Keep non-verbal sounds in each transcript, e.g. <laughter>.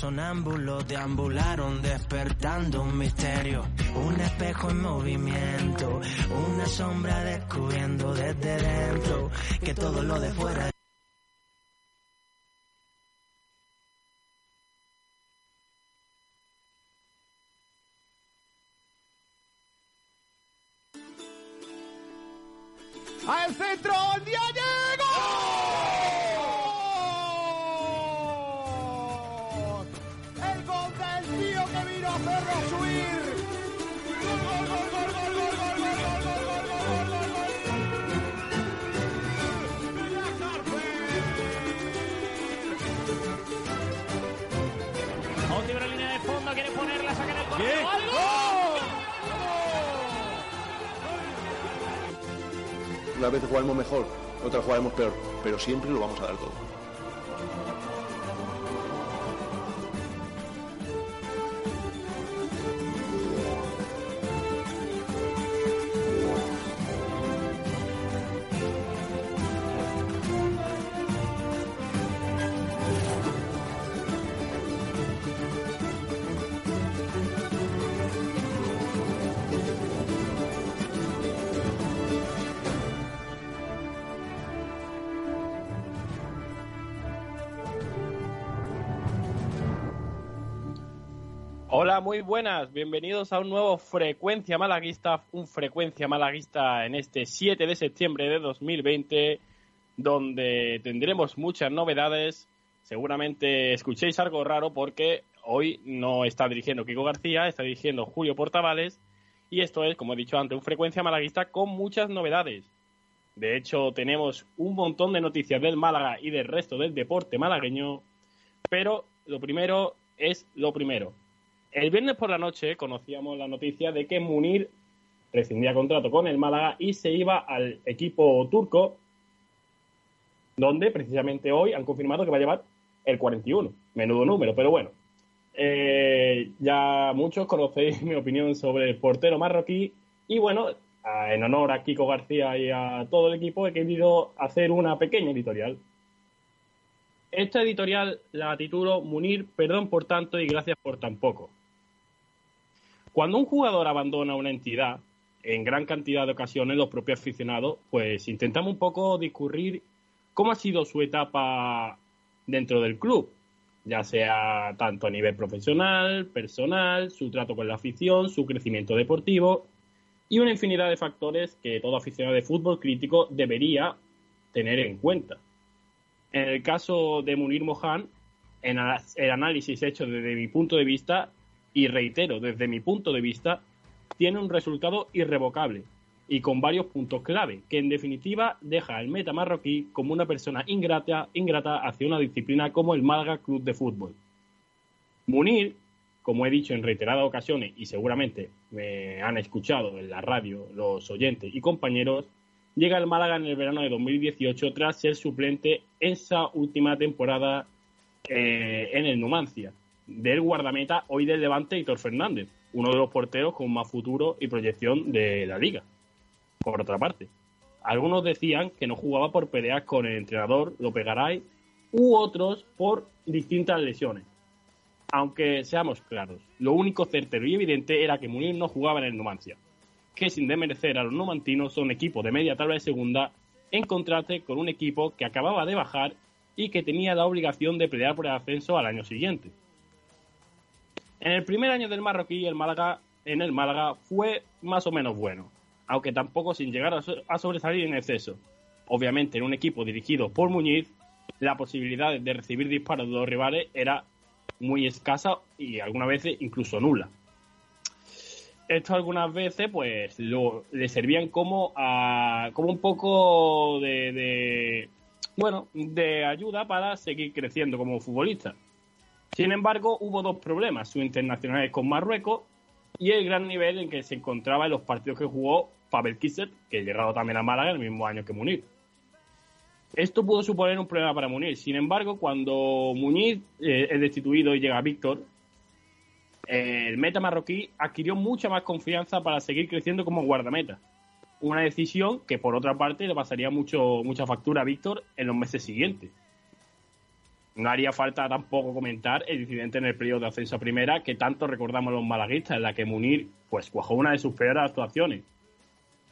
sonámbulos deambularon despertando un misterio, un espejo en movimiento, una sombra descubriendo desde dentro que todo lo de fuera pero siempre lo vamos a dar todo. Muy buenas. Bienvenidos a un nuevo Frecuencia Malaguista, un Frecuencia Malaguista en este 7 de septiembre de 2020, donde tendremos muchas novedades. Seguramente escuchéis algo raro porque hoy no está dirigiendo Kiko García, está dirigiendo Julio Portavales. Y esto es, como he dicho antes, un Frecuencia Malaguista con muchas novedades. De hecho, tenemos un montón de noticias del Málaga y del resto del deporte malagueño. Pero lo primero es lo primero. El viernes por la noche conocíamos la noticia de que Munir rescindía contrato con el Málaga y se iba al equipo turco, donde precisamente hoy han confirmado que va a llevar el 41. Menudo número, pero bueno. Eh, ya muchos conocéis <laughs> mi opinión sobre el portero marroquí y bueno, en honor a Kiko García y a todo el equipo he querido hacer una pequeña editorial. Esta editorial la titulo Munir, perdón por tanto y gracias por tan poco. Cuando un jugador abandona una entidad, en gran cantidad de ocasiones los propios aficionados, pues intentamos un poco discurrir cómo ha sido su etapa dentro del club, ya sea tanto a nivel profesional, personal, su trato con la afición, su crecimiento deportivo y una infinidad de factores que todo aficionado de fútbol crítico debería tener en cuenta. En el caso de Munir Mohan, el análisis hecho desde mi punto de vista, y reitero, desde mi punto de vista, tiene un resultado irrevocable y con varios puntos clave, que en definitiva deja al meta marroquí como una persona ingrata, ingrata hacia una disciplina como el Málaga Club de Fútbol. Munir, como he dicho en reiteradas ocasiones y seguramente me han escuchado en la radio los oyentes y compañeros, llega al Málaga en el verano de 2018 tras ser suplente esa última temporada eh, en el Numancia del guardameta hoy del Levante Hitor Fernández, uno de los porteros con más futuro y proyección de la liga. Por otra parte, algunos decían que no jugaba por peleas con el entrenador López Garay u otros por distintas lesiones. Aunque seamos claros, lo único certero y evidente era que Munir no jugaba en el Numancia, que sin desmerecer a los numantinos son equipo de media tabla de segunda en contraste con un equipo que acababa de bajar y que tenía la obligación de pelear por el ascenso al año siguiente. En el primer año del marroquí, el Málaga, en el Málaga fue más o menos bueno, aunque tampoco sin llegar a, so- a sobresalir en exceso. Obviamente, en un equipo dirigido por Muñiz, la posibilidad de recibir disparos de los rivales era muy escasa y algunas veces incluso nula. Esto algunas veces pues lo, le servían como, como un poco de, bueno, de ayuda para seguir creciendo como futbolista. Sin embargo, hubo dos problemas, sus internacionales con Marruecos y el gran nivel en que se encontraba en los partidos que jugó Pavel Kisser, que llegado también a Málaga en el mismo año que Munir. Esto pudo suponer un problema para Munir. Sin embargo, cuando Muñiz eh, es destituido y llega Víctor, eh, el meta marroquí adquirió mucha más confianza para seguir creciendo como guardameta. una decisión que por otra parte le pasaría mucho mucha factura a Víctor en los meses siguientes. No haría falta tampoco comentar el incidente en el periodo de ascenso a primera que tanto recordamos los malaguistas, en la que Munir pues cuajó una de sus peores actuaciones.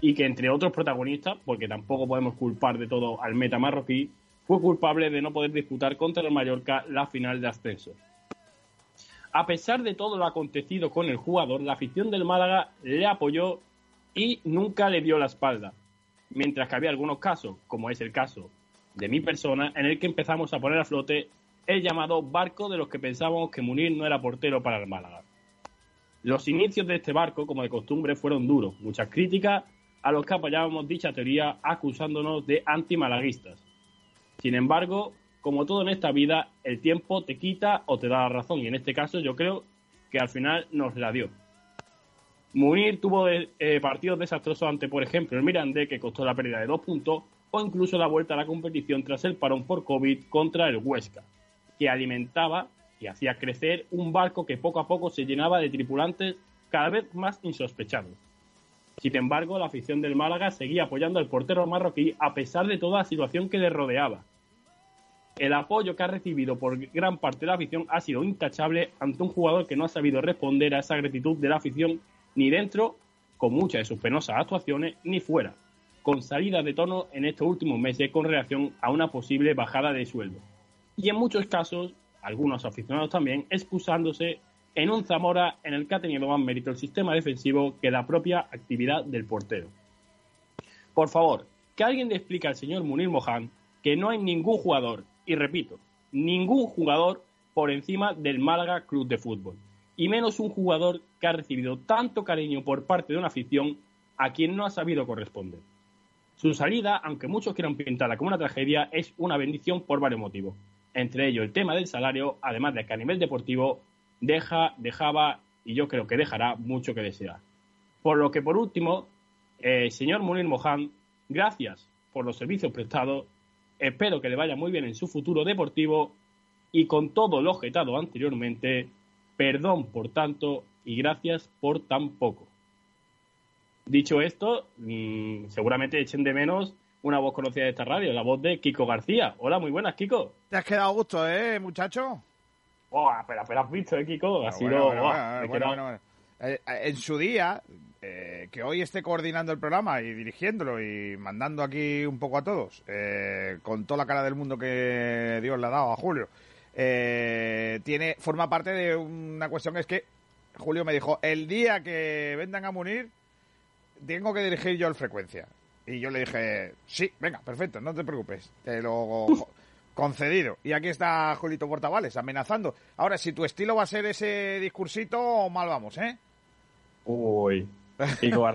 Y que entre otros protagonistas, porque tampoco podemos culpar de todo al meta marroquí, fue culpable de no poder disputar contra el Mallorca la final de ascenso. A pesar de todo lo acontecido con el jugador, la afición del Málaga le apoyó y nunca le dio la espalda. Mientras que había algunos casos, como es el caso de mi persona, en el que empezamos a poner a flote el llamado barco de los que pensábamos que Munir no era portero para el Málaga. Los inicios de este barco, como de costumbre, fueron duros, muchas críticas a los que apoyábamos dicha teoría acusándonos de antimalaguistas. Sin embargo, como todo en esta vida, el tiempo te quita o te da la razón, y en este caso yo creo que al final nos la dio. Munir tuvo eh, partidos desastrosos ante, por ejemplo, el Mirandé, que costó la pérdida de dos puntos, o incluso la vuelta a la competición tras el parón por COVID contra el Huesca, que alimentaba y hacía crecer un barco que poco a poco se llenaba de tripulantes cada vez más insospechados. Sin embargo, la afición del Málaga seguía apoyando al portero marroquí a pesar de toda la situación que le rodeaba. El apoyo que ha recibido por gran parte de la afición ha sido intachable ante un jugador que no ha sabido responder a esa gratitud de la afición ni dentro, con muchas de sus penosas actuaciones, ni fuera, con salida de tono en estos últimos meses con relación a una posible bajada de sueldo. Y en muchos casos, algunos aficionados también, excusándose en un Zamora en el que ha tenido más mérito el sistema defensivo que la propia actividad del portero. Por favor, que alguien le explique al señor Munir Mohan que no hay ningún jugador, y repito, ningún jugador por encima del Málaga Club de Fútbol, y menos un jugador que ha recibido tanto cariño por parte de una afición a quien no ha sabido corresponder. Su salida, aunque muchos quieran pintarla como una tragedia, es una bendición por varios motivos. Entre ellos el tema del salario, además de que a nivel deportivo deja, dejaba y yo creo que dejará mucho que desear. Por lo que por último, eh, señor Munir Mohan, gracias por los servicios prestados, espero que le vaya muy bien en su futuro deportivo y con todo lo objetado anteriormente, perdón por tanto y gracias por tan poco. Dicho esto, mm, seguramente echen de menos una voz conocida de esta radio, la voz de Kiko García. Hola, muy buenas, Kiko. Te has quedado a gusto, ¿eh, muchacho? Oh, pero, pero has visto, ¿eh, Kiko? Ha sido... Bueno, eh, eh, en su día, eh, que hoy esté coordinando el programa y dirigiéndolo y mandando aquí un poco a todos, con toda la cara del mundo que Dios le ha dado a Julio, tiene forma parte de una cuestión que es que Julio me dijo, el día que vendan a Munir, tengo que dirigir yo el frecuencia. Y yo le dije, sí, venga, perfecto, no te preocupes, te lo <laughs> concedido. Y aquí está Julito Portavales amenazando. Ahora, si tu estilo va a ser ese discursito, mal vamos, ¿eh? Uy, Kiko <laughs>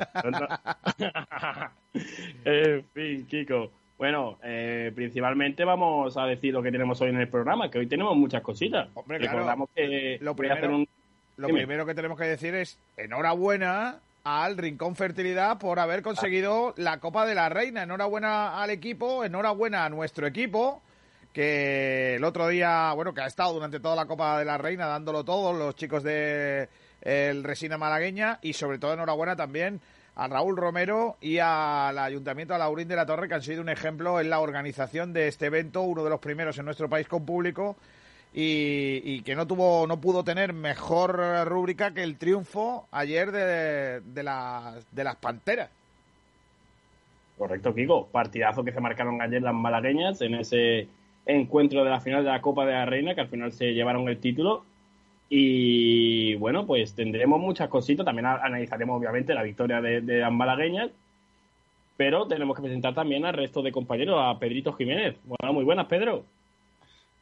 En fin, Kiko. Bueno, eh, principalmente vamos a decir lo que tenemos hoy en el programa, que hoy tenemos muchas cositas. Hombre, Recordamos que lo primero, lo primero que tenemos que decir es enhorabuena al Rincón Fertilidad por haber conseguido la Copa de la Reina. Enhorabuena al equipo, enhorabuena a nuestro equipo, que el otro día, bueno, que ha estado durante toda la Copa de la Reina dándolo todo, los chicos de el Resina Malagueña, y sobre todo enhorabuena también a Raúl Romero y al Ayuntamiento de Laurín de la Torre, que han sido un ejemplo en la organización de este evento, uno de los primeros en nuestro país con público, y, que no tuvo no pudo tener mejor rúbrica que el triunfo ayer de, de, de las Panteras. Correcto, Kiko. Partidazo que se marcaron ayer las malagueñas en ese encuentro de la final de la Copa de la Reina, que al final se llevaron el título. Y bueno, pues tendremos muchas cositas. También analizaremos, obviamente, la victoria de, de las malagueñas. Pero tenemos que presentar también al resto de compañeros, a Pedrito Jiménez. Bueno, muy buenas, Pedro.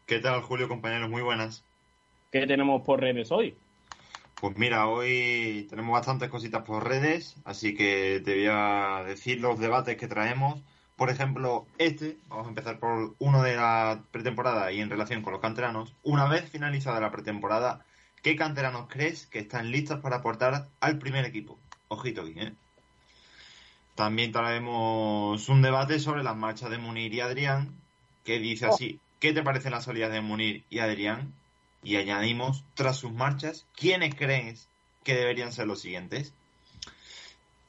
¿Qué tal, Julio, compañeros? Muy buenas. ¿Qué tenemos por redes hoy? Pues mira, hoy tenemos bastantes cositas por redes, así que te voy a decir los debates que traemos. Por ejemplo, este, vamos a empezar por uno de la pretemporada y en relación con los canteranos. Una vez finalizada la pretemporada, ¿qué canteranos crees que están listos para aportar al primer equipo? Ojito aquí, ¿eh? También traemos un debate sobre las marchas de Munir y Adrián, que dice así, ¿Qué te parecen las salidas de Munir y Adrián? Y añadimos, tras sus marchas, ¿quiénes crees que deberían ser los siguientes?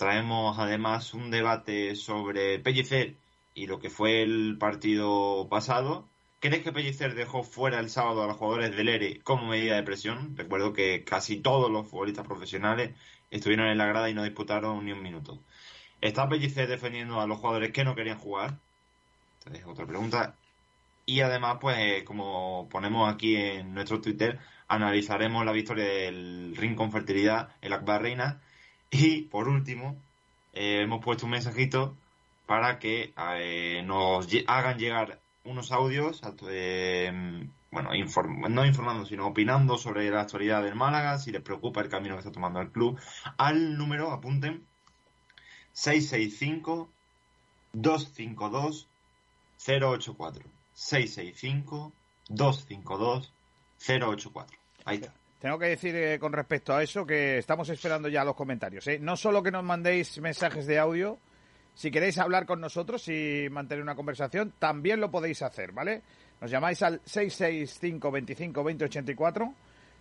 traemos además un debate sobre Pellicer y lo que fue el partido pasado. ¿Crees que Pellicer dejó fuera el sábado a los jugadores del ERE como medida de presión? Recuerdo que casi todos los futbolistas profesionales estuvieron en la grada y no disputaron ni un minuto. ¿Está Pellicer defendiendo a los jugadores que no querían jugar? Entonces, otra pregunta. Y además, pues, como ponemos aquí en nuestro Twitter, analizaremos la victoria del Rincón Fertilidad la Copa Reina. <laughs> Y, por último, eh, hemos puesto un mensajito para que eh, nos hagan llegar unos audios, eh, bueno, no informando, sino opinando sobre la actualidad del Málaga, si les preocupa el camino que está tomando el club, al número, apunten, 665 252 084. 665 252 084. Ahí está. Tengo que decir eh, con respecto a eso que estamos esperando ya los comentarios. ¿eh? No solo que nos mandéis mensajes de audio, si queréis hablar con nosotros y mantener una conversación, también lo podéis hacer, ¿vale? Nos llamáis al 665 25 20 84,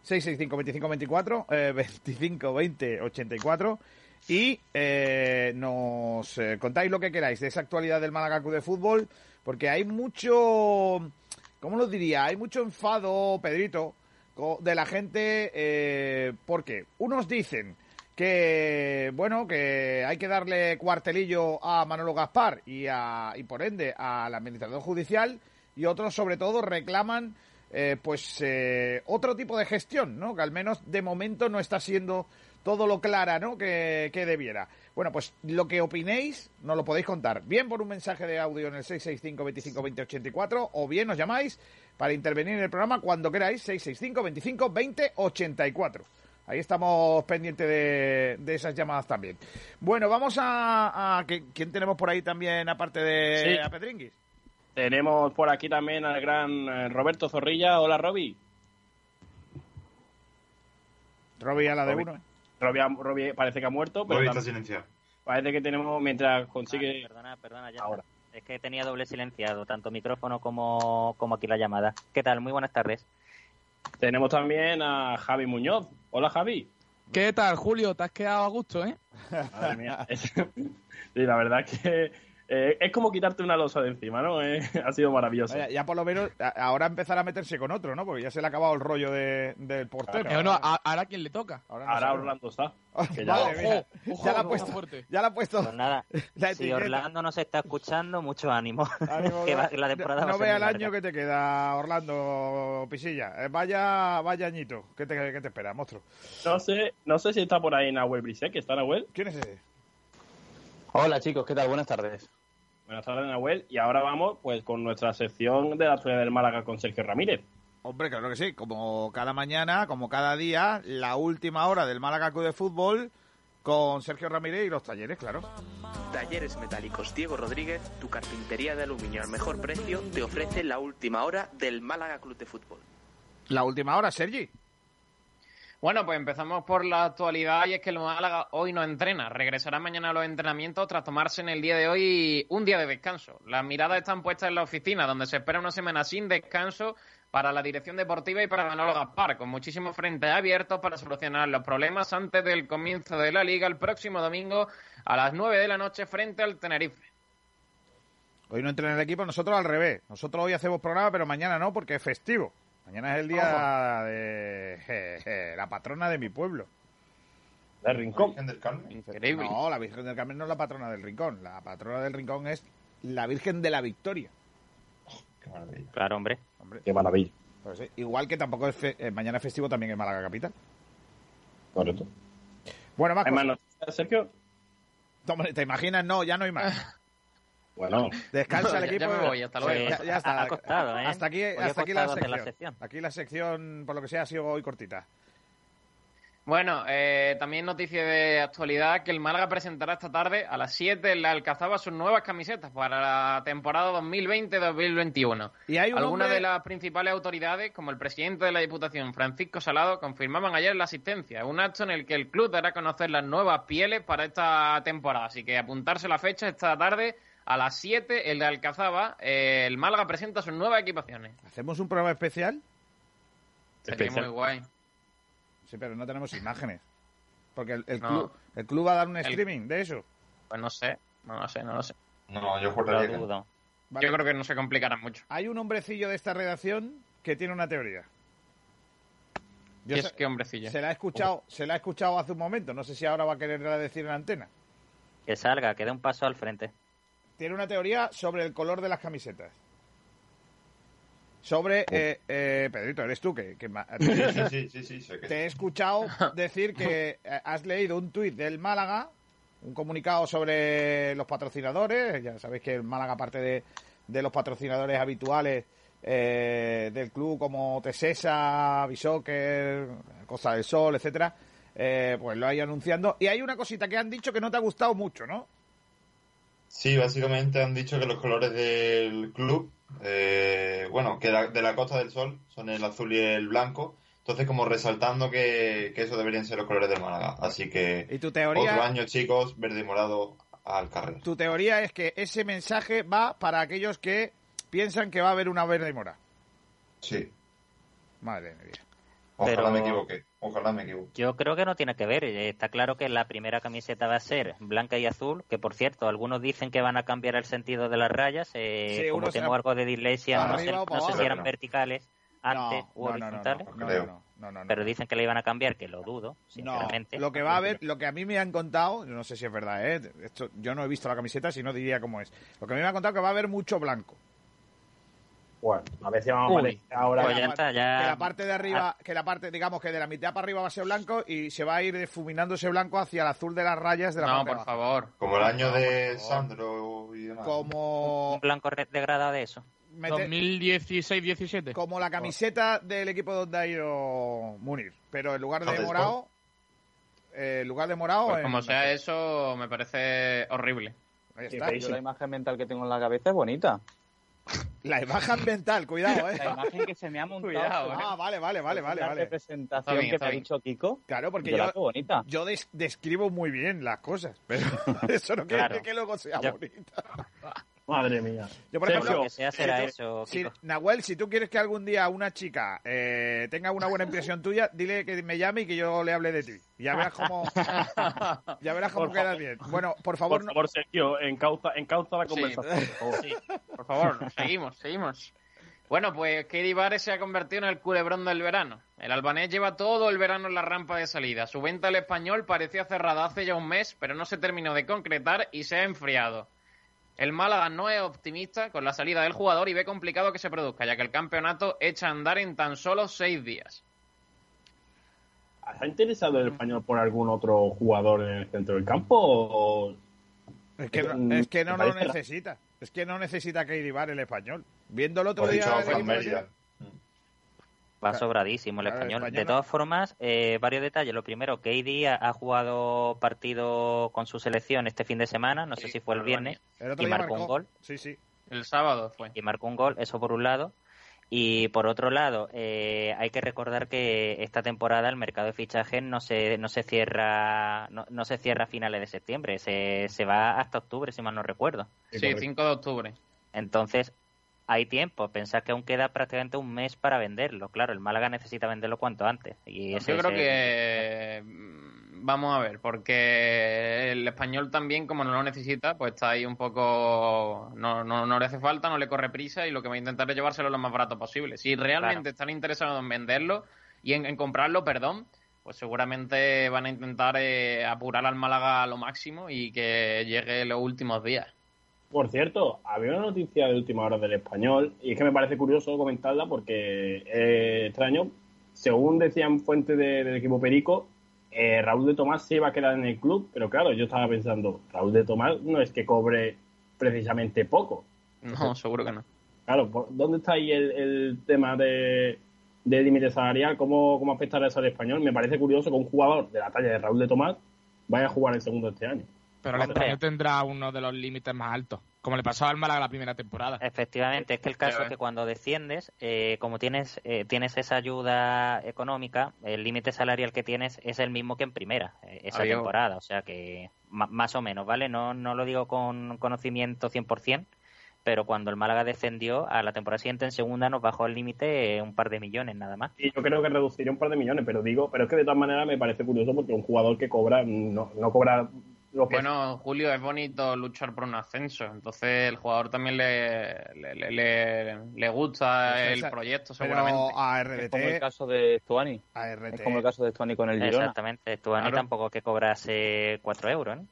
665 25 24, eh, 25 20 84 y eh, nos eh, contáis lo que queráis de esa actualidad del Málaga de Fútbol, porque hay mucho, ¿cómo lo diría? Hay mucho enfado, Pedrito, de la gente, eh, porque unos dicen que bueno que hay que darle cuartelillo a Manolo Gaspar y a y por ende al administrador judicial y otros sobre todo reclaman eh, pues eh, otro tipo de gestión no que al menos de momento no está siendo todo lo clara no que, que debiera bueno pues lo que opinéis nos lo podéis contar bien por un mensaje de audio en el 665 25 20 84 o bien nos llamáis para intervenir en el programa cuando queráis 665 25 20 84 Ahí estamos pendientes de, esas llamadas también. Bueno, vamos a, ¿Quién tenemos por ahí también, aparte de a Pedringuis? Tenemos por aquí también al gran eh, Roberto Zorrilla. Hola, Roby. Roby a la de uno. ¿eh? Roby, parece que ha muerto, pero está silenciado. Parece que tenemos mientras consigue. perdona, perdona, ya Ahora. Es que tenía doble silenciado, tanto micrófono como, como aquí la llamada. ¿Qué tal? Muy buenas tardes. Tenemos también a Javi Muñoz. Hola, Javi. ¿Qué tal, Julio? Te has quedado a gusto, ¿eh? Madre mía. <laughs> sí, la verdad es que eh, es como quitarte una losa de encima, ¿no? Eh, <laughs> ha sido maravilloso. ya por lo menos, ahora empezar a meterse con otro, ¿no? Porque ya se le ha acabado el rollo del portero. Claro. ahora quién le toca. Ahora, Orlando está. ya, ya, la ha puesto. Ya la ha puesto. Pues nada, <laughs> si Orlando no se está escuchando, mucho ánimo. <laughs> que la temporada no vea el año que te queda, Orlando Pisilla. Eh, vaya, vaya añito. ¿Qué te, qué te espera, monstruo? No sé, no sé si está por ahí Nahuel Brisek. ¿Está Nahuel? ¿Quién es ese? Hola chicos, ¿qué tal? Buenas tardes. Buenas tardes, Nahuel. Y ahora vamos pues con nuestra sección de la actualidad del Málaga con Sergio Ramírez. Hombre, claro que sí. Como cada mañana, como cada día, la última hora del Málaga Club de Fútbol con Sergio Ramírez y los talleres, claro. Talleres Metálicos Diego Rodríguez, tu carpintería de aluminio al mejor precio, te ofrece la última hora del Málaga Club de Fútbol. La última hora, Sergi. Bueno, pues empezamos por la actualidad y es que el Málaga hoy no entrena. Regresará mañana a los entrenamientos tras tomarse en el día de hoy un día de descanso. Las miradas están puestas en la oficina, donde se espera una semana sin descanso para la dirección deportiva y para Manolo Gaspar, con muchísimos frentes abiertos para solucionar los problemas antes del comienzo de la liga el próximo domingo a las 9 de la noche frente al Tenerife. Hoy no entrena el equipo, nosotros al revés. Nosotros hoy hacemos programa, pero mañana no, porque es festivo. Mañana es el día de la patrona de mi pueblo. ¿Del Rincón? ¿La Virgen del Carmen? Increíble. No, la Virgen del Carmen no es la patrona del Rincón. La patrona del Rincón es la Virgen de la Victoria. qué maravilla. Claro, hombre. Qué maravilla. Pues igual que tampoco es eh, mañana es festivo también en Málaga Capital. Correcto. Bueno, más. Sergio? ¿Te imaginas? No, ya no hay más. <laughs> Bueno, descansa el <laughs> equipo. Ya, me voy, hasta luego. Ya, está. Ha costado, ¿eh? Hasta aquí, hasta aquí la sección. Aquí la sección, por lo que sea, ha sido hoy cortita. Bueno, eh, también noticia de actualidad que el Málaga presentará esta tarde a las 7 en la Alcazaba sus nuevas camisetas para la temporada 2020-2021. ¿Y hay Algunas de las principales autoridades, como el presidente de la Diputación, Francisco Salado, confirmaban ayer la asistencia. Un acto en el que el club dará a conocer las nuevas pieles para esta temporada. Así que apuntarse la fecha esta tarde a las 7, el de Alcazaba, eh, el Málaga presenta sus nuevas equipaciones. ¿Hacemos un programa especial? Sería muy guay. Sí, pero no tenemos imágenes. Porque el, club, el club va a dar un streaming de eso. Pues no sé, no lo sé, no lo sé. No, yo juraría que Yo creo que no se complicará mucho. Hay un hombrecillo de esta redacción que tiene una teoría. ¿Qué, es, ¿Qué hombrecillo? Se la, ha escuchado, se la ha escuchado hace un momento. No sé si ahora va a querer decir en la antena. Que salga, que dé un paso al frente. Tiene una teoría sobre el color de las camisetas. Sobre, eh, eh, Pedrito, eres tú que, <laughs> sí, sí, sí, sí, te he escuchado <laughs> decir que eh, has leído un tuit del Málaga, un comunicado sobre los patrocinadores. Ya sabéis que el Málaga, aparte de, de los patrocinadores habituales eh, del club como Tesesa, Bishoker, Costa del Sol, etcétera, eh, pues lo hay anunciando. Y hay una cosita que han dicho que no te ha gustado mucho, ¿no? Sí, básicamente han dicho que los colores del club, eh, bueno, que de la Costa del Sol son el azul y el blanco. Entonces, como resaltando que, eso deberían ser los colores del Málaga. Así que ¿Y tu teoría, otro año, chicos, verde y morado al carril. Tu teoría es que ese mensaje va para aquellos que piensan que va a haber una verde y morada. Sí. Madre mía. Ojalá me equivoque. Ojalá me equivoque. Yo creo que no tiene que ver. Eh, está claro que la primera camiseta va a ser blanca y azul, que por cierto, algunos dicen que van a cambiar el sentido de las rayas. Eh, como tengo algo de dislexia, no, sé, si eran verticales antes o horizontales. pero dicen que le iban a cambiar, que lo dudo, sinceramente. lo que va a haber, lo que a mí me han contado, no sé si es verdad, ¿eh? Esto, yo no he visto la camiseta, si no diría cómo es. Lo que a mí me han contado que va a haber mucho blanco. Bueno, a ver si vamos a ahora. Pues que la parte de arriba, que la parte, digamos que de la mitad para arriba va a ser blanco y se va a ir difuminando ese blanco hacia el azul de las rayas de la No, por favor. Como el año de Sandro y demás. Como. Un blanco degradado de eso. 2016-17. Como la camiseta del equipo donde ha ido Munir. Pero en lugar de morado. Eh, en lugar de morado. Pues como sea eso, me parece horrible. Ahí está. la imagen mental que tengo en la cabeza es bonita. La imagen mental, cuidado, ¿eh? La imagen que se me ha montado. Cuidado, ah, vale, vale, vale, vale. La representación que te ha dicho Kiko. Claro, porque yo, bonita. yo describo muy bien las cosas, pero <laughs> eso no quiere decir que luego sea bonita. Madre mía. Yo, por ejemplo, que sea será eso, si, Nahuel, si tú quieres que algún día una chica eh, tenga una buena impresión <laughs> tuya, dile que me llame y que yo le hable de ti. Ya verás cómo, <laughs> ya verás cómo quedas bien. Bueno, por favor. Por favor, Sergio, encauza, encauza la conversación. por favor. Sí, por favor, seguimos, seguimos. Bueno, pues Katie Bares se ha convertido en el culebrón del verano. El albanés lleva todo el verano en la rampa de salida. Su venta al español parecía cerrada hace ya un mes, pero no se terminó de concretar y se ha enfriado. El Málaga no es optimista con la salida del jugador y ve complicado que se produzca, ya que el campeonato echa a andar en tan solo seis días. ¿Ha interesado el español por algún otro jugador en el centro del campo? Es que no, es que no lo necesita. Es que no necesita que ir el español. Viendo el otro día. Va sobradísimo el español. De todas formas, eh, varios detalles. Lo primero, que ha jugado partido con su selección este fin de semana, no sé si fue el viernes, y marcó, un gol. Sí, sí. El sábado fue. Y marcó un gol, eso por un lado. Y por otro lado, eh, hay que recordar que esta temporada el mercado de fichajes no se, no se cierra no, no se cierra a finales de septiembre, se, se va hasta octubre, si mal no recuerdo. Sí, 5 de octubre. Entonces, hay tiempo. Pensad que aún queda prácticamente un mes para venderlo. Claro, el Málaga necesita venderlo cuanto antes. Y Yo creo que mm, vamos a ver, porque el español también, como no lo necesita, pues está ahí un poco. No, no, no le hace falta, no le corre prisa y lo que va a intentar es llevárselo lo más barato posible. Si realmente están interesados en venderlo y en, comprarlo, perdón, pues seguramente van a intentar eh, apurar al Málaga a lo máximo y que llegue los últimos días. Por cierto, había una noticia de última hora del español y es que me parece curioso comentarla porque es extraño. Según decían fuentes del equipo Perico, eh, Raúl de Tomás se iba a quedar en el club, pero claro, yo estaba pensando, Raúl de Tomás no es que cobre precisamente poco. No, seguro que no. Claro, ¿dónde está ahí el, tema de, de límite salarial? ¿Cómo, ¿Cómo afectará eso al español? Me parece curioso que un jugador de la talla de Raúl de Tomás vaya a jugar el segundo este año. Pero el español tendrá uno de los límites más altos, como le pasó al Málaga la primera temporada. Efectivamente, es que el caso es que cuando desciendes, eh, como tienes eh, tienes esa ayuda económica, el límite salarial que tienes es el mismo que en primera, eh, esa temporada. O sea que más o menos, ¿vale? No, no lo digo con conocimiento 100%, pero cuando el Málaga descendió, a la temporada siguiente en segunda nos bajó el límite un par de millones nada más. Y yo creo que reduciría un par de millones, pero digo, pero es que de todas maneras me parece curioso porque un jugador que cobra no, no cobra bueno, Julio, es bonito luchar por un ascenso. Entonces, el jugador también le, le, le, gusta el proyecto, seguramente. A RDT, es como el caso de Stuani. Es como el caso de Stuani con el Girona. Exactamente. Stuani tampoco que cobrase 4 euros, ¿no?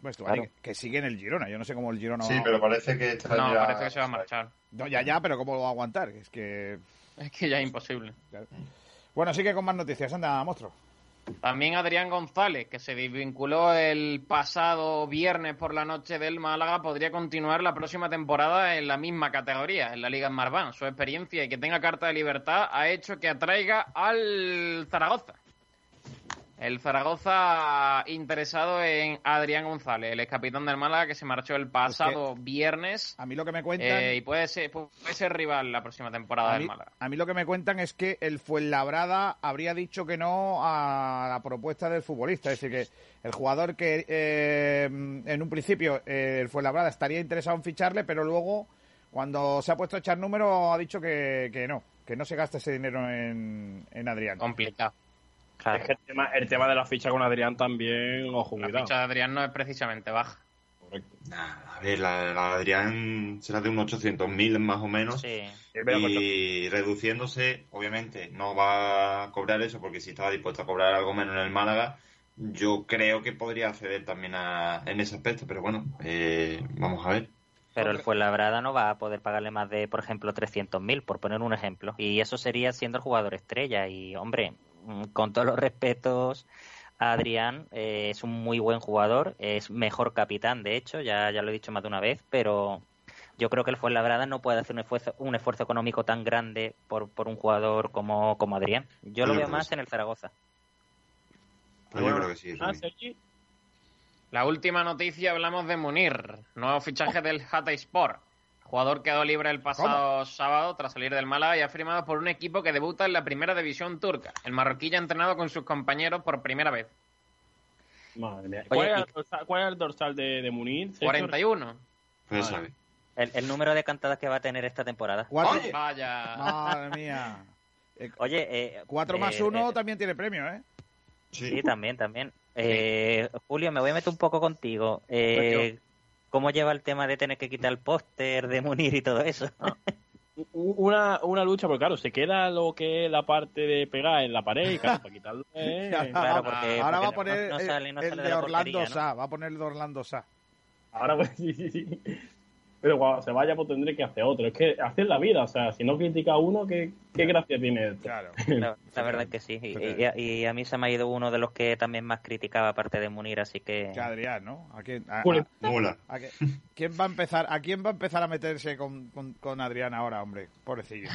Pues Stuani, que sigue en el Girona. Yo no sé cómo el Girona Sí, pero parece que está No, parece que se va a marchar. No, ya, ya, pero ¿cómo lo va a aguantar? Es que... Es que ya es imposible. Bueno, sigue con más noticias. Anda, monstruo. También Adrián González, que se desvinculó el pasado viernes por la noche del Málaga, podría continuar la próxima temporada en la misma categoría, en la Liga Marván. Su experiencia y que tenga carta de libertad ha hecho que atraiga al Zaragoza. El Zaragoza interesado en Adrián González, el ex capitán del Málaga que se marchó el pasado viernes. A mí lo que me cuentan. Eh, y puede ser, puede ser rival la próxima temporada del Málaga. A mí lo que me cuentan es que el Fuenlabrada habría dicho que no a la propuesta del futbolista. Es decir, que el jugador que eh, en un principio eh, el Fuenlabrada estaría interesado en ficharle, pero luego, cuando se ha puesto a echar número, ha dicho que, que no, que no se gasta ese dinero en, en Adrián. Complicado. Es que el tema, de la ficha con Adrián también, ojo, La ficha de Adrián no es precisamente baja. Correcto. a ver, la, de Adrián será de unos 800.000 más o menos. Sí. Y reduciéndose, obviamente, no va a cobrar eso porque si estaba dispuesto a cobrar algo menos en el Málaga, yo creo que podría acceder también a, en ese aspecto. Pero bueno, eh, vamos a ver. Pero el Fuenlabrada no va a poder pagarle más de, por ejemplo, 300.000, por poner un ejemplo. Y eso sería siendo el jugador estrella. Y, hombre, con todos los respetos, Adrián eh, es un muy buen jugador, es mejor capitán, de hecho, ya, ya lo he dicho más de una vez, pero yo creo que el Fuenlabrada no puede hacer un esfuerzo, un esfuerzo económico tan grande por, por un jugador como, como Adrián. Yo lo veo más en el Zaragoza. Pues yo creo que sí. Ah, La última noticia hablamos de Munir, nuevo fichaje del Hatay Sport. Jugador quedó libre el pasado sábado tras salir del Málaga y ha firmado por un equipo que debuta en la primera división turca. El marroquí ya ha entrenado con sus compañeros por primera vez. Madre mía. ¿Cuál, es el dorsal de, de Munir? 41. Pues el, el, número de cantadas que va a tener esta temporada. Vaya. Madre mía. <laughs> Oye, eh, 4 más 1 eh, eh, también tiene premio, ¿eh? Sí, también, también. Eh, Julio, me voy a meter un poco contigo. Eh, cómo lleva el tema de tener que quitar el póster de Munir y todo eso. <laughs> Una, una lucha, porque claro, se queda lo que es la parte de pegar en la pared y claro, para quitarlo. <laughs> claro, porque, ahora va a poner el, de, Orlando Sa, va a poner el de Orlando Sa. Ahora pues <laughs> sí, sí, sí. Pero cuando se vaya, pues tendré que hacer otro. Es que hacer la vida, o sea, si no critica a uno, ¿qué, qué gracia tiene esto? Claro. <laughs> La, verdad es que sí. Y, a mí se me ha ido uno de los que también más criticaba, aparte de Munir, así que. Que Adrián, ¿no? ¿A quién, va a empezar, ¿A quién va a empezar a meterse con, con, Adrián ahora, hombre? Pobrecillo.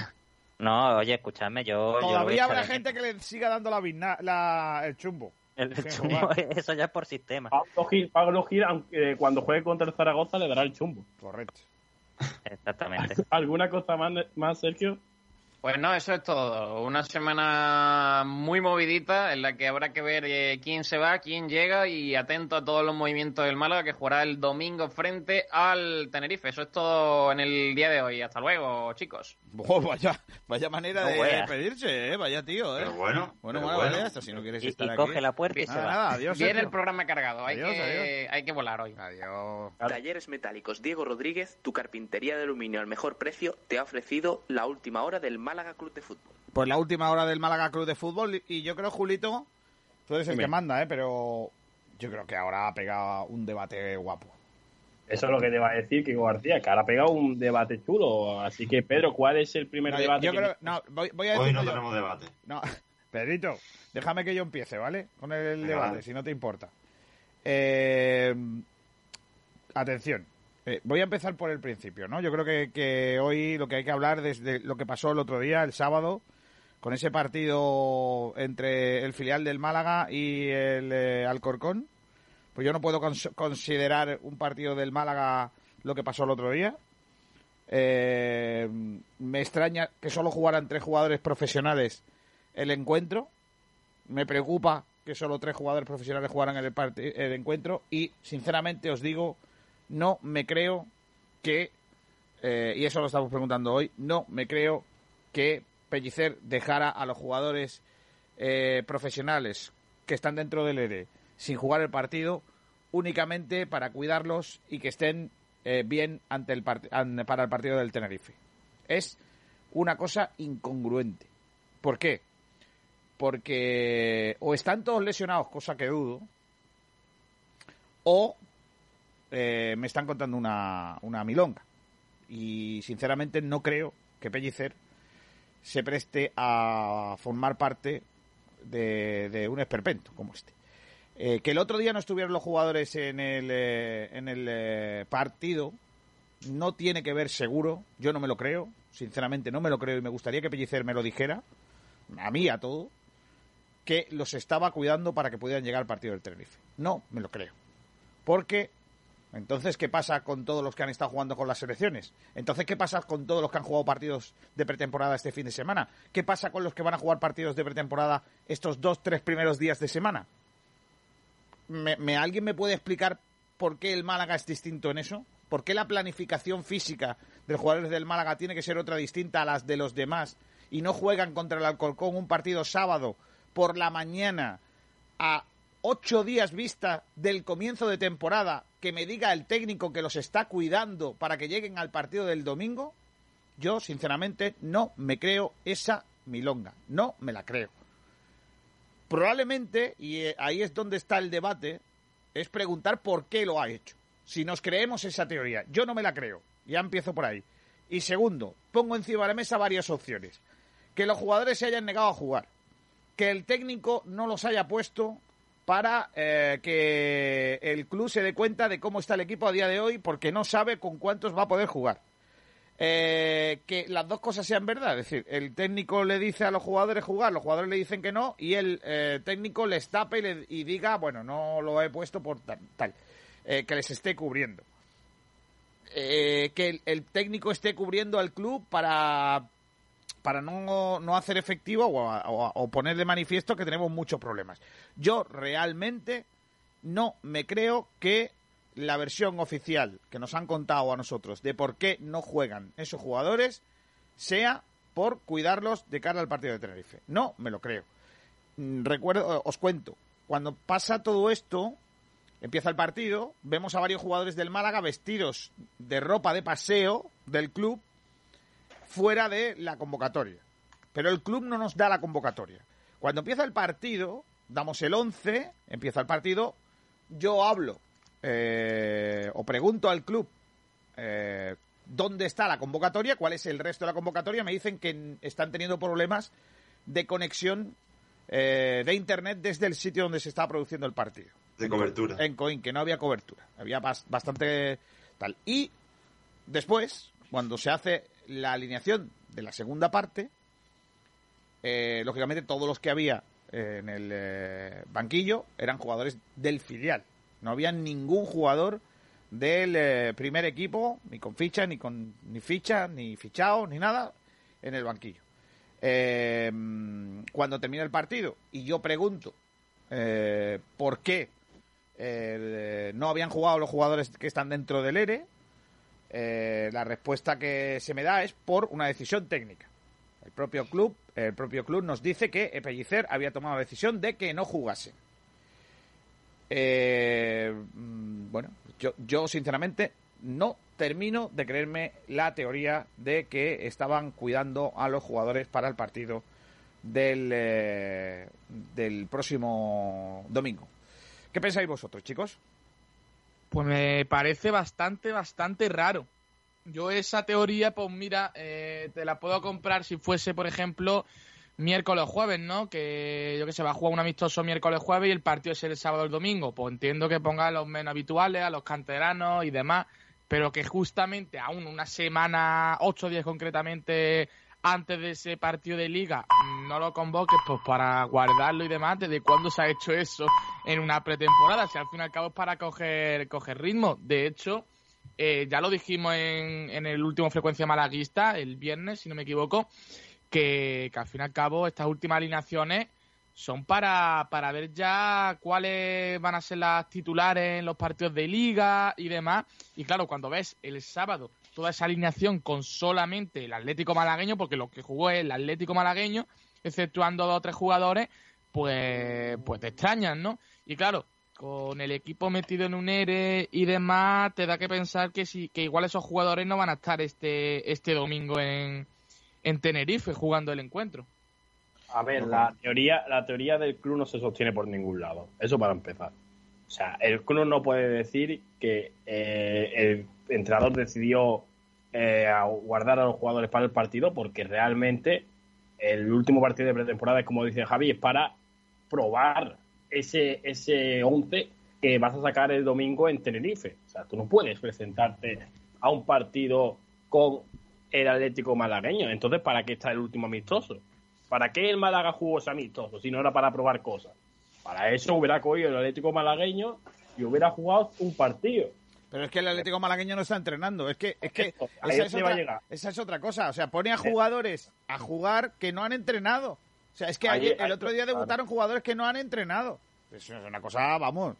No, oye, escuchadme, yo. Todavía habrá gente que le siga dando la, la el chumbo. El, chumbo, <laughs> eso ya es por sistema. Pablo Gil, aunque cuando juegue contra el Zaragoza, le dará el chumbo. Correcto. Exactamente. <laughs> ¿Alguna cosa más, más Sergio? Pues no, eso es todo. Una semana muy movidita en la que habrá que ver eh, quién se va, quién llega y atento a todos los movimientos del Málaga que jugará el domingo frente al Tenerife. Eso es todo en el día de hoy. Hasta luego, chicos. vaya, vaya manera de despedirse, ¿eh? Vaya tío, ¿eh? Pero bueno. Bueno, bueno, vale, hasta si no quieres estar y aquí. coge la puerta y se va. adiós, Viene el programa cargado. Hay, que, hay que volar hoy. Adiós. Talleres Metálicos Diego Rodríguez, tu carpintería de aluminio al mejor precio, te ha ofrecido la última hora del Málaga Club de Fútbol. Pues la última hora del Málaga Club de Fútbol y yo creo, Julito, tú eres el que manda, ¿eh? Pero yo creo que ahora ha pegado un debate guapo. Eso es lo que te va a decir Kiko García, que ahora ha pegado un debate chulo. Así que, Pedro, ¿cuál es el primer debate? Yo creo, no, voy, a Hoy no tenemos debate. No, <laughs> Pedrito, déjame que yo empiece, ¿vale? Con el debate, si no te importa. Eh, atención, eh, voy a empezar por el principio, ¿no? Yo creo que, hoy lo que hay que hablar desde lo que pasó el otro día, el sábado, con ese partido entre el filial del Málaga y el eh, Alcorcón. Pues yo no puedo considerar un partido del Málaga lo que pasó el otro día. Eh, me extraña que solo jugaran tres jugadores profesionales el encuentro. Me preocupa que solo tres jugadores profesionales jugaran el, el encuentro. Y sinceramente os digo no me creo que eh, y eso lo estamos preguntando hoy, no me creo que Pellicer dejara a los jugadores eh, profesionales que están dentro del ERE sin jugar el partido únicamente para cuidarlos y que estén eh, bien ante el para el partido del Tenerife. Es una cosa incongruente. ¿Por qué? Porque o están todos lesionados, cosa que dudo, o eh, me están contando una, una milonga. Y sinceramente no creo que Pellicer se preste a formar parte de, un esperpento como este. Eh, que el otro día no estuvieron los jugadores en el, eh, en el partido no tiene que ver seguro, yo no me lo creo, sinceramente no me lo creo y me gustaría que Pellicer me lo dijera, a mí, a todo, que los estaba cuidando para que pudieran llegar al partido del Tenerife. No me lo creo. Porque, entonces, ¿qué pasa con todos los que han estado jugando con las selecciones? Entonces, ¿qué pasa con todos los que han jugado partidos de pretemporada este fin de semana? ¿Qué pasa con los que van a jugar partidos de pretemporada estos dos, tres primeros días de semana? ¿Me, alguien me puede explicar por qué el Málaga es distinto en eso? ¿Por qué la planificación física de los jugadores del Málaga tiene que ser otra distinta a las de los demás y no juegan contra el Alcorcón un partido sábado por la mañana a ocho días vista del comienzo de temporada que me diga el técnico que los está cuidando para que lleguen al partido del domingo, yo sinceramente no me creo esa milonga, no me la creo. Probablemente, y eh, ahí es donde está el debate, es preguntar por qué lo ha hecho. Si nos creemos esa teoría, yo no me la creo, ya empiezo por ahí. Y segundo, pongo encima de la mesa varias opciones. Que los jugadores se hayan negado a jugar, que el técnico no los haya puesto para eh, que el club se dé cuenta de cómo está el equipo a día de hoy porque no sabe con cuántos va a poder jugar. Eh, que las dos cosas sean verdad, es decir, el técnico le dice a los jugadores jugar, los jugadores le dicen que no y el eh, técnico les tape y, diga, bueno, no lo he puesto por tal, que les esté cubriendo. que el técnico esté cubriendo al club para para no, no hacer efectivo o, poner de manifiesto que tenemos muchos problemas. Yo realmente no me creo que la versión oficial que nos han contado a nosotros de por qué no juegan esos jugadores sea por cuidarlos de cara al partido de Tenerife. No me lo creo. Mm, recuerdo, os cuento, cuando pasa todo esto, empieza el partido, vemos a varios jugadores del Málaga vestidos de ropa de paseo del club fuera de la convocatoria. Pero el club no nos da la convocatoria. Cuando empieza el partido, damos el 11, empieza el partido, yo hablo eh, o pregunto al club eh, dónde está la convocatoria, cuál es el resto de la convocatoria, me dicen que están teniendo problemas de conexión eh, de internet desde el sitio donde se estaba produciendo el partido. De cobertura. En Coin, que no había cobertura. Había bastante tal. Y después, cuando se hace la alineación de la segunda parte, eh, lógicamente todos los que había eh, en el eh, banquillo eran jugadores del filial. No había ningún jugador del primer equipo, ni con ficha, ni con ni ficha, ni fichado, ni nada, en el banquillo. cuando termina el partido y yo pregunto por qué no habían jugado los jugadores que están dentro del ERE, eh, la respuesta que se me da es por una decisión técnica. El propio club, el propio club nos dice que Pellicer había tomado la decisión de que no jugase. Eh, mm, bueno, yo, sinceramente no termino de creerme la teoría de que estaban cuidando a los jugadores para el partido del, eh, del próximo domingo. ¿Qué pensáis vosotros, chicos? Pues me parece bastante, bastante raro. Yo esa teoría, pues mira, eh, te la puedo comprar si fuese, por ejemplo, miércoles jueves, ¿no? Que yo que sé, va a jugar un amistoso miércoles jueves y el partido es el sábado o el domingo. Pues entiendo que ponga a los menos habituales, a los canteranos y demás, pero que justamente aún una semana, ocho días concretamente, antes de ese partido de liga no lo convoques pues para guardarlo y demás, ¿desde cuándo se ha hecho eso en una pretemporada? Si al fin y al cabo es para coger, coger ritmo. De hecho, eh, ya lo dijimos en, en el último Frecuencia Malaguista, el viernes, si no me equivoco, que, que al fin y al cabo estas últimas alineaciones son para, para ver ya cuáles van a ser las titulares en los partidos de liga y demás. Y claro, cuando ves el sábado toda esa alineación con solamente el Atlético malagueño, porque lo que jugó es el Atlético malagueño, exceptuando dos o tres jugadores, pues, pues te extrañan, ¿no? Y claro, con el equipo metido en un ERE y demás, te da que pensar que si, que igual esos jugadores no van a estar este, este domingo en, en Tenerife jugando el encuentro. A ver, la teoría, la teoría del club no se sostiene por ningún lado. Eso para empezar. O sea, el club no puede decir que eh, el entrenador decidió eh, guardar a los jugadores para el partido porque realmente el último partido de pretemporada, como dice Javi, es para probar ese, ese 11 que vas a sacar el domingo en Tenerife. O sea, tú no puedes presentarte a un partido con el Atlético malagueño. Entonces, ¿para qué está el último amistoso? ¿Para qué el Málaga jugó ese amistoso si no era para probar cosas? Para eso hubiera cogido el Atlético malagueño y hubiera jugado un partido. Pero es que el Atlético malagueño no está entrenando. Es que, es que esa, es otra, esa, es otra, cosa. O sea, pone a jugadores a jugar que no han entrenado. O sea, es que el otro día debutaron jugadores que no han entrenado. Eso es una cosa, vamos.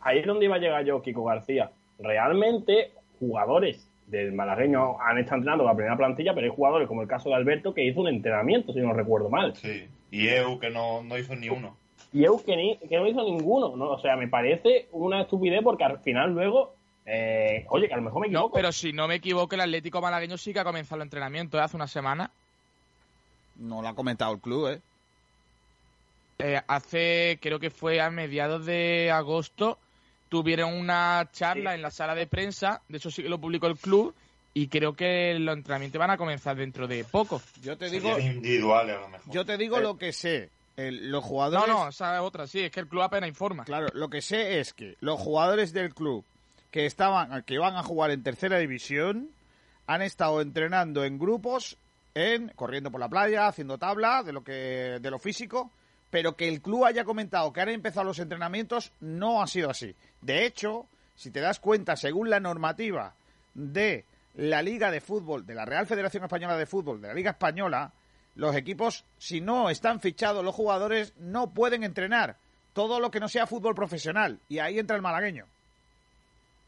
Ahí es donde iba a llegar yo, Kiko García. Realmente, jugadores del malagueño han estado entrenando la primera plantilla, pero hay jugadores como el caso de Alberto que hizo un entrenamiento, si no recuerdo mal. Sí, y Eu que no, no hizo ni uno. Y Eu que, ni, que no hizo ninguno. ¿no? O sea, me parece una estupidez porque al final luego eh, oye, que a lo mejor me equivoco. No, pero si no me equivoco, el Atlético malagueño sí que ha comenzado el entrenamiento ¿eh? hace una semana. No lo ha comentado el club, ¿eh? ¿eh? Hace, creo que fue a mediados de agosto, tuvieron una charla en la sala de prensa, de eso sí que lo publicó el club, y creo que los entrenamientos van a comenzar dentro de poco. Yo te digo, individuales a lo mejor. Yo te digo lo que sé. los jugadores. No, no, esa es otra, sí, es que el club apenas informa. Claro, lo que sé es que los jugadores del club que estaban que van a jugar en tercera división han estado entrenando en grupos en corriendo por la playa haciendo tabla de lo que de lo físico pero que el club haya comentado que han empezado los entrenamientos no ha sido así. De hecho si te das cuenta según la normativa de la Liga de Fútbol de la Real Federación Española de Fútbol de la Liga Española los equipos si no están fichados los jugadores no pueden entrenar. Todo lo que no sea fútbol profesional. Y ahí entra el malagueño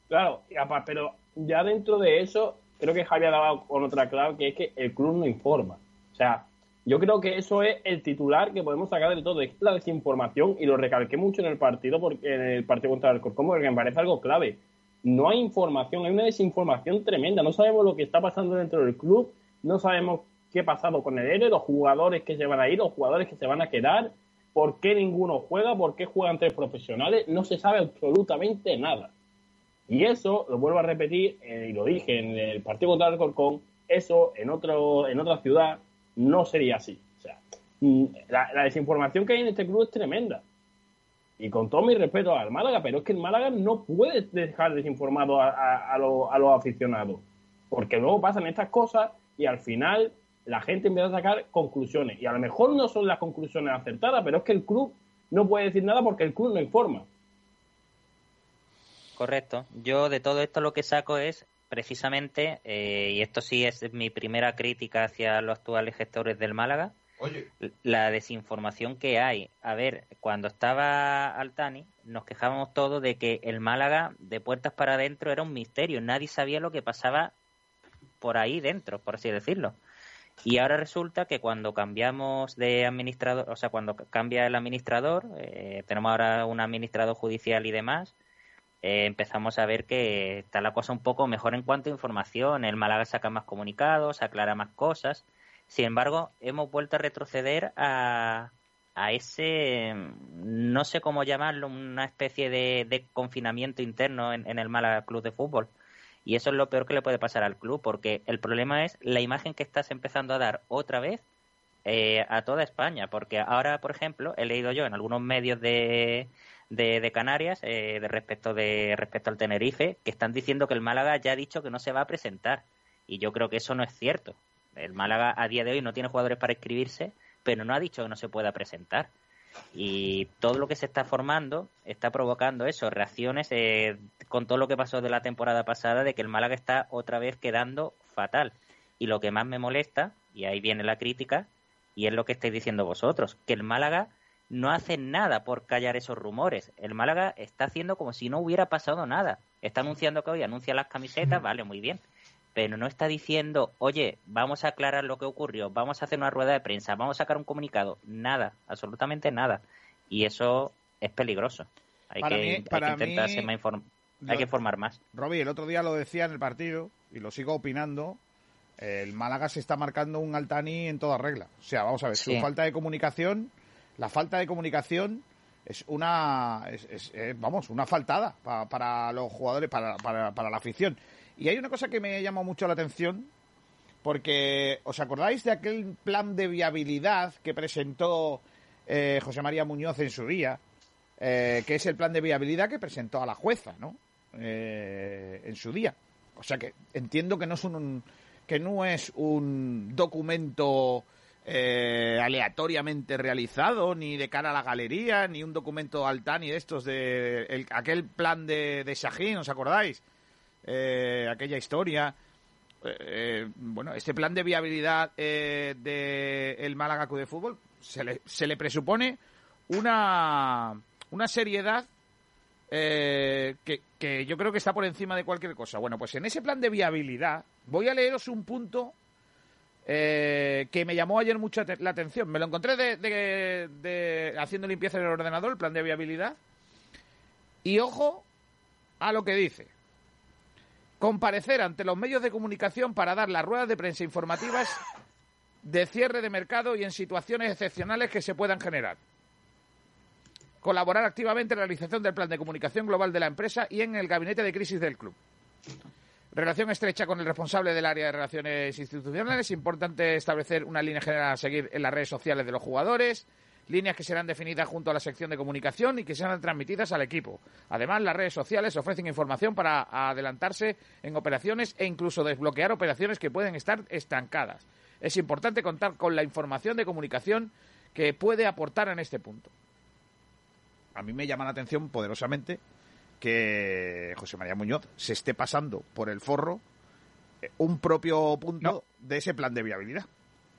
Claro, pero ya dentro de eso, creo que Javi ha dado con otra clave, que es que el club no informa. O sea, yo creo que eso es el titular que podemos sacar de todo, es la desinformación, y lo recalqué mucho en el partido, porque en el partido contra el Corcón, porque me parece algo clave. No hay información, hay una desinformación tremenda, no sabemos lo que está pasando dentro del club, no sabemos qué ha pasado con el ERE, los jugadores que se van a ir, los jugadores que se van a quedar, por qué ninguno juega, por qué juegan tres profesionales, no se sabe absolutamente nada. Y eso, lo vuelvo a repetir, eh, y lo dije en el partido contra el Corcón, eso en, otro, en otra ciudad no sería así. O sea, mm, la, desinformación que hay en este club es tremenda. Y con todo mi respeto al Málaga, pero es que el Málaga no puede dejar desinformado a, a, a, los aficionados. Porque luego pasan estas cosas y al final la gente empieza a sacar conclusiones. Y a lo mejor no son las conclusiones acertadas, pero es que el club no puede decir nada porque el club no informa. Correcto. Yo de todo esto lo que saco es precisamente, eh, y esto sí es mi primera crítica hacia los actuales gestores del Málaga, la desinformación que hay. A ver, cuando estaba Altani, nos quejábamos todos de que el Málaga de puertas para adentro era un misterio. Nadie sabía lo que pasaba por ahí dentro, por así decirlo. Y ahora resulta que cuando cambiamos de administrador, o sea, cuando cambia el administrador, eh, tenemos ahora un administrador judicial y demás, eh, empezamos a ver que está la cosa un poco mejor en cuanto a información. El Málaga saca más comunicados, aclara más cosas. Sin embargo, hemos vuelto a retroceder a, a ese, no sé cómo llamarlo, una especie de, confinamiento interno en, el Málaga Club de Fútbol. Y eso es lo peor que le puede pasar al club, porque el problema es la imagen que estás empezando a dar otra vez eh, a toda España. Porque ahora, por ejemplo, he leído yo en algunos medios de, de, Canarias eh, de respecto de respecto al Tenerife que están diciendo que el Málaga ya ha dicho que no se va a presentar. Y yo creo que eso no es cierto. El Málaga a día de hoy no tiene jugadores para inscribirse pero no ha dicho que no se pueda presentar. Y todo lo que se está formando está provocando eso reacciones eh, con todo lo que pasó de la temporada pasada de que el Málaga está otra vez quedando fatal. Y lo que más me molesta y ahí viene la crítica y es lo que estáis diciendo vosotros que el Málaga no hace nada por callar esos rumores. El Málaga está haciendo como si no hubiera pasado nada. Está anunciando que hoy anuncia las camisetas, vale, muy bien. pero no está diciendo, oye, vamos a aclarar lo que ocurrió, vamos a hacer una rueda de prensa, vamos a sacar un comunicado. Nada, absolutamente nada. Y eso es peligroso. Hay que, intentar ser más hay que formar más. Robbie, el otro día lo decía en el partido, y lo sigo opinando, el Málaga se está marcando un Altani en toda regla. O sea, vamos a ver, su falta de comunicación, la falta de comunicación es una, es, vamos, una faltada para, los jugadores, para, para, la afición. Y hay una cosa que me llamado mucho la atención, porque ¿os acordáis de aquel plan de viabilidad que presentó eh, José María Muñoz en su día? Eh, que es el plan de viabilidad que presentó a la jueza, ¿no? Eh, en su día. O sea que entiendo que no es un, que no es un documento eh, aleatoriamente realizado, ni de cara a la galería, ni un documento Altani de estos de aquel plan de, de Shahin, ¿os acordáis? aquella historia. bueno, este plan de viabilidad del de Málaga de Fútbol se le, se le presupone una una seriedad eh, que, yo creo que está por encima de cualquier cosa. Bueno, pues en ese plan de viabilidad voy a leeros un punto eh, que me llamó ayer mucho la atención. Me lo encontré de, haciendo limpieza en el ordenador, el plan de viabilidad. Y ojo a lo que dice. Comparecer ante los medios de comunicación para dar las ruedas de prensa informativas de cierre de mercado y en situaciones excepcionales que se puedan generar colaborar activamente en la realización del plan de comunicación global de la empresa y en el gabinete de crisis del club. Relación estrecha con el responsable del área de relaciones institucionales. Es importante establecer una línea general a seguir en las redes sociales de los jugadores. Líneas que serán definidas junto a la sección de comunicación y que serán transmitidas al equipo. Además, las redes sociales ofrecen información para adelantarse en operaciones e incluso desbloquear operaciones que pueden estar estancadas. Es importante contar con la información de comunicación que puede aportar en este punto a mí me llama la atención poderosamente que José María Muñoz se esté pasando por el forro eh, un propio punto de ese plan de viabilidad.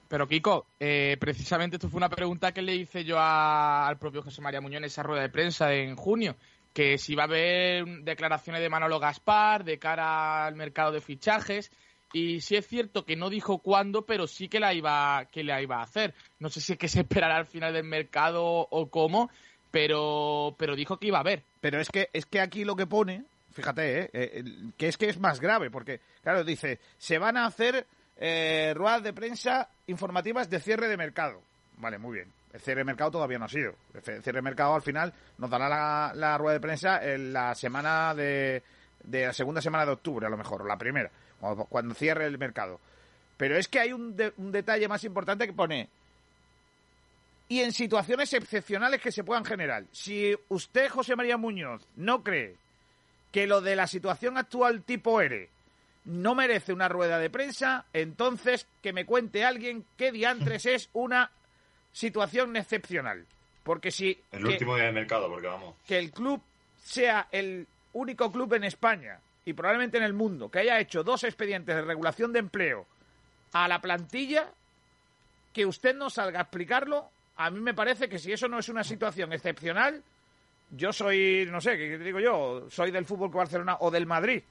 Pero Kiko, eh, precisamente esto fue una pregunta que le hice yo al propio José María Muñoz en esa rueda de prensa en junio, que si va a haber declaraciones de Manolo Gaspar de cara al mercado de fichajes, y sí es cierto que no dijo cuándo, pero sí que la iba, que la iba a hacer. No sé si es que se esperará al final del mercado o cómo, pero, pero dijo que iba a haber. Pero es que, es que aquí lo que pone, fíjate, eh, eh que es que es más grave, porque, claro, dice, se van a hacer eh, ruedas de prensa informativas de cierre de mercado. Vale, muy bien. El cierre de mercado todavía no ha sido. El cierre de mercado al final nos dará la, rueda de prensa en la semana de, de la segunda semana de octubre, a lo mejor, o la primera, cuando, cierre el mercado. Pero es que hay un, un detalle más importante que pone y en situaciones excepcionales que se puedan generar. Si usted, José María Muñoz, no cree que lo de la situación actual tipo ERE no merece una rueda de prensa, entonces que me cuente alguien qué diantres es una situación excepcional. Porque si... El último día de mercado, porque vamos. Que el club sea el único club en España y probablemente en el mundo que haya hecho dos expedientes de regulación de empleo a la plantilla, que usted no salga a explicarlo, a mí me parece que si eso no es una situación excepcional, yo soy, no sé, ¿qué digo yo? Soy del Fútbol Barcelona o del Madrid.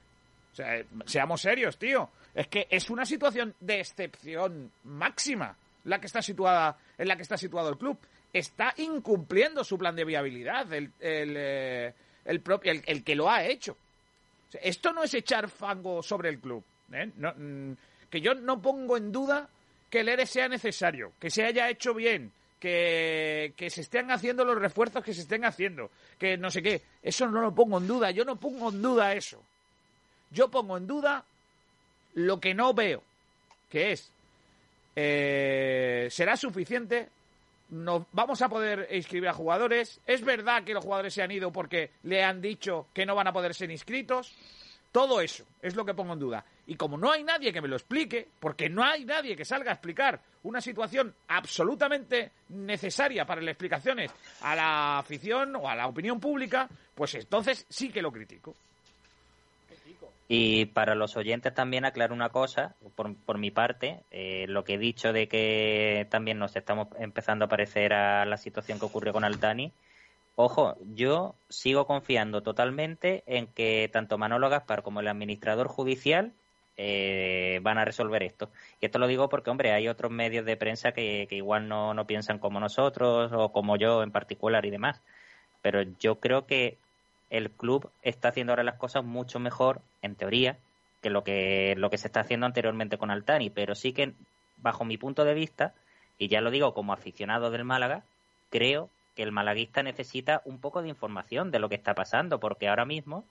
O sea, seamos serios, tío. Es que es una situación de excepción máxima la que está situada, en la que está situado el club. Está incumpliendo su plan de viabilidad, el, el, eh, propio, el, que lo ha hecho. esto no es echar fango sobre el club. ¿eh? Mm, que yo no pongo en duda que el ERE sea necesario, que se haya hecho bien, que, se estén haciendo los refuerzos que se estén haciendo, que no sé qué. Eso no lo pongo en duda, yo no pongo en duda eso. Yo pongo en duda lo que no veo, que es, eh, ¿será suficiente? ¿Nos vamos a poder inscribir a jugadores? ¿Es verdad que los jugadores se han ido porque le han dicho que no van a poder ser inscritos? Todo eso es lo que pongo en duda. Y como no hay nadie que me lo explique, porque no hay nadie que salga a explicar una situación absolutamente necesaria para las explicaciones a la afición o a la opinión pública, pues entonces sí que lo critico. Y para los oyentes también aclaro una cosa, por, por mi parte, eh, lo que he dicho de que también nos estamos empezando a parecer a la situación que ocurrió con Altani, Ojo, yo sigo confiando totalmente en que tanto Manolo Gaspar como el administrador judicial eh, van a resolver esto. Y esto lo digo porque, hombre, hay otros medios de prensa que, que igual no, no piensan como nosotros o como yo en particular y demás. Pero yo creo que el club está haciendo ahora las cosas mucho mejor, en teoría, que lo que, lo que se está haciendo anteriormente con Altani. Pero sí que, bajo mi punto de vista, y ya lo digo como aficionado del Málaga, creo que el malaguista necesita un poco de información de lo que está pasando, porque ahora mismo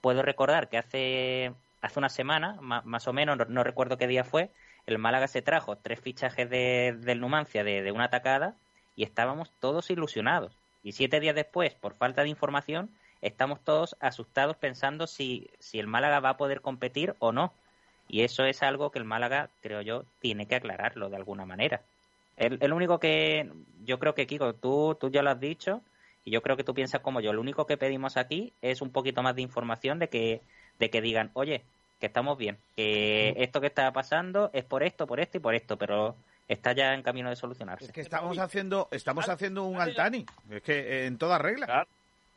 puedo recordar que hace, hace una semana, más, o menos, no, recuerdo qué día fue, el Málaga se trajo tres fichajes de, del Numancia de, de una atacada y estábamos todos ilusionados. Y siete días después, por falta de información, estamos todos asustados pensando si, si el Málaga va a poder competir o no. Y eso es algo que el Málaga, creo yo, tiene que aclararlo de alguna manera. El, el único que yo creo que, Kiko, tú, tú ya lo has dicho, y yo creo que tú piensas como yo. Lo único que pedimos aquí es un poquito más de información de que, de que digan, oye, que estamos bien, que esto que está pasando es por esto, por esto y por esto, pero está ya en camino de solucionarse. Es que estamos haciendo, estamos haciendo un Altani, es que en toda regla.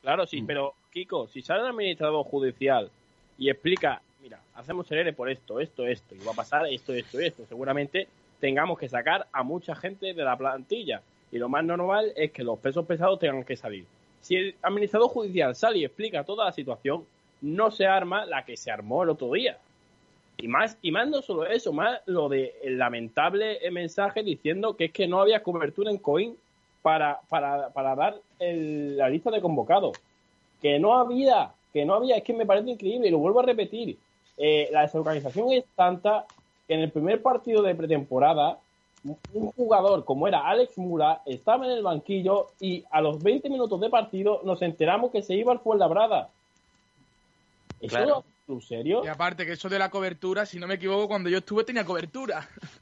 Claro, sí, mm. pero Kiko, si sale el administrador judicial y explica, mira, hacemos el ERE por esto, esto, esto, y va a pasar esto, esto, esto, seguramente tengamos que sacar a mucha gente de la plantilla. Y lo más normal es que los pesos pesados tengan que salir. Si el administrador judicial sale y explica toda la situación, no se arma la que se armó el otro día. Y más, y más no solo eso, más lo de el lamentable mensaje diciendo que es que no había cobertura en Coin para, para, para dar la lista de convocados. Que no había, que no había, es que me parece increíble, y lo vuelvo a repetir. Eh, la desorganización es tanta en el primer partido de pretemporada, un jugador como era Alex Mura estaba en el banquillo y a los 20 minutos de partido nos enteramos que se iba al Fuenlabrada. ¿Eso es serio? Y aparte que eso de la cobertura, si no me equivoco, cuando yo estuve tenía cobertura. <laughs>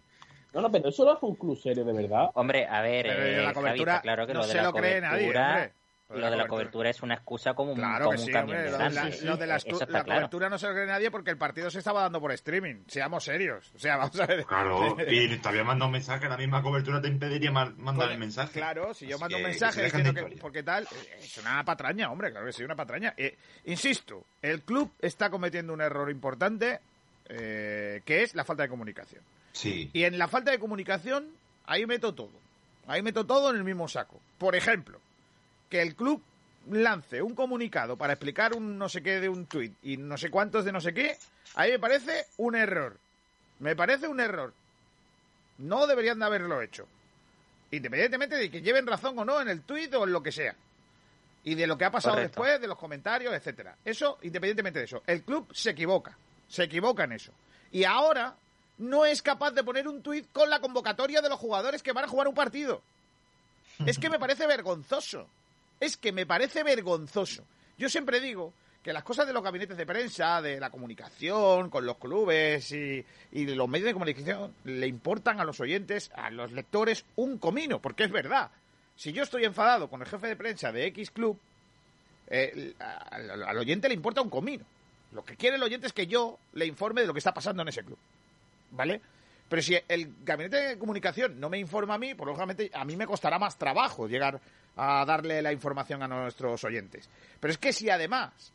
No, no, pero eso lo hace un club serio de verdad. Hombre, a ver, eh, la cobertura, claro que no lo de se la lo cree nadie, lo de la cobertura es una excusa como un, claro como un camión de Lo de la, cobertura no se lo cree nadie porque el partido se estaba dando por streaming. Seamos serios. O sea, <laughs> vamos a ver. Claro, <laughs> y te había mandado un mensaje, la misma cobertura te impediría mandar el mensaje. Claro, si yo mando un mensaje diciendo que. Porque tal. Es una patraña, hombre, claro que sí, una patraña. Eh, insisto, el club está cometiendo un error importante eh, que es la falta de comunicación. Sí. Y en la falta de comunicación, ahí meto todo. Ahí meto todo en el mismo saco. Por ejemplo, que el club lance un comunicado para explicar un no sé qué de un tuit y no sé cuántos de no sé qué, ahí me parece un error. Me parece un error. No deberían de haberlo hecho. Independientemente de que lleven razón o no en el tuit o en lo que sea. Y de lo que ha pasado después, de los comentarios, etcétera. Eso, independientemente de eso. El club se equivoca. Se equivoca en eso. Y ahora no es capaz de poner un tuit con la convocatoria de los jugadores que van a jugar un partido. Es que me parece vergonzoso. Es que me parece vergonzoso. Yo siempre digo que las cosas de los gabinetes de prensa, de la comunicación con los clubes y, los medios de comunicación le importan a los oyentes, a los lectores, un comino, porque es verdad. Si yo estoy enfadado con el jefe de prensa de X club, eh, al oyente le importa un comino. Lo que quiere el oyente es que yo le informe de lo que está pasando en ese club. ¿Vale? Pero si el gabinete de comunicación no me informa a mí, pues lógicamente a mí me costará más trabajo llegar a darle la información a nuestros oyentes. Pero es que si además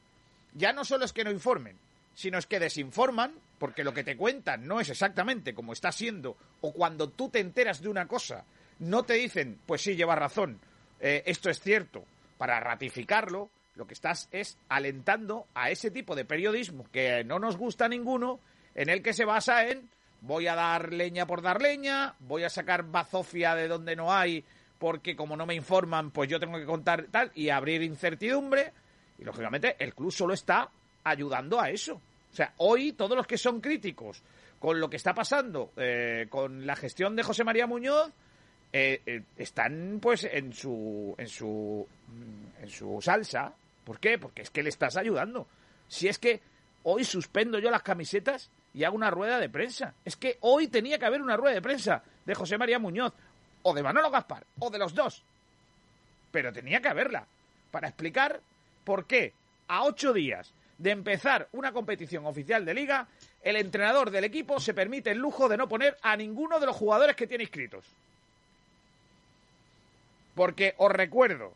ya no solo es que no informen, sino es que desinforman, porque lo que te cuentan no es exactamente como está siendo, o cuando tú te enteras de una cosa, no te dicen, pues sí, lleva razón, eh, esto es cierto, para ratificarlo, lo que estás es alentando a ese tipo de periodismo que no nos gusta a ninguno, en el que se basa en voy a dar leña por dar leña, voy a sacar bazofia de donde no hay, porque como no me informan, pues yo tengo que contar tal, y abrir incertidumbre, y lógicamente el club solo está ayudando a eso. O sea, hoy todos los que son críticos con lo que está pasando eh, con la gestión de José María Muñoz, eh, eh, están pues en su, en su, en su salsa. ¿Por qué? Porque es que le estás ayudando. Si es que hoy suspendo yo las camisetas y hago una rueda de prensa. Es que hoy tenía que haber una rueda de prensa de José María Muñoz, o de Manolo Gaspar, o de los dos. Pero tenía que haberla, para explicar por qué a ocho días de empezar una competición oficial de liga, el entrenador del equipo se permite el lujo de no poner a ninguno de los jugadores que tiene inscritos. Porque os recuerdo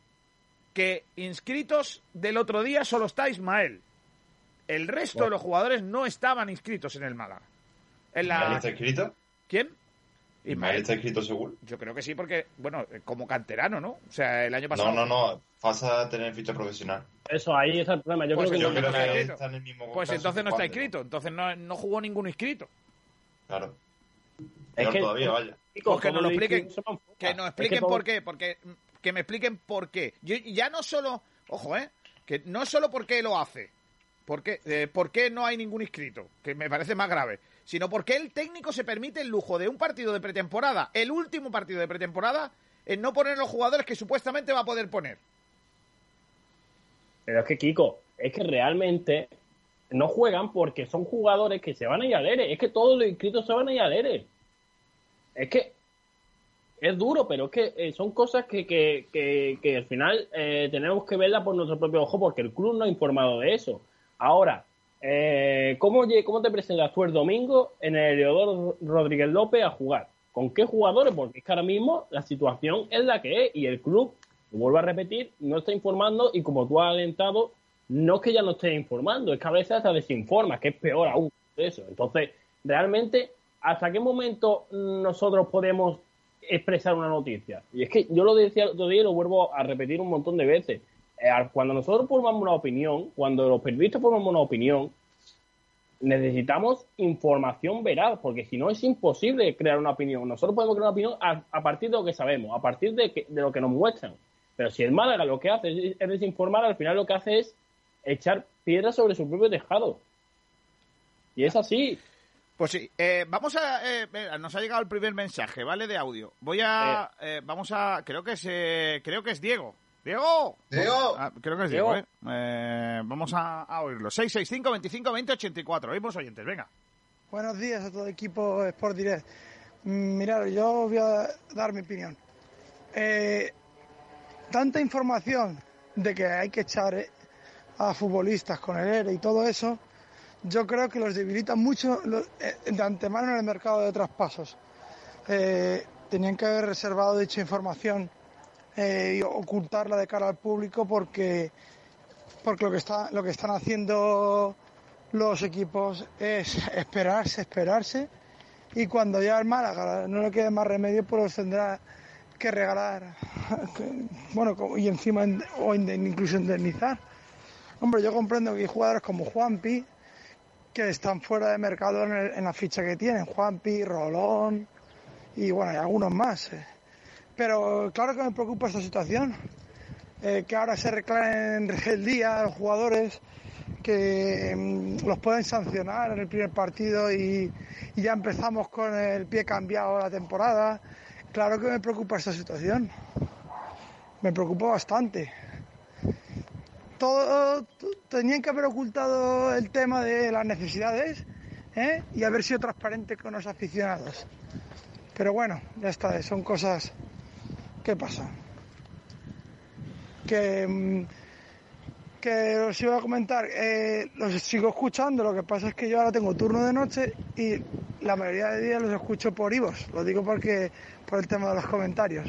que inscritos del otro día solo está Ismael. El resto de los jugadores no estaban inscritos en el Málaga. En la... está inscrito? ¿Quién? Ismael está inscrito seguro. Yo creo que sí, porque, bueno, como canterano, ¿no? O sea, el año pasado. No, no, no. Pasa a tener ficha profesional. Eso, ahí es el problema. Yo pues creo que, está en el mismo Pues entonces no está inscrito. Entonces no, no jugó ningún inscrito. Claro. Es que, todavía, vaya. Pues que nos lo expliquen. Que nos expliquen por qué. Porque, que me expliquen por qué. Yo, ya no solo. Ojo, ¿eh? Que no solo por qué lo hace. ¿Por qué, eh, ¿Por qué no hay ningún inscrito? Que me parece más grave. Sino porque el técnico se permite el lujo de un partido de pretemporada, el último partido de pretemporada, en no poner los jugadores que supuestamente va a poder poner. Pero es que, Kiko, es que realmente no juegan porque son jugadores que se van a ir al ERE. Es que todos los inscritos se van a ir al ERE. Es que es duro, pero es que eh, son cosas que, que, que, al final eh, tenemos que verlas por nuestro propio ojo porque el club no ha informado de eso. Ahora, eh, ¿cómo, ¿cómo te presentas tú el domingo en el Eleodoro Rodríguez López a jugar? ¿Con qué jugadores? Porque es que ahora mismo la situación es la que es y el club, vuelvo a repetir, no está informando y como tú has alentado, no es que ya no esté informando, es que a veces hasta desinforma, que es peor aún eso. Entonces, realmente, ¿hasta qué momento nosotros podemos expresar una noticia? Y es que yo lo decía el otro día y lo vuelvo a repetir un montón de veces. Eh, cuando nosotros formamos una opinión, cuando los periodistas formamos una opinión, necesitamos información veraz, porque si no es imposible crear una opinión. Nosotros podemos crear una opinión a, partir de lo que sabemos, a partir de, lo que nos muestran. Pero si el Málaga lo que hace es, desinformar, al final lo que hace es echar piedras sobre su propio tejado. Y es así. Pues sí, eh, vamos a. Eh, nos ha llegado el primer mensaje, ¿vale? De audio. Voy a. vamos a. Creo que es. creo que es Diego. Diego. Diego. Ah, creo que es Diego, ¿eh? ¿eh? vamos a, a, oírlo. 665 25 20 84. Oímos oyentes, venga. Buenos días a todo el equipo Sport Direct. Mm, mirad, yo voy a dar mi opinión. Eh, tanta información de que hay que echar eh, a futbolistas con el ERE y todo eso, yo creo que los debilita mucho de antemano en el mercado de traspasos. tenían que haber reservado dicha información eh, y ocultarla de cara al público porque, porque lo, que está, lo que están haciendo los equipos es esperarse, esperarse. Y cuando ya el Málaga no le quede más remedio pues tendrá que regalar bueno y encima o incluso indemnizar. Hombre yo comprendo que hay jugadores como Juanpi que están fuera de mercado en, la ficha que tienen. Juanpi, Rolón y bueno hay algunos más eh. Pero claro que me preocupa esta situación, eh, que ahora se reclaren el día los jugadores, que mm, los pueden sancionar en el primer partido y, ya empezamos con el pie cambiado la temporada. Claro que me preocupa esta situación, me preocupa bastante. Todo, tenían que haber ocultado el tema de las necesidades ¿eh? y haber sido transparente con los aficionados. Pero bueno, ya está, son cosas ¿Qué pasa? Que, mm, que os iba a comentar, eh, los sigo escuchando, lo que pasa es que yo ahora tengo turno de noche y la mayoría de días los escucho por Ivos, lo digo porque por el tema de los comentarios.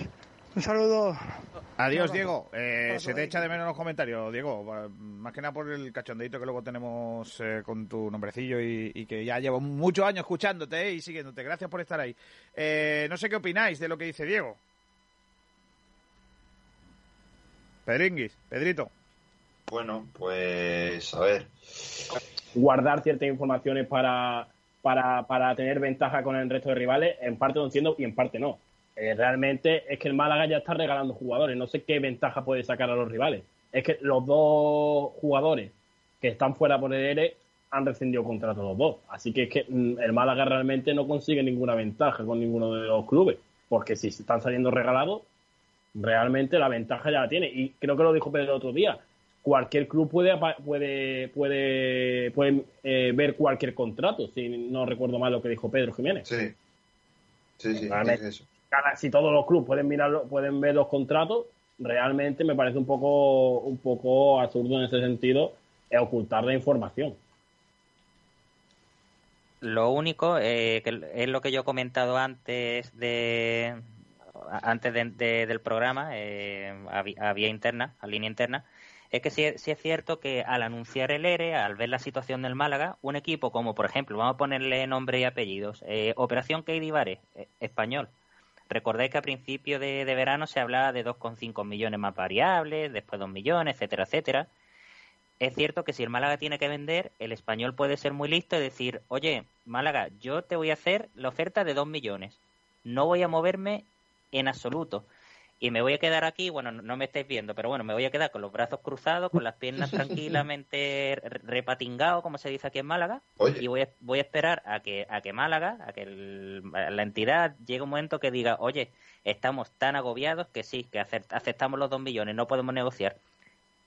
Un saludo. Adiós, Diego. Eh, se te echa de menos los comentarios, Diego. Más que nada por el cachondeito que luego tenemos eh, con tu nombrecillo y, que ya llevo muchos años escuchándote y siguiéndote. Gracias por estar ahí. no sé qué opináis de lo que dice Diego. Pedringuis, Pedrito. Bueno, pues a ver. Guardar ciertas informaciones para, para, para tener ventaja con el resto de rivales, en parte lo entiendo y en parte no. Eh, realmente es que el Málaga ya está regalando jugadores. No sé qué ventaja puede sacar a los rivales. Es que los dos jugadores que están fuera por el ERE han rescindido contrato los dos. Así que es que mm, el Málaga realmente no consigue ninguna ventaja con ninguno de los clubes. Porque si están saliendo regalados, realmente la ventaja ya la tiene. Y creo que lo dijo Pedro el otro día. Cualquier club puede puede puede, puede eh, ver cualquier contrato, si no recuerdo mal lo que dijo Pedro Jiménez. Sí. Sí, sí, Si todos los clubes pueden mirar, pueden ver los contratos, realmente me parece un poco, un poco absurdo en ese sentido ocultar la información. Lo único eh, que es lo que yo he comentado antes de, antes del programa, eh, a, vía interna, a línea interna, Es que sí, es cierto que al anunciar el ERE, al ver la situación del Málaga, un equipo como, por ejemplo, vamos a ponerle nombre y apellidos, eh, Operación Vare, eh, español. Recordéis que a principio de, de, verano se hablaba de 2,5 millones más variables, después 2 millones, etcétera, etcétera. Es cierto que si el Málaga tiene que vender, el español puede ser muy listo y decir, oye, Málaga, yo te voy a hacer la oferta de 2 millones. No voy a moverme en absoluto y me voy a quedar aquí, bueno, no me estáis viendo, pero bueno, me voy a quedar con los brazos cruzados, con las piernas <laughs> tranquilamente repatingados, como se dice aquí en Málaga, y voy a, voy a esperar a que, a que Málaga, a que la entidad llegue un momento que diga, oye, estamos tan agobiados que sí, que aceptamos los dos millones, no podemos negociar.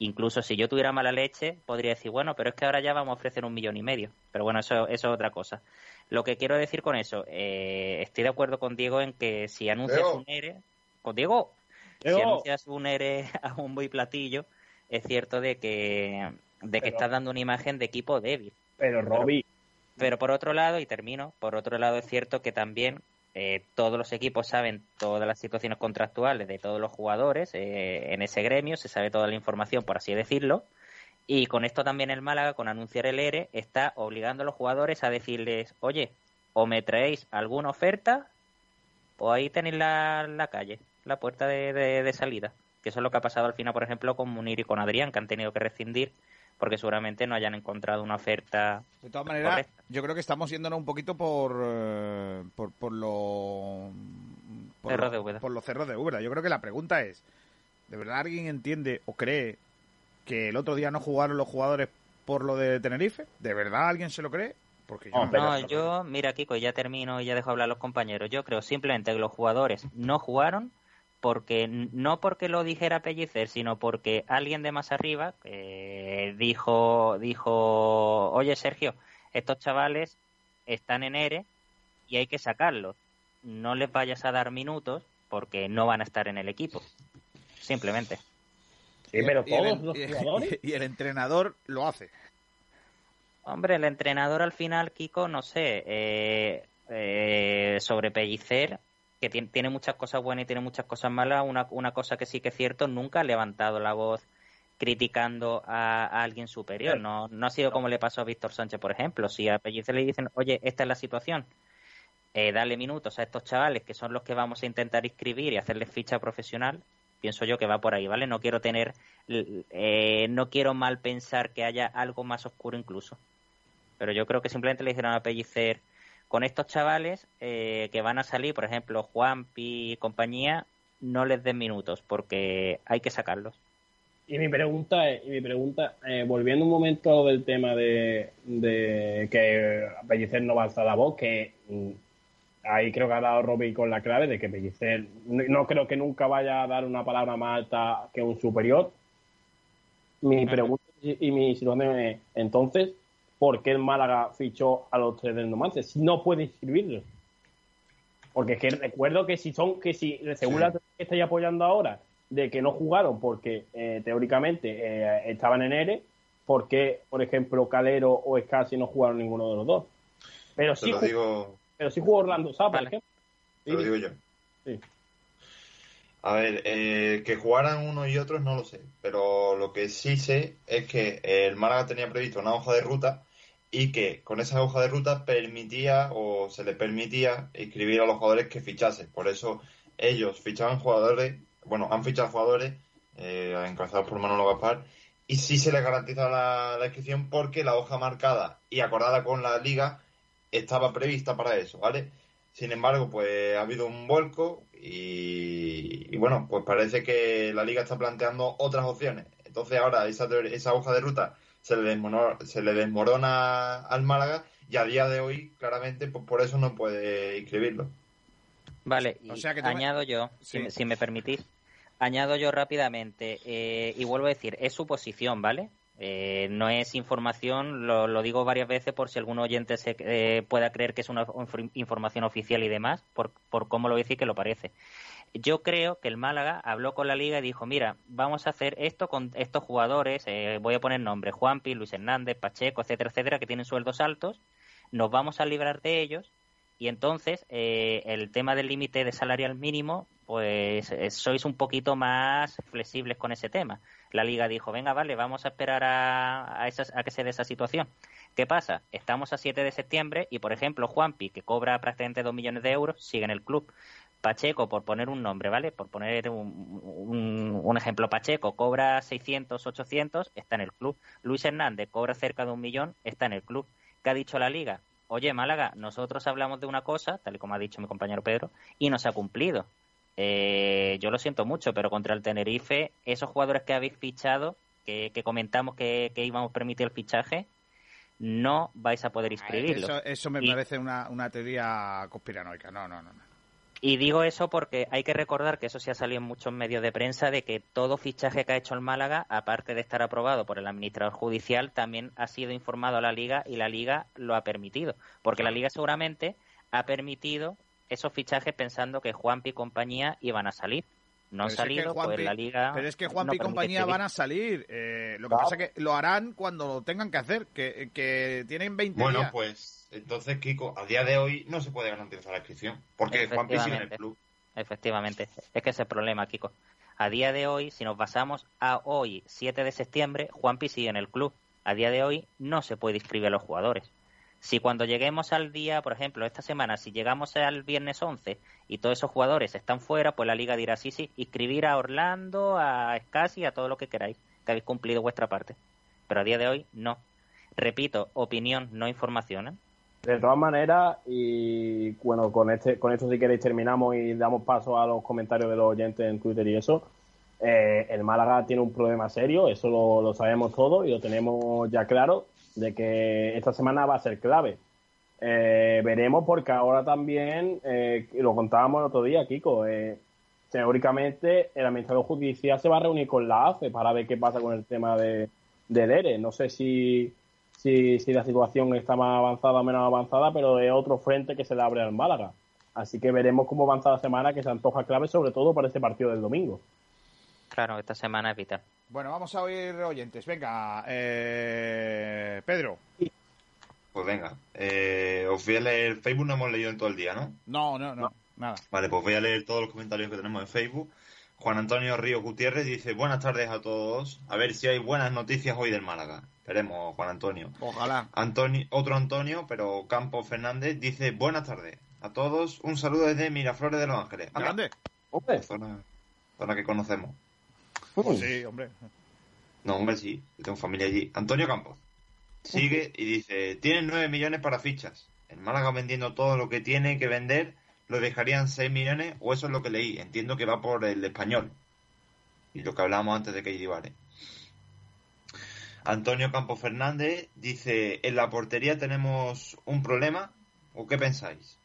Incluso si yo tuviera mala leche, podría decir, bueno, pero es que ahora ya vamos a ofrecer un millón y medio. Pero bueno, eso, eso es otra cosa. Lo que quiero decir con eso, eh, estoy de acuerdo con Diego en que si anuncias un ERE, con Diego, si anuncias un ERE <laughs> a un y platillo, es cierto de que, de que estás dando una imagen de equipo débil. Pero, Robbie. Pero, por otro lado, y termino, por otro lado es cierto que también eh, todos los equipos saben todas las situaciones contractuales de todos los jugadores eh, en ese gremio, se sabe toda la información, por así decirlo. Y con esto también el Málaga, con anunciar el ERE, está obligando a los jugadores a decirles, oye, o me traéis alguna oferta o ahí tenéis la, la calle la puerta de, de, salida. Que eso es lo que ha pasado al final, por ejemplo, con Munir y con Adrián, que han tenido que rescindir porque seguramente no hayan encontrado una oferta. De todas maneras, yo creo que estamos yéndonos un poquito por, eh, por, por lo. Por, cerros de por los cerros de Ubra. Yo creo que la pregunta es: ¿de verdad alguien entiende o cree que el otro día no jugaron los jugadores por lo de Tenerife? ¿De verdad alguien se lo cree? Porque yo no, yo, mira, Kiko, ya termino y ya dejo hablar a los compañeros. Yo creo simplemente que los jugadores no jugaron porque no porque lo dijera Pellicer, sino porque alguien de más arriba eh, dijo, dijo, oye Sergio, estos chavales están en ERE y hay que sacarlos. No les vayas a dar minutos porque no van a estar en el equipo. Simplemente. Sí, pero todos los jugadores. <laughs> Y el entrenador lo hace. Hombre, el entrenador al final, Kiko, no sé, eh, eh, sobre Pellicer, que tiene, muchas cosas buenas y tiene muchas cosas malas. Una, una cosa que sí que es cierto, nunca ha levantado la voz criticando a, alguien superior. No, no ha sido como le pasó a Víctor Sánchez, por ejemplo. Si a Pellicer le dicen, oye, esta es la situación, eh, dale minutos a estos chavales que son los que vamos a intentar inscribir y hacerles ficha profesional, pienso yo que va por ahí, ¿vale? No quiero tener, eh, no quiero mal pensar que haya algo más oscuro incluso. Pero yo creo que simplemente le dijeron a Pellicer, con estos chavales eh, que van a salir, por ejemplo, Juan y compañía, no les den minutos porque hay que sacarlos. Y mi pregunta es, y mi pregunta, eh, volviendo un momento del tema de, de que Pellicer no va a alzar la voz, que mm, ahí creo que ha dado Robbie con la clave de que Pellicer no, creo que nunca vaya a dar una palabra más alta que un superior. Mi pregunta y mi situación es, entonces, por qué el Málaga fichó a los tres del Numancia si no puede inscribirlos. Porque es que recuerdo que si son, que si, según la que estáis apoyando ahora, de que no jugaron porque eh, teóricamente eh, estaban en ERE, ¿por qué, por ejemplo, Calero o Escasi no jugaron ninguno de los dos? Pero sí, jugó, pero sí jugó Orlando Sá, por ejemplo. Te lo digo yo. Sí. A ver, eh, que jugaran unos y otros no lo sé, pero lo que sí sé es que el Málaga tenía previsto una hoja de ruta y que con esa hoja de ruta permitía o se le permitía inscribir a los jugadores que fichasen. Por eso ellos fichaban jugadores, bueno, han fichado jugadores eh, encabezados por Manolo Gaspar y sí se les garantiza la, inscripción porque la hoja marcada y acordada con la liga estaba prevista para eso, ¿vale? Sin embargo, pues ha habido un vuelco y, y, bueno, pues parece que la liga está planteando otras opciones. Entonces ahora esa, esa hoja de ruta se le, desmorona, se le desmorona al Málaga y a día de hoy, claramente, pues por eso no puede inscribirlo. Vale, añado yo, si, me permitís, añado yo rápidamente, eh, y vuelvo a decir, es suposición, ¿vale? Eh, no es información, lo, digo varias veces por si algún oyente se, eh, pueda creer que es una información oficial y demás, por, por cómo lo dice que lo parece. Yo creo que el Málaga habló con la liga y dijo, mira, vamos a hacer esto con estos jugadores, eh, voy a poner nombres, Juanpi, Luis Hernández, Pacheco, etcétera, etcétera, que tienen sueldos altos, nos vamos a librar de ellos Y entonces, eh, el tema del límite de salarial mínimo, pues eh, sois un poquito más flexibles con ese tema. La liga dijo, venga, vale, vamos a esperar a, a, a que se dé esa situación. ¿Qué pasa? Estamos a 7 de septiembre y, por ejemplo, Juanpi, que cobra prácticamente 2 millones de euros, sigue en el club. Pacheco, por poner un nombre, ¿vale? Por poner un, un, ejemplo, Pacheco cobra 600, 800, está en el club. Luis Hernández cobra cerca de un millón, está en el club. ¿Qué ha dicho la liga? Oye, Málaga, nosotros hablamos de una cosa, tal y como ha dicho mi compañero Pedro, y no se ha cumplido. Eh, yo lo siento mucho, pero contra el Tenerife, esos jugadores que habéis fichado, que, comentamos que, íbamos a permitir el fichaje, no vais a poder inscribirlo. Eso, eso me parece una, una teoría conspiranoica. No, no, no. no. Y digo eso porque hay que recordar que eso se ha salido en muchos medios de prensa de que todo fichaje que ha hecho el Málaga, aparte de estar aprobado por el administrador judicial, también ha sido informado a la Liga y la Liga lo ha permitido. Porque la Liga seguramente ha permitido esos fichajes pensando que Juanpi y compañía iban a salir no han salido, pues la liga. Pero es que Juan y compañía van a salir. Eh, lo que pasa es que lo harán cuando lo tengan que hacer, que, que tienen 20 Bueno, pues entonces, Kiko, a día de hoy no se puede garantizar la inscripción, porque Juan sigue en el club. Efectivamente, es que ese es el problema, Kiko. A día de hoy, si nos basamos a hoy, 7 de septiembre, Juanpi sigue en el club. A día de hoy no se puede inscribir a los jugadores. Si cuando lleguemos al día, por ejemplo, esta semana, si llegamos al viernes 11 y todos esos jugadores están fuera, pues la liga dirá, sí, sí, inscribir a Orlando, a Scassi, a todo lo que queráis, que habéis cumplido vuestra parte. Pero a día de hoy, no. Repito, opinión, no información. ¿eh? De todas maneras, y bueno, con, este, con esto si queréis terminamos y damos paso a los comentarios de los oyentes en Twitter y eso. Eh, el Málaga tiene un problema serio, eso lo, lo sabemos todos y lo tenemos ya claro de que esta semana va a ser clave. Eh, veremos porque ahora también, eh, lo contábamos el otro día, Kiko, eh, teóricamente el administrador judicial se va a reunir con la AFE para ver qué pasa con el tema de, de DERE. No sé si, si, si la situación está más avanzada o menos avanzada, pero es otro frente que se le abre al Málaga. Así que veremos cómo avanza la semana, que se antoja clave, sobre todo para ese partido del domingo. Claro, esta semana es vital. Bueno, vamos a oír oyentes. Venga, eh, Pedro. Pues venga, eh, os voy a leer. Facebook no hemos leído en todo el día, ¿no? No, no, no, nada. Vale, pues voy a leer todos los comentarios que tenemos en Facebook. Juan Antonio Río Gutiérrez dice: Buenas tardes a todos. A ver si hay buenas noticias hoy del Málaga. Esperemos, Juan Antonio. Ojalá. Antonio, otro Antonio, pero Campo Fernández, dice: Buenas tardes a todos. Un saludo desde Miraflores de Los Ángeles. ¿Grande? Zona, zona que conocemos. Pues sí, hombre. No, hombre, sí. Yo tengo familia allí. Antonio Campos. Sigue y dice, tienen 9 millones para fichas. El Málaga vendiendo todo lo que tiene que vender, lo dejarían 6 millones, o eso es lo que leí. Entiendo que va por el español. Y lo que hablábamos antes de que vale. Antonio Campos Fernández dice, en la portería tenemos un problema, ¿o qué pensáis?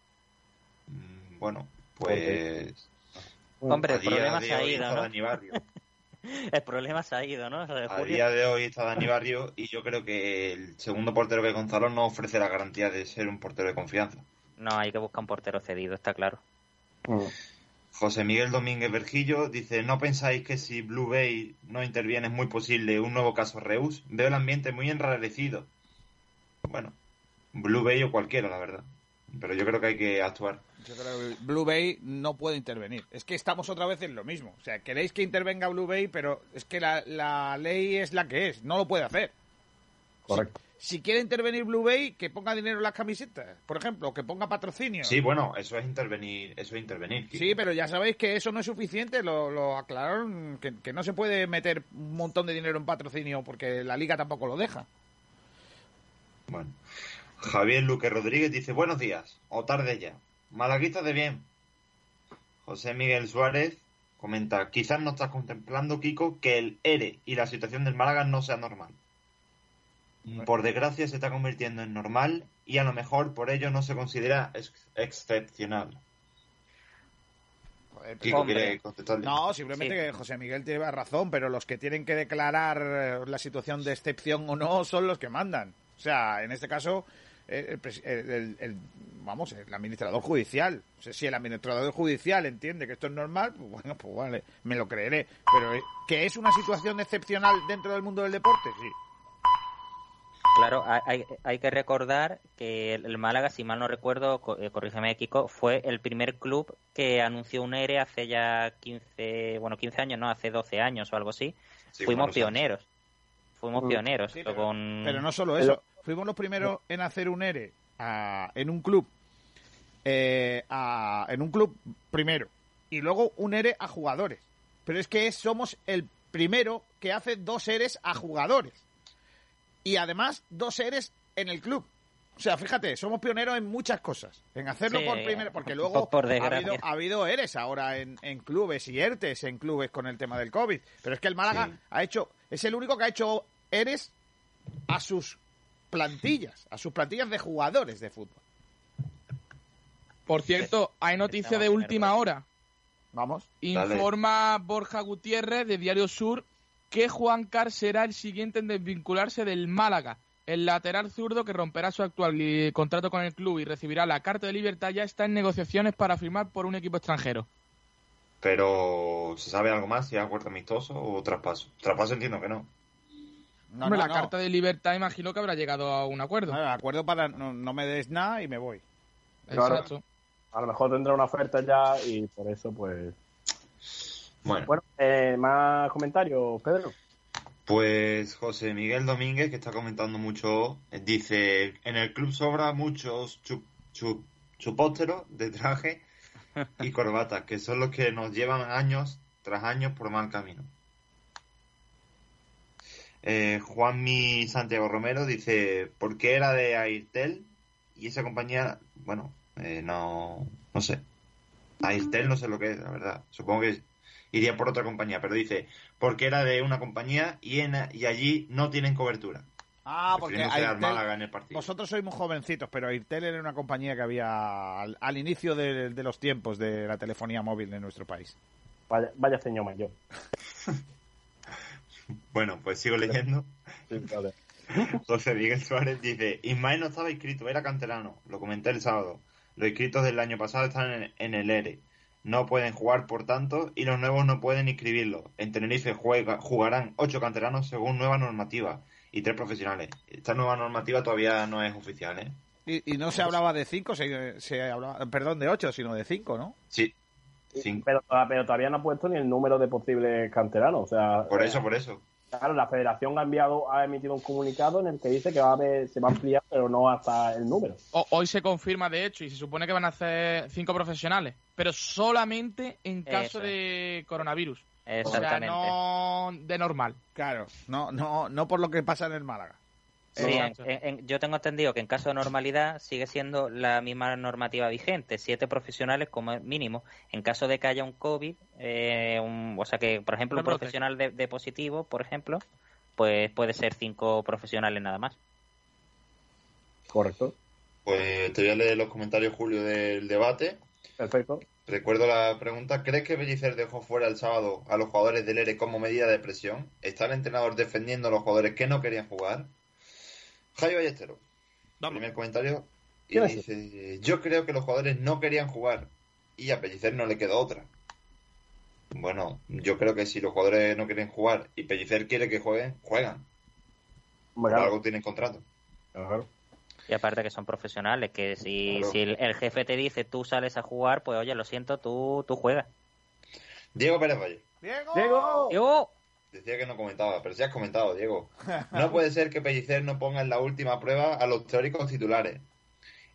Mm, bueno, pues... Hombre, el problema se ha ido, ¿no? <laughs> <laughs> el problema se ha ido, ¿no? A día de hoy está Dani Barrio y yo creo que el segundo portero que Gonzalo no ofrece la garantía de ser un portero de confianza. No, hay que buscar un portero cedido, está claro. Mm. José Miguel Domínguez Vergillo dice, ¿no pensáis que si Blue Bay no interviene es muy posible un nuevo caso Reus? Veo el ambiente muy enrarecido. Bueno, Blue Bay o cualquiera, la verdad. Pero yo creo que hay que actuar. Yo creo que Blue Bay no puede intervenir. Es que estamos otra vez en lo mismo. O sea, queréis que intervenga Blue Bay, pero es que la, ley es la que es. No lo puede hacer. Correcto. Si, quiere intervenir Blue Bay, que ponga dinero en las camisetas, por ejemplo, que ponga patrocinio. Sí, bueno, eso es intervenir. Eso es intervenir. Sí, pero ya sabéis que eso no es suficiente. Lo, lo aclararon, que, que no se puede meter un montón de dinero en patrocinio porque la liga tampoco lo deja. Bueno. Javier Luque Rodríguez dice buenos días, o tarde ya. Malaguita de bien. José Miguel Suárez comenta, quizás no estás contemplando, Kiko, que el ERE y la situación del Málaga no sea normal. Por desgracia se está convirtiendo en normal y a lo mejor por ello no se considera excepcional. Kiko quiere contestarle. No, simplemente que José Miguel tiene razón, pero los que tienen que declarar eh, la situación de excepción o no son los que mandan. O sea, en este caso, el, vamos, el administrador judicial. si el administrador judicial entiende que esto es normal, pues bueno, pues vale, me lo creeré. Pero eh, que es una situación excepcional dentro del mundo del deporte, sí. Claro, hay, hay que recordar que el Málaga, si mal no recuerdo, eh, corrígeme Kiko, fue el primer club que anunció un ERE hace ya 15, bueno, 15 años, no, hace 12 años o algo así. Fuimos pioneros. Fuimos pioneros. pero, no solo eso, fuimos los primeros en hacer un ERE en un club, eh, en un club primero, y luego un ERE a jugadores. Pero es que somos el primero que hace dos ERES a jugadores y además dos seres en el club. O sea, fíjate, somos pioneros en muchas cosas. En hacerlo por primero, porque luego ha, habido, ERES ahora en, clubes y ERTES en clubes con el tema del COVID. Pero es que el Málaga ha hecho, es el único que ha hecho ERES a sus plantillas, a sus plantillas de jugadores de fútbol. Por cierto, hay noticia de última hora. Vamos. Informa Borja Gutiérrez de Diario Sur que Juan Car será el siguiente en desvincularse del Málaga. El lateral zurdo que romperá su actual eh, contrato con el club y recibirá la carta de libertad ya está en negociaciones para firmar por un equipo extranjero. Pero, ¿se sabe algo más? ¿Si es acuerdo amistoso o traspaso? Traspaso entiendo que no. No, la carta de libertad imagino que habrá llegado a un acuerdo. acuerdo para no, me des nada y me voy. Exacto. a lo mejor tendrá una oferta ya y por eso pues bueno, eh, más comentarios, Pedro. Pues José Miguel Domínguez, que está comentando mucho, dice, en el club sobra muchos chupósteros de traje y corbata, que son los que nos llevan años tras años por mal camino. Eh, Juanmi Santiago Romero dice, ¿por qué era de Airtel? Y esa compañía, bueno, eh, no, no sé. Airtel no sé lo que es, la verdad. Supongo que iría por otra compañía, pero dice, porque era de una compañía y, en, y allí no tienen cobertura. Ah, porque vosotros sois muy jovencitos, pero Airtel era una compañía que había al, inicio de, los tiempos de la telefonía móvil en nuestro país. Vaya, vaya señor mayor. <laughs> bueno, pues sigo leyendo. <laughs> José Miguel Suárez dice, Ismael no estaba inscrito, era canterano, lo comenté el sábado. Los inscritos del año pasado están en, el ERE no pueden jugar por tanto y los nuevos no pueden inscribirlo. En Tenerife juega, jugarán ocho canteranos según nueva normativa y tres profesionales. Esta nueva normativa todavía no es oficial, ¿eh? Y, no se hablaba de cinco, se, se hablaba, perdón, de ocho, sino de cinco, ¿no? Sí. Pero, pero, todavía no ha puesto ni el número de posibles canteranos. O sea, por eso, por eso. Claro, la federación ha enviado, ha emitido un comunicado en el que dice que va a se va a ampliar, pero no hasta el número. hoy se confirma, de hecho, y se supone que van a hacer cinco profesionales, pero solamente en caso de coronavirus. Exactamente. O sea, no de normal. Claro, no, no, no por lo que pasa en el Málaga. Sí, yo tengo entendido que en caso de normalidad sigue siendo la misma normativa vigente, siete profesionales como mínimo. En caso de que haya un COVID, eh, o sea que, por ejemplo, un profesional de, positivo, por ejemplo, pues puede ser cinco profesionales nada más. Correcto. Pues te voy a leer los comentarios, Julio, del debate. Perfecto. Recuerdo la pregunta, ¿crees que Bellicer dejó fuera el sábado a los jugadores del ERE como medida de presión? ¿Está el entrenador defendiendo a los jugadores que no querían jugar? Javi Ballestero. Primer comentario. Y dice, yo creo que los jugadores no querían jugar y a Pellicer no le quedó otra. Bueno, yo creo que si los jugadores no quieren jugar y Pellicer quiere que jueguen, juegan. Por algo tienen contrato. Y aparte que son profesionales, que si, si el, jefe te dice tú sales a jugar, pues oye, lo siento, tú, tú juegas. Diego Pérez Valle. Diego. Diego. Decía que no comentaba, pero sí has comentado, Diego. <laughs> No puede ser que Pellicer no ponga en la última prueba a los teóricos titulares.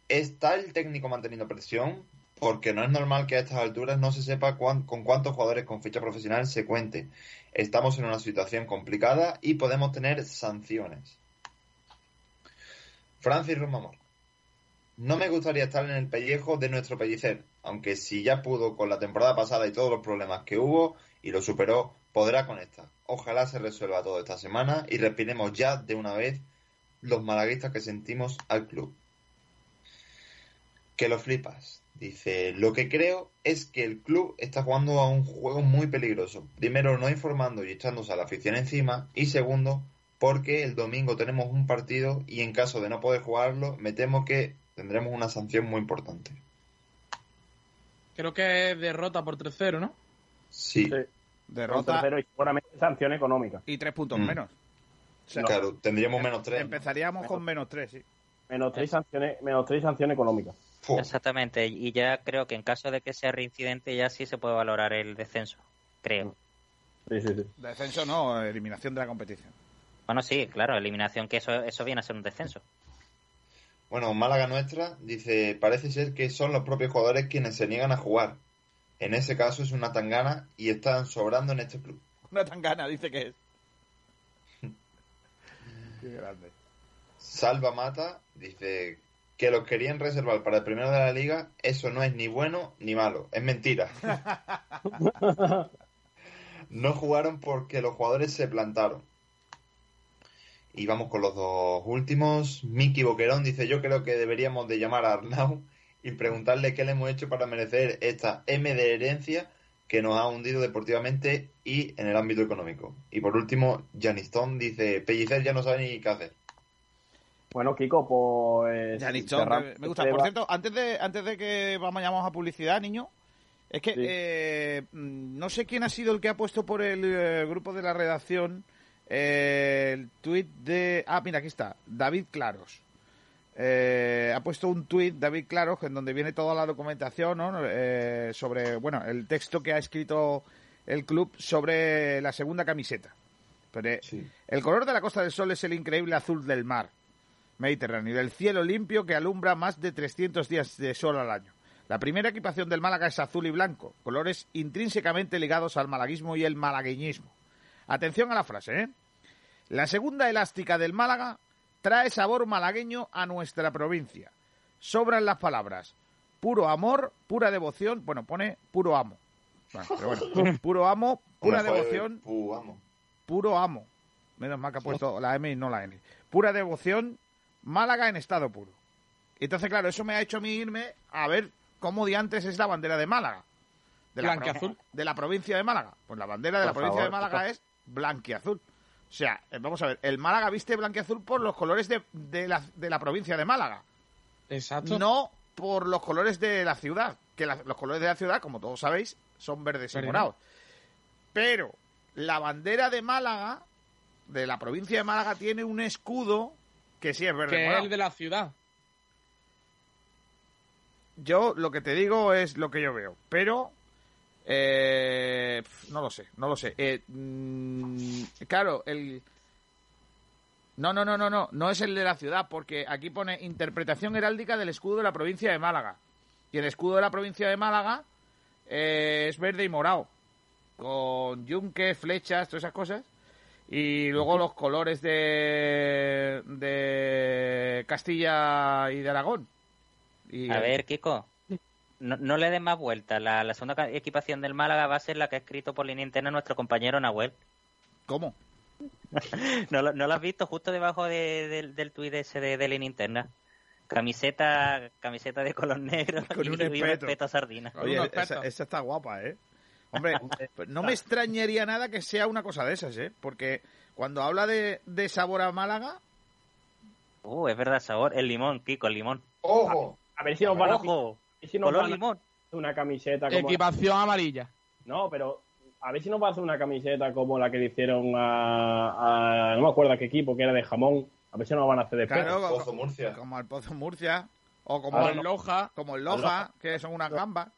¿Está el técnico manteniendo presión? Porque no es normal que a estas alturas no se sepa con cuántos jugadores con ficha profesional se cuente. Estamos en una situación complicada y podemos tener sanciones. Francis Romamor. No me gustaría estar en el pellejo de nuestro pellicer, aunque si ya pudo con la temporada pasada y todos los problemas que hubo y lo superó, podrá con esta. Ojalá se resuelva todo esta semana y respiremos ya de una vez los malaguistas que sentimos al club. Que lo flipas. Dice, lo que creo es que el club está jugando a un juego muy peligroso. Primero, no informando y echándose a la afición encima. Y segundo, porque el domingo tenemos un partido y en caso de no poder jugarlo, me temo que tendremos una sanción muy importante. Creo que es derrota por 3-0, ¿no? sí. Derrota. y seguramente sanción económica. Y tres puntos mm. menos. claro, tendríamos menos tres. Empezaríamos con menos tres, sí. Menos tres sanciones, menos tres sanciones económicas. Exactamente, y ya creo que en caso de que sea reincidente ya sí se puede valorar el descenso, creo. Sí, sí, sí. Descenso no, eliminación de la competición. Bueno, sí, claro, eliminación, que eso, eso viene a ser un descenso. Bueno, Málaga Nuestra dice, parece ser que son los propios jugadores quienes se niegan a jugar. En ese caso es una tangana y están sobrando en este club. <laughs> Una tangana, dice que es. <laughs> Qué grande. Salva Mata dice que los querían reservar para el primero de la liga, eso no es ni bueno ni malo, es mentira. <laughs> no jugaron porque los jugadores se plantaron. Y vamos con los dos últimos. Miki Boquerón dice, yo creo que deberíamos de llamar a Arnau y preguntarle qué le hemos hecho para merecer esta M de herencia que nos ha hundido deportivamente y en el ámbito económico. Y por último, Janistón dice, Pellicer ya no sabe ni qué hacer. Bueno, Kiko, pues... Janistón, me gusta. Por cierto, antes de, antes de que vayamos a publicidad, niño, es que eh, no sé quién ha sido el que ha puesto por el eh, grupo de la redacción el tuit de... Ah, mira, aquí está. David Claros. Eh, ha puesto un tuit, David Claros, en donde viene toda la documentación eh, sobre, bueno, el texto que ha escrito el club sobre la segunda camiseta. Pero, eh, El color de la Costa del Sol es el increíble azul del mar Mediterráneo y del cielo limpio que alumbra más de 300 días de sol al año. La primera equipación del Málaga es azul y blanco, colores intrínsecamente ligados al malaguismo y el malagueñismo. Atención a la frase, ¿eh? La segunda elástica del Málaga trae sabor malagueño a nuestra provincia. Sobran las palabras. Puro amor, pura devoción. Bueno, pone puro amo. <laughs> puro amo, pura devoción. Puro amo. Puro amo. Menos mal que ha puesto la M y no la N. Pura devoción, Málaga en estado puro. Entonces, claro, eso me ha hecho a mí irme a ver cómo diantes es la bandera de Málaga. De la, azul. de la provincia de Málaga. Pues la bandera de la provincia de Málaga es blanquiazul. O sea, eh, vamos a ver, el Málaga viste blanquiazul por los colores de, de, la, de la provincia de Málaga. Exacto. No por los colores de la ciudad. Que los colores de la ciudad, como todos sabéis, son verdes y morados. Pero la bandera de Málaga, de la provincia de Málaga, tiene un escudo que sí es verde. Que es el de la ciudad. Yo lo que te digo es lo que yo veo. Pero eh, no lo sé, no lo sé. Eh, mm, claro, el... No, no, no, no, no, no es el de la ciudad, porque aquí pone interpretación heráldica del escudo de la provincia de Málaga. Y el escudo de la provincia de Málaga eh, es verde y morado, con yunque, flechas, todas esas cosas. Y luego los colores de, de Castilla y de Aragón. Y a ver, Kiko, no, le den más vuelta. La, segunda equipación del Málaga va a ser la que ha escrito por línea interna nuestro compañero Nahuel. ¿Cómo? <laughs> ¿No, lo has visto justo debajo del tuit ese de, de línea interna? Camiseta, camiseta de color negro <laughs> Con un espeto. sardina. Oye, esa, está guapa, ¿eh? <laughs> Hombre, pues no me extrañaría nada que sea una cosa de esas, ¿eh? Porque cuando habla de, sabor a Málaga... Uh, es verdad, sabor. El limón, Kiko, el limón. ¡Ojo! A ver si nos van a... ¡Ojo! Si Color limón. Una camiseta como... Equipación amarilla. No, pero a ver si nos va a hacer una camiseta como la que le hicieron a, no me acuerdo a qué equipo, que era de jamón. A ver si nos van a hacer de claro, como, Pozo Murcia. Como el Pozo Murcia. O como el Loja, como el Loja, que son unas gambas.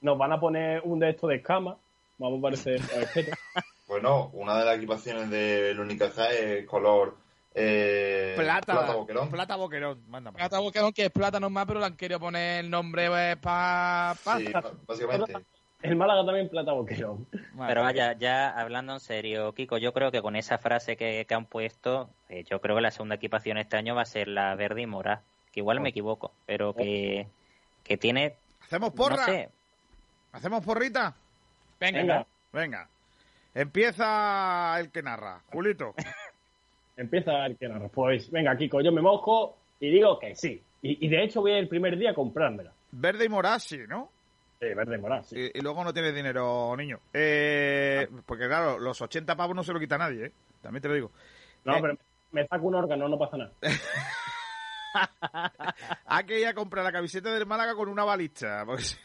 Nos van a poner un de estos de escama. Vamos a parecer <laughs> Bueno, una de las equipaciones del Unicaja es color eh, plata, plata boquerón. Plata boquerón, Plata boquerón, que es plátano más, pero le han querido poner el nombre pues, para. sí, básicamente. El Málaga también plata boquerón. Pero vaya, ya hablando en serio, Kiko, yo creo que con esa frase que, han puesto, eh, yo creo que la segunda equipación este año va a ser la verde y mora. Que igual me oh. equivoco, pero que, que tiene. ¿Hacemos porra? ¿Hacemos porrita? Venga. Venga. Empieza el que narra. Julito. <laughs> Empieza el que narra. Pues venga, Kiko, yo me mojo y digo que sí. Y, de hecho voy el primer día a comprármela. Verde y morado, sí, ¿no? Sí, verde y morado, sí. Y, luego no tienes dinero, niño. Eh, porque claro, los 80 pavos no se lo quita nadie, ¿eh? También te lo digo. No, eh, pero me saco un órgano, no pasa nada. <laughs> Hay que ir a comprar la camiseta del Málaga con una balicha. Porque si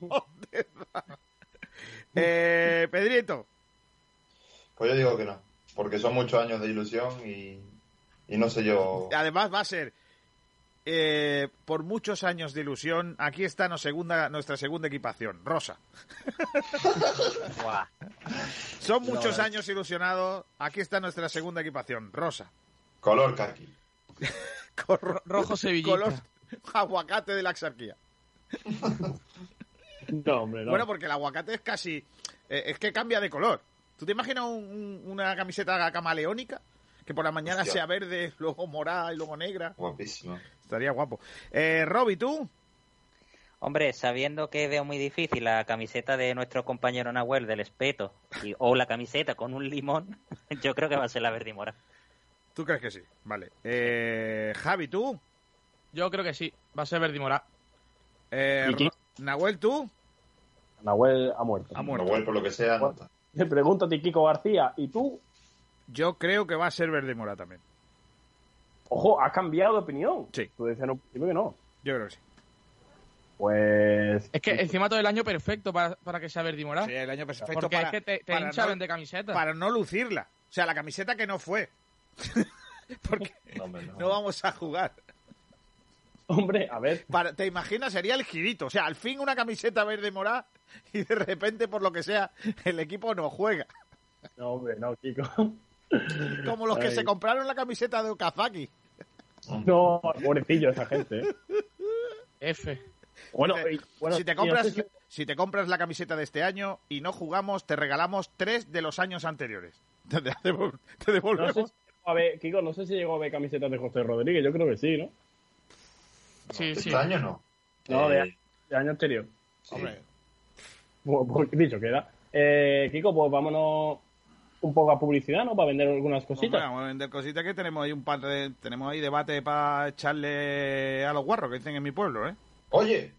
no, <laughs> te <laughs> eh, Pedrito. Pues yo digo que no porque son muchos años de ilusión y Y no sé yo. Además, va a ser. Eh, por muchos años de ilusión, aquí está nuestra segunda, nuestra segunda equipación, rosa. <laughs> Son muchos años ilusionados, aquí está nuestra segunda equipación, rosa. Color kaki. <laughs> rojo sevillita. Color aguacate de la exarquía. <laughs> no, hombre, no. Bueno, porque el aguacate es casi... Eh, es que cambia de color. ¿Tú te imaginas una camiseta camaleónica? Que por la mañana sea verde, luego morada y luego negra. Guapísimo. Estaría guapo. Eh, Roby, ¿tú? Hombre, sabiendo que veo muy difícil la camiseta de nuestro compañero Nahuel del espeto o la camiseta con un limón, <laughs> yo creo que va a ser la verde y mora. ¿Tú crees que sí? Vale. Eh, Javi, ¿tú? Yo creo que sí, va a ser verde y mora. Eh, Nahuel, ¿tú? Nahuel ha muerto. Ha muerto. Nahuel, por lo que sea, no Te pregunto a ti, Kiko García, ¿y tú? Yo creo que va a ser verde y mora también. Ojo, has cambiado de opinión. Sí. Tú decías no, que no. Yo creo que sí. Pues. Es que encima todo el año perfecto para, que sea verde y mora. Sí, el año perfecto. Porque es que te, te de camiseta. Para no lucirla. O sea, la camiseta que no fue. <laughs> Porque no, vamos a jugar. Hombre, a ver. ¿Te imaginas? Sería el girito. O sea, al fin una camiseta verde morada y de repente, por lo que sea, el equipo no juega. No, hombre, no, Kiko. Como los que se compraron la camiseta de Okazaki. No, pobrecillo esa gente. ¿eh? F. Bueno, si, te compras, si te compras la camiseta de este año y no jugamos, te regalamos tres de los años anteriores. <laughs> Te, devolvemos. a ver, Kiko, no sé si llegó a ver camisetas de José Rodríguez, yo creo que sí, ¿no? Sí, sí. ¿Este año no? No, de, eh, año anterior. Hombre. Pues, dicho queda. Eh, Kiko, pues vámonos un poco a publicidad, ¿no? Para vender algunas cositas. vamos a vender cositas que tenemos ahí un par de, tenemos ahí debate para echarle a los guarros que dicen en mi pueblo, ¿eh? Oye,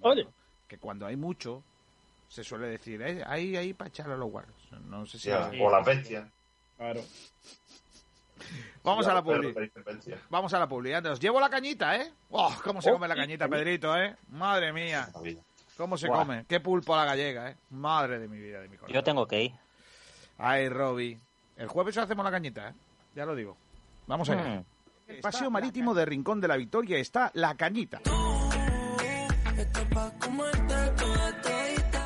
oye, que cuando hay mucho se suele decir, eh, ahí ahí para echarle a los guarros. No sé si o la bestia. Claro. Vamos a la publi. Vamos a la publi. Os llevo la cañita, ¿eh? Oh, ¿Cómo se come la cañita, Pedrito, eh? Madre mía. ¿Cómo se come? Qué pulpo a la gallega, ¿eh? Madre de mi vida, de mi corazón. Yo tengo que ir. Ay, Roby. El jueves hacemos la cañita, ¿eh? Ya lo digo. Vamos allá. En mm. El paseo marítimo de Rincón de la Victoria está La Cañita.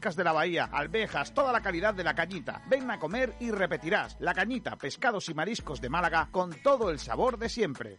de la bahía, alvejas, toda la calidad de la cañita. Ven a comer y repetirás. La cañita, pescados y mariscos de Málaga con todo el sabor de siempre.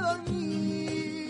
dormir.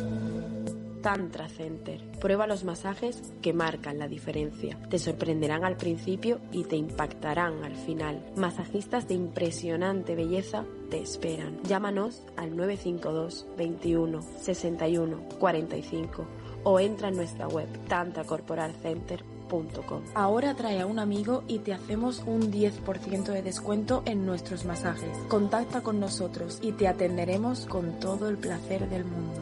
Tantra Center. Prueba los masajes que marcan la diferencia. Te sorprenderán al principio y te impactarán al final. Masajistas de impresionante belleza te esperan. Llámanos al 952 21 61 45 o entra en nuestra web tantracorporalcenter.com. Ahora trae a un amigo y te hacemos un 10% de descuento en nuestros masajes. Contacta con nosotros y te atenderemos con todo el placer del mundo.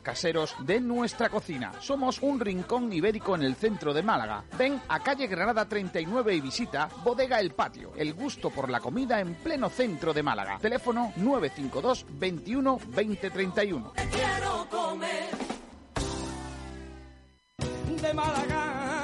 caseros de nuestra cocina. Somos un rincón ibérico en el centro de Málaga. Ven a calle Granada 39 y visita Bodega El Patio. El gusto por la comida en pleno centro de Málaga. Teléfono 952 21 2031. Quiero comer de Málaga.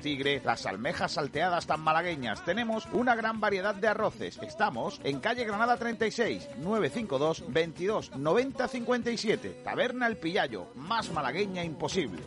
tigre, las almejas salteadas tan malagueñas. Tenemos una gran variedad de arroces. Estamos en calle Granada 36, 952 22 90 57. Taberna El Pillayo, más malagueña imposible.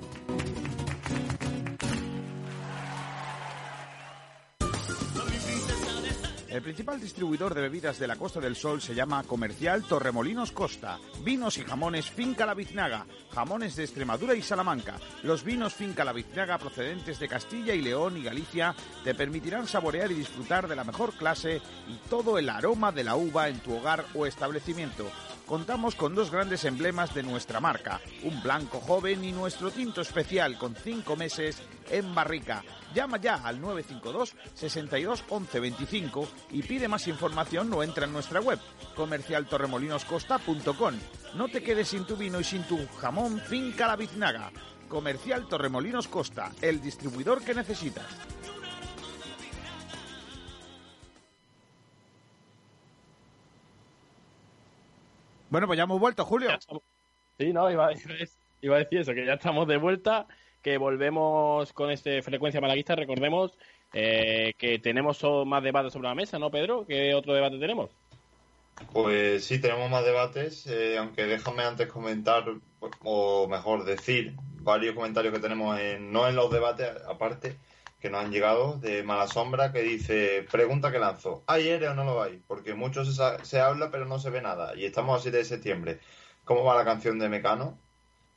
El principal distribuidor de bebidas de la Costa del Sol se llama Comercial Torremolinos Costa. Vinos y jamones Finca La Biznaga, jamones de Extremadura y Salamanca. Los vinos Finca La Biznaga procedentes de Castilla y León y Galicia te permitirán saborear y disfrutar de la mejor clase y todo el aroma de la uva en tu hogar o establecimiento contamos con dos grandes emblemas de nuestra marca, un blanco joven y nuestro tinto especial con cinco meses en barrica. Llama ya al 952 62 11 25 y pide más información o entra en nuestra web comercialtorremolinoscosta.com. No te quedes sin tu vino y sin tu jamón finca la biznaga. Comercial Torremolinos Costa, el distribuidor que necesitas. Bueno, pues ya hemos vuelto, Julio. Sí, no, iba, a decir eso, que ya estamos de vuelta, que volvemos con este frecuencia malaguista. Recordemos eh, que tenemos más debates sobre la mesa, ¿no, Pedro? ¿Qué otro debate tenemos? Pues sí, tenemos más debates, eh, aunque déjame antes comentar, o mejor decir, varios comentarios que tenemos en, no en los debates, aparte, que nos han llegado de Mala Sombra que dice, pregunta que lanzo, ¿hay ERE o no lo hay? Porque mucho se, habla pero no se ve nada y estamos a 7 de septiembre. ¿Cómo va la canción de Mecano?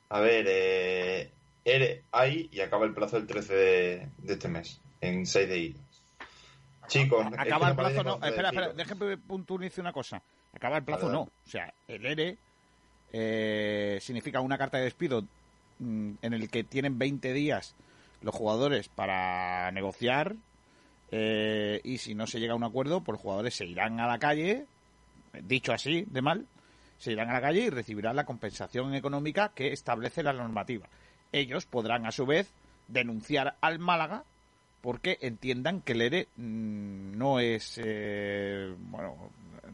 A ver, eh, ERE hay y acaba el plazo el 13 de, este mes, en 6 de hilo. Chicos, acaba el plazo no, espera, espera, déjeme puntualizar una cosa. Acaba el plazo no, o sea, el ERE eh, significa una carta de despido mm, en el que tienen 20 días los jugadores para negociar eh, y si no se llega a un acuerdo, pues los jugadores se irán a la calle, dicho así, de mal, se irán a la calle y recibirán la compensación económica que establece la normativa. Ellos podrán a su vez denunciar al Málaga porque entiendan que el ERE mm, no es, eh, bueno,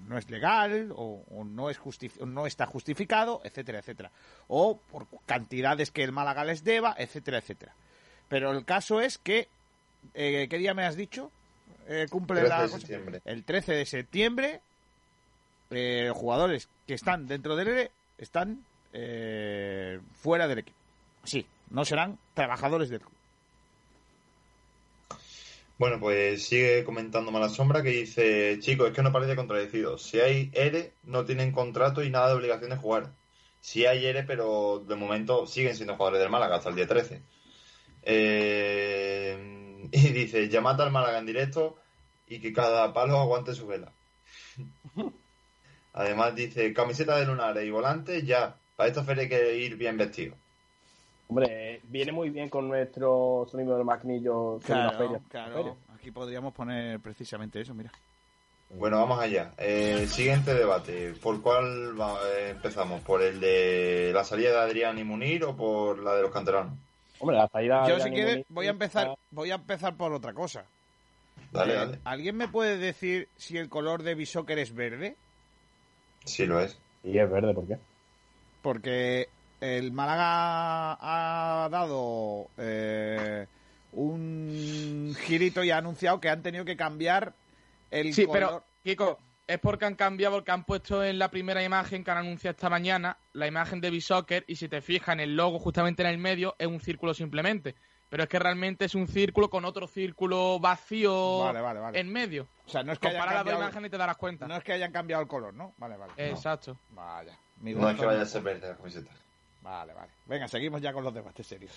no es legal o, no, es no está justificado, etcétera, etcétera. O por cantidades que el Málaga les deba, etcétera, etcétera. Pero el caso es que, eh, ¿qué día me has dicho? Eh, cumple la... El 13 de septiembre, eh, jugadores que están dentro del ERE están eh, fuera del equipo. Sí, no serán trabajadores del club. Bueno, pues sigue comentando Mala Sombra que dice, chicos, es que no parece contradecido. Si hay ERE, no tienen contrato y nada de obligación de jugar. Si hay ERE, pero de momento siguen siendo jugadores del Málaga hasta el día 13. Eh, <laughs> y dice, llamad al Málaga en directo y que cada palo aguante su vela. <laughs> Además dice, camiseta de lunares y volante, ya. Para esto hay que ir bien vestido. Hombre, viene muy bien con nuestro sonido del maquinillo. Claro, claro. Aquí podríamos poner precisamente eso, mira. Bueno, vamos allá. Eh, siguiente debate. ¿Por cuál eh, empezamos? ¿Por el de la salida de Adrián y Munir o por la de los canteranos? Hombre, la salida Yo, si quieres, voy a empezar, voy a empezar por otra cosa. Dale, eh, dale. ¿Alguien me puede decir si el color de Bishoker es verde? Sí, lo es. ¿Y es verde por qué? Porque el Málaga ha dado eh, un girito y ha anunciado que han tenido que cambiar el sí, pero Kiko, es porque han cambiado, porque han puesto en la primera imagen que han anunciado esta mañana la imagen de B-Soccer y si te fijas en el logo justamente en el medio es un círculo simplemente. Pero es que realmente es un círculo con otro círculo vacío en medio. O sea, no es que hayan cambiado... las dos imágenes y te darás cuenta. No es que hayan cambiado el color, ¿no? Vale, vale. Exacto. Vaya. no es que vaya a ser verde la camiseta. Vale, vale. Venga, seguimos ya con los debates serios.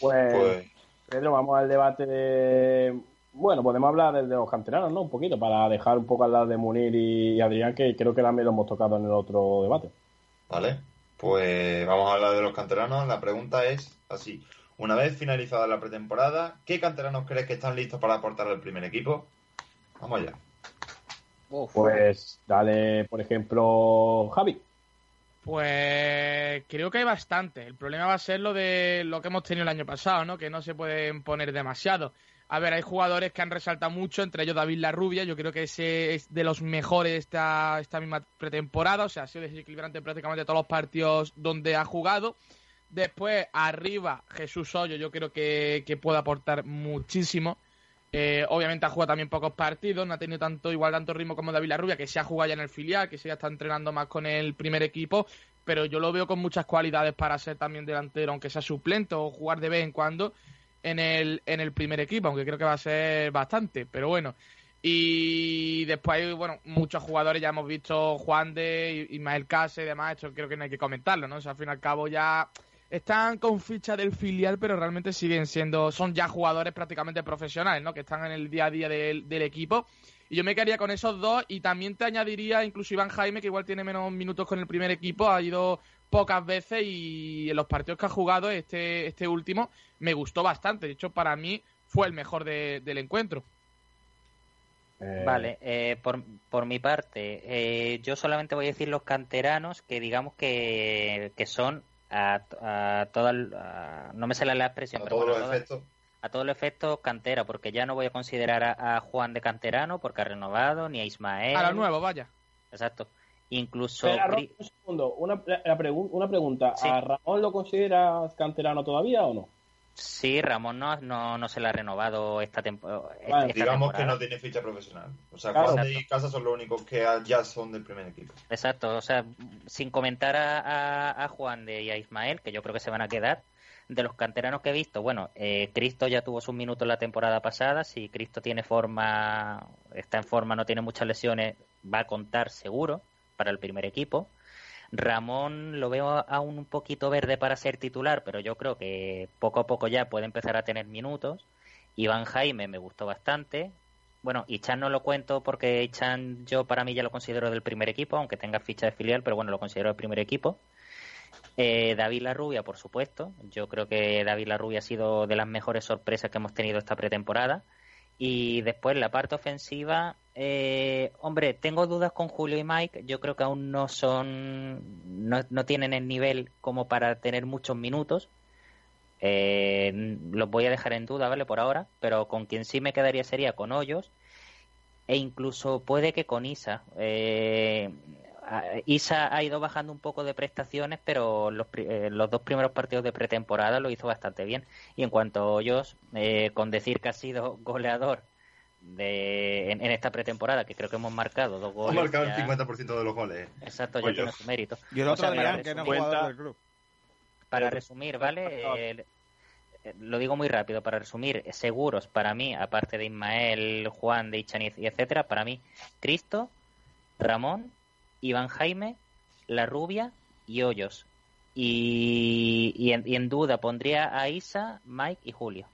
Pues, pues, Pedro, vamos al debate de... Bueno, podemos hablar de los canteranos, ¿no? Un poquito, para dejar un poco al lado de Munir y Adrián, que creo que también lo hemos tocado en el otro debate. Vale, pues vamos a hablar de los canteranos. La pregunta es así. Una vez finalizada la pretemporada, ¿qué canteranos crees que están listos para aportar al primer equipo? Vamos allá. Pues dale, por ejemplo, Javi. Pues creo que hay bastante. El problema va a ser lo de lo que hemos tenido el año pasado, ¿no? Que no se pueden poner demasiado. A ver, hay jugadores que han resaltado mucho, entre ellos David Larrubia. Yo creo que ese es de los mejores esta, esta misma pretemporada. O sea, ha sido desequilibrante prácticamente todos los partidos donde ha jugado. Después, arriba, Jesús Hoyo, yo creo que, que puede aportar muchísimo. Eh, obviamente ha jugado también pocos partidos, no ha tenido tanto igual tanto ritmo como David Larrubia, que se ha jugado ya en el filial, que se ya está entrenando más con el primer equipo, pero yo lo veo con muchas cualidades para ser también delantero, aunque sea suplente o jugar de vez en cuando en el, en el primer equipo, aunque creo que va a ser bastante, pero bueno. Y después hay, bueno, muchos jugadores, ya hemos visto Juan de, Ismael Case y demás, esto creo que no hay que comentarlo, ¿no? O sea, al fin y al cabo ya están con ficha del filial, pero realmente siguen siendo, son ya jugadores prácticamente profesionales, ¿no? Que están en el día a día del, equipo. Y yo me quedaría con esos dos y también te añadiría incluso Iván Jaime, que igual tiene menos minutos con el primer equipo, ha ido pocas veces y en los partidos que ha jugado, este, este último, me gustó bastante. De hecho, para mí fue el mejor del encuentro. Eh, vale, eh, por, por mi parte, eh, yo solamente voy a decir los canteranos que digamos que, que son a, a toda no me sale la expresión, a todos los efectos. A todos los efectos cantera, porque ya no voy a considerar a, Juan de canterano porque ha renovado, ni a Ismael. A lo nuevo, vaya. Exacto. Incluso. un segundo, una, una pregunta. ¿A Ramón lo consideras canterano todavía o no? Sí, Ramón no, no, no se le ha renovado esta, temporada. digamos que no tiene ficha profesional. O sea, Juan y Casa son los únicos que ya son del primer equipo. Exacto, o sea, sin comentar a, Juan de y a Ismael, que yo creo que se van a quedar, de los canteranos que he visto, bueno, eh, Cristo ya tuvo sus minutos la temporada pasada, si Cristo tiene forma, está en forma, no tiene muchas lesiones, va a contar seguro para el primer equipo. Ramón lo veo aún un poquito verde para ser titular, pero yo creo que poco a poco ya puede empezar a tener minutos. Iván Jaime me gustó bastante. Bueno, Ichan no lo cuento porque Ichan yo para mí ya lo considero del primer equipo, aunque tenga ficha de filial, pero bueno, lo considero del primer equipo. Eh, David Larrubia, por supuesto. Yo creo que David Larrubia ha sido de las mejores sorpresas que hemos tenido esta pretemporada. Y después la parte ofensiva, eh, hombre, tengo dudas con Julio y Mike. Yo creo que aún no son, no, tienen el nivel como para tener muchos minutos. Eh, los voy a dejar en duda, ¿vale? Por ahora, pero con quien sí me quedaría sería con Hoyos e incluso puede que con Isa. Eh, Isa ha ido bajando un poco de prestaciones, pero los, eh, los, dos primeros partidos de pretemporada lo hizo bastante bien. Y en cuanto a Hoyos, eh, con decir que ha sido <laughs> goleador de, en, esta pretemporada, que creo que hemos marcado dos goles. Hemos marcado el 50% de los goles. Exacto, ya tiene su mérito. Y el otro que no jugador del club. Para resumir, ¿vale? lo digo muy rápido, para resumir, seguros para mí, aparte de Ismael, Juan, de Ichaniz y etcétera, para mí, Cristo, Ramón, Iván Jaime, La Rubia y Hoyos. Y, en, duda pondría a Isa, Mike y Julio.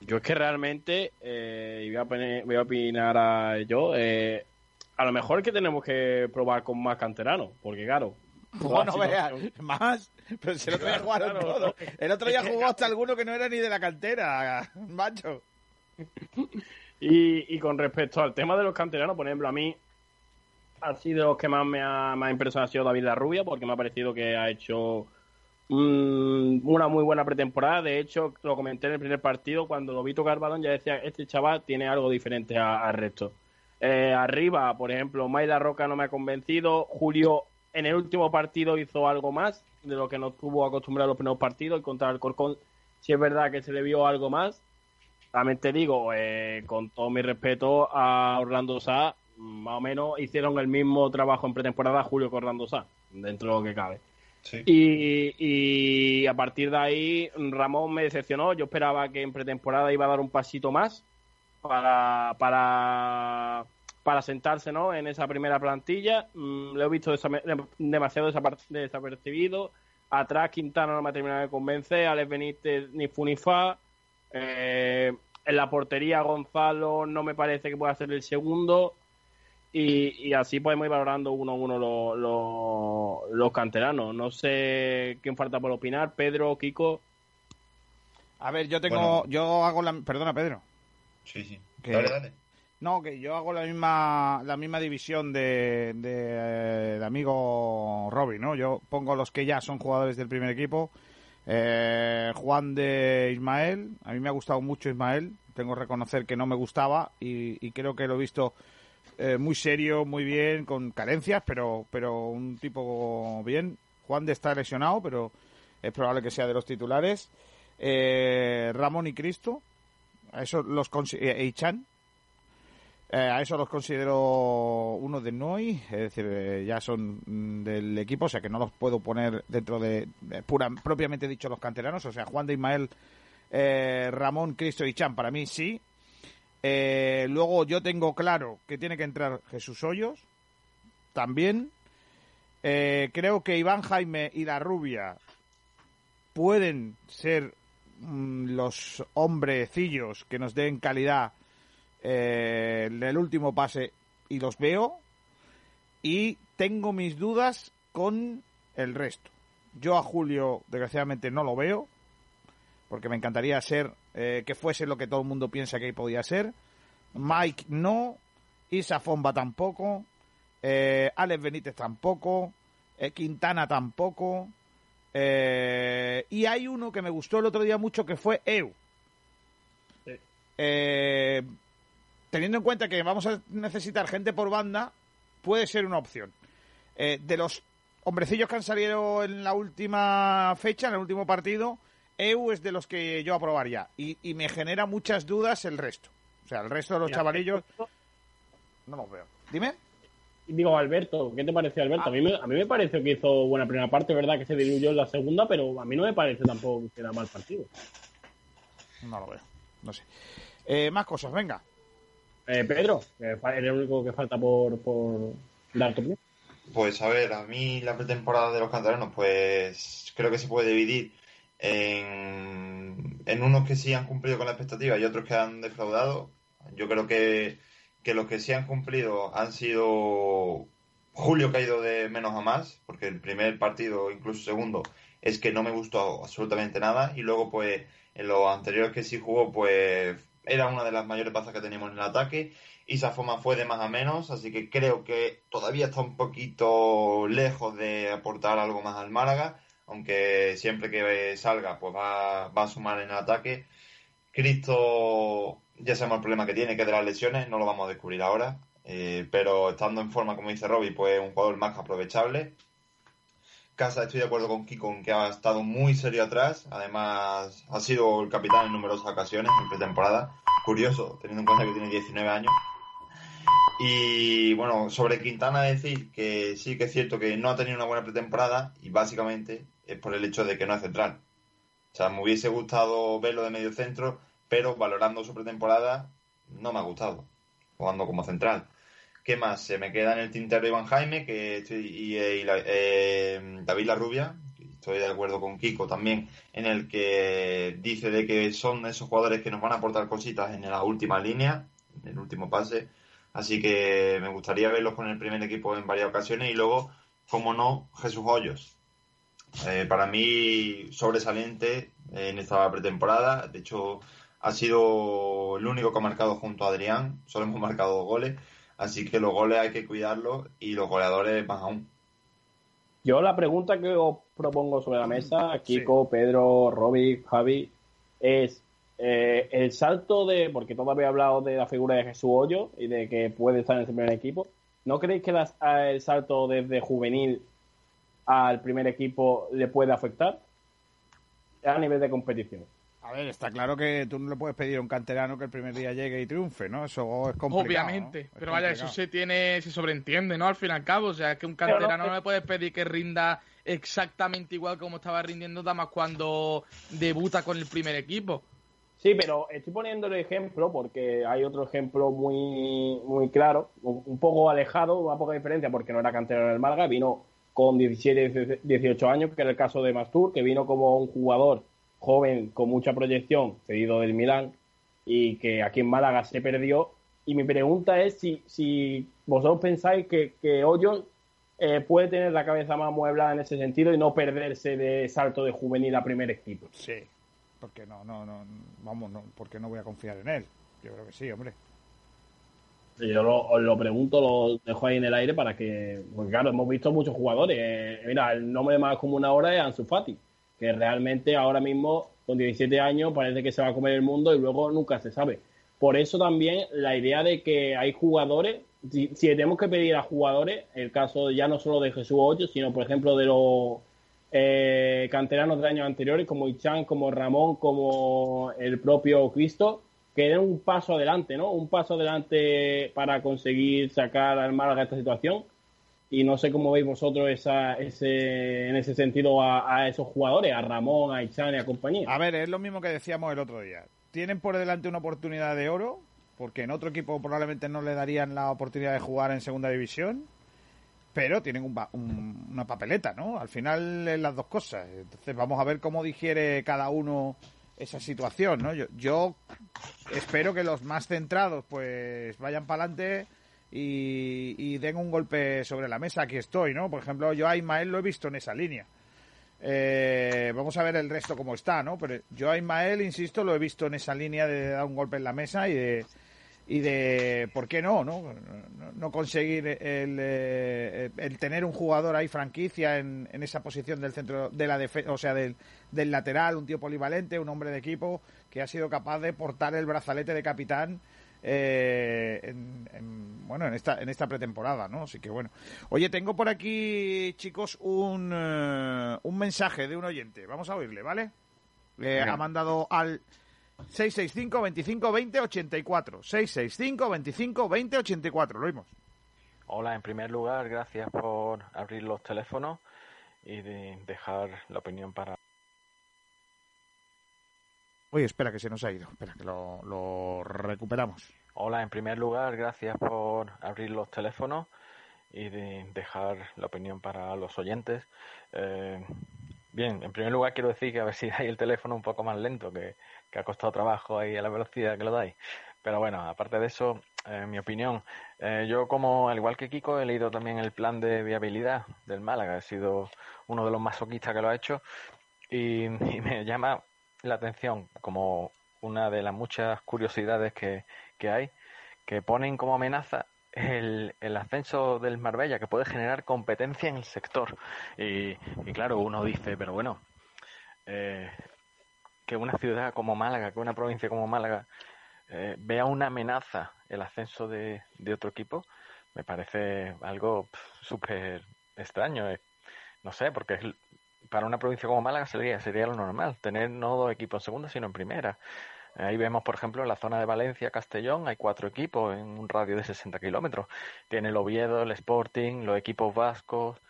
Yo es que realmente, eh, voy, a voy, a opinar a yo, eh, a lo mejor que tenemos que probar con más canteranos, porque claro, bueno, veas, más. Pero si el otro día jugaron todo. El otro día jugó hasta alguno que no era ni de la cantera, macho. <laughs> Y, y con respecto al tema de los canteranos, por ejemplo, a mí ha sido los que más me ha, impresionado ha sido David La Rubia, porque me ha parecido que ha hecho una muy buena pretemporada. De hecho, lo comenté en el primer partido, cuando lo vi tocar balón, ya decía, este chaval tiene algo diferente al resto. Eh, arriba, por ejemplo, Mayla Roca no me ha convencido. Julio en el último partido hizo algo más de lo que nos tuvo acostumbrado los primeros partidos y contra el Corcón si es verdad que se le vio algo más. Realmente digo, eh, con todo mi respeto a Orlando Sá, más o menos hicieron el mismo trabajo en pretemporada Julio con Orlando Sá, dentro de lo que cabe. Y, y, a partir de ahí Ramón me decepcionó. Yo esperaba que en pretemporada iba a dar un pasito más para, para para sentarse ¿no? en esa primera plantilla. Mm, lo he visto demasiado desapercibido. Atrás Quintana no me ha terminado de convencer, Alex Benítez ni Funifa. Eh, en la portería Gonzalo no me parece que pueda ser el segundo. Y, así podemos ir valorando uno a uno los, canteranos. No sé quién falta por opinar, Pedro, Kiko. A ver, yo tengo, yo hago la, perdona Pedro. Sí, sí. Dale, dale. No, que yo hago la misma, la misma división de, de, amigo Robin, ¿no? Yo pongo los que ya son jugadores del primer equipo. Eh, Juan de Ismael, a mí me ha gustado mucho Ismael, tengo que reconocer que no me gustaba y, creo que lo he visto eh, muy serio, muy bien, con carencias, pero, pero un tipo bien. Juan de está lesionado, pero es probable que sea de los titulares. Eh, Ramón y Cristo, a eso los eh, Chan, eh, a eso los considero uno de Noi, es decir, ya son mm, del equipo, o sea que no los puedo poner dentro de, pura, propiamente dicho los canteranos, o sea, Juan de Ismael, eh, Ramón, Cristo y Chan, para mí sí. Luego yo tengo claro que tiene que entrar Jesús Hoyos, también. creo que Iván Jaime y la rubia pueden ser mm, los hombrecillos que nos den calidad eh, el último pase y los veo y tengo mis dudas con el resto. Yo a Julio, desgraciadamente, no lo veo, porque me encantaría ser eh, que fuese lo que todo el mundo piensa que podía ser. Mike no, Isa Fomba tampoco, eh, Alex Benítez tampoco, eh, Quintana tampoco. y hay uno que me gustó el otro día mucho que fue Eu teniendo en cuenta que vamos a necesitar gente por banda, puede ser una opción. Eh, de los hombrecillos que han salido en la última fecha, en el último partido, EU es de los que yo aprobaría. Y, y me genera muchas dudas el resto. O sea, el resto de los chavalillos no los veo. Dime. Digo, Alberto, ¿qué te pareció, Alberto? A, mí me, a mí me pareció que hizo buena primera parte, ¿verdad? Que se diluyó en la segunda, pero a mí no me parece tampoco que era mal partido. No lo veo, no sé. Eh, más cosas, venga. Eh, Pedro, eres el único que falta por, por dar tu opinión. Pues a ver, a mí la pretemporada de los canteranos, pues creo que se puede dividir en, unos que sí han cumplido con la expectativa y otros que han defraudado. Yo creo que, que los que sí han cumplido han sido Julio que ha ido de menos a más, porque el primer partido, incluso segundo, es que no me gustó absolutamente nada. Y luego, pues, en los anteriores que sí jugó, pues era una de las mayores bazas que teníamos en el ataque. y Safoma fue de más a menos, así que creo que todavía está un poquito lejos de aportar algo más al Málaga, aunque siempre que salga pues va, va a sumar en ataque. Cristo, ya sabemos el problema que tiene, que de las lesiones, no lo vamos a descubrir ahora, eh, pero estando en forma, como dice Robbie, pues es un jugador más aprovechable. Casa, estoy de acuerdo con Kiko que ha estado muy serio atrás, además ha sido el capitán en numerosas ocasiones en pretemporada. Curioso, teniendo en cuenta que tiene 19 años. Y bueno, sobre Quintana decir que sí que es cierto que no ha tenido una buena pretemporada y básicamente es por el hecho de que no es central. O sea, me hubiese gustado verlo de medio centro, pero valorando su pretemporada no me ha gustado, jugando como central. ¿Qué más? Se me queda en el tintero Iván Jaime que estoy, y, eh, eh, David La Rubia, estoy de acuerdo con Kiko también, en el que dice de que son esos jugadores que nos van a aportar cositas en la última línea, en el último pase. Así que me gustaría verlos con el primer equipo en varias ocasiones y luego, como no, Jesús Hoyos, eh, para mí, sobresaliente en esta pretemporada. De hecho, ha sido el único que ha marcado junto a Adrián. Solo hemos marcado dos goles. Así que los goles hay que cuidarlos y los goleadores más aún. Yo la pregunta que os propongo sobre la mesa, Kiko, Pedro, Robbie, Javi, es eh, el salto de, porque todavía he hablado de la figura de Jesús Hoyo y de que puede estar en el primer equipo, ¿no creéis que el salto desde juvenil al primer equipo le puede afectar a nivel de competición. A ver, está claro que tú no le puedes pedir a un canterano que el primer día llegue y triunfe, ¿no? Eso es complicado. Obviamente, pero vaya, eso se tiene, se sobreentiende, ¿no? Al fin y al cabo, o sea, que un canterano no, le puedes pedir que rinda exactamente igual como estaba rindiendo más cuando debuta con el primer equipo. Sí, pero estoy poniendo el ejemplo porque hay otro ejemplo muy, muy claro, un, poco alejado, una poca diferencia porque no era canterano del Málaga, vino con 17, 18 años, que era el caso de Mastur, que vino como un jugador joven con mucha proyección, cedido del Milán, y que aquí en Málaga se perdió. Y mi pregunta es si, si vosotros pensáis que, que Hoyos eh, puede tener la cabeza más mueblada en ese sentido y no perderse de salto de juvenil a primer equipo. Sí, porque no, no, no, vamos, no, porque no voy a confiar en él. Yo creo que sí, hombre. Yo lo, os lo pregunto, lo dejo ahí en el aire para que, porque claro, hemos visto muchos jugadores. Eh, mira, el nombre más común ahora es Ansu Fati, que realmente ahora mismo, con 17 años, parece que se va a comer el mundo y luego nunca se sabe. Por eso también la idea de que hay jugadores, si, tenemos que pedir a jugadores, el caso ya no solo de Jesús Ocho, sino por ejemplo de los eh, canteranos de años anteriores, como Ichan, como Ramón, como el propio Cristo, que den un paso adelante, ¿no? Un paso adelante para conseguir sacar al Málaga esta situación. Y no sé cómo veis vosotros esa, ese, en ese sentido a, esos jugadores, a Ramón, a Ichan y a compañía. A ver, es lo mismo que decíamos el otro día. Tienen por delante una oportunidad de oro, porque en otro equipo probablemente no le darían la oportunidad de jugar en segunda división, pero tienen una papeleta, ¿no? Al final las dos cosas. Entonces vamos a ver cómo digiere cada uno esa situación, ¿no? Yo, yo espero que los más centrados pues vayan para adelante y, den un golpe sobre la mesa. Aquí estoy, ¿no? Por ejemplo, yo a Ismael lo he visto en esa línea. Eh, vamos a ver el resto cómo está, ¿no? Pero yo a Ismael, insisto, lo he visto en esa línea de dar un golpe en la mesa y de, y de por qué no, no, no conseguir el, eh, el, tener un jugador ahí franquicia en, en esa posición del centro de la defensa, o sea, del, del, lateral, un tío polivalente, un hombre de equipo que ha sido capaz de portar el brazalete de capitán. Eh, en, bueno en esta en esta pretemporada no así que bueno. Oye tengo por aquí chicos un, eh, un mensaje de un oyente. Vamos a oírle vale le ha mandado al 665 25 20 84. 665 25 20 84. Lo oímos. Hola, en primer lugar, gracias por abrir los teléfonos y de dejar la opinión para. Oye, espera que se nos ha ido. Espera que lo, lo recuperamos. Hola, en primer lugar, gracias por abrir los teléfonos y de dejar la opinión para los oyentes. Eh, bien, en primer lugar quiero decir que a ver si hay el teléfono un poco más lento, que que ha costado trabajo ahí a la velocidad que lo dais. Pero bueno, aparte de eso, en mi opinión, eh, yo como, al igual que Kiko, he leído también el plan de viabilidad del Málaga. He sido uno de los masoquistas que lo ha hecho y, me llama la atención como una de las muchas curiosidades que, que hay, que ponen como amenaza el, el, ascenso del Marbella, que puede generar competencia en el sector. Y, claro, uno dice, pero bueno, eh, que una ciudad como Málaga, que una provincia como Málaga, eh, vea una amenaza el ascenso de, de otro equipo, me parece algo súper extraño. Eh. No sé, porque para una provincia como Málaga sería, sería lo normal, tener no dos equipos en segunda, sino en primera. Ahí vemos, por ejemplo, en la zona de Valencia, Castellón, hay cuatro equipos en un radio de 60 kilómetros. Tiene el Oviedo, el Sporting, los equipos vascos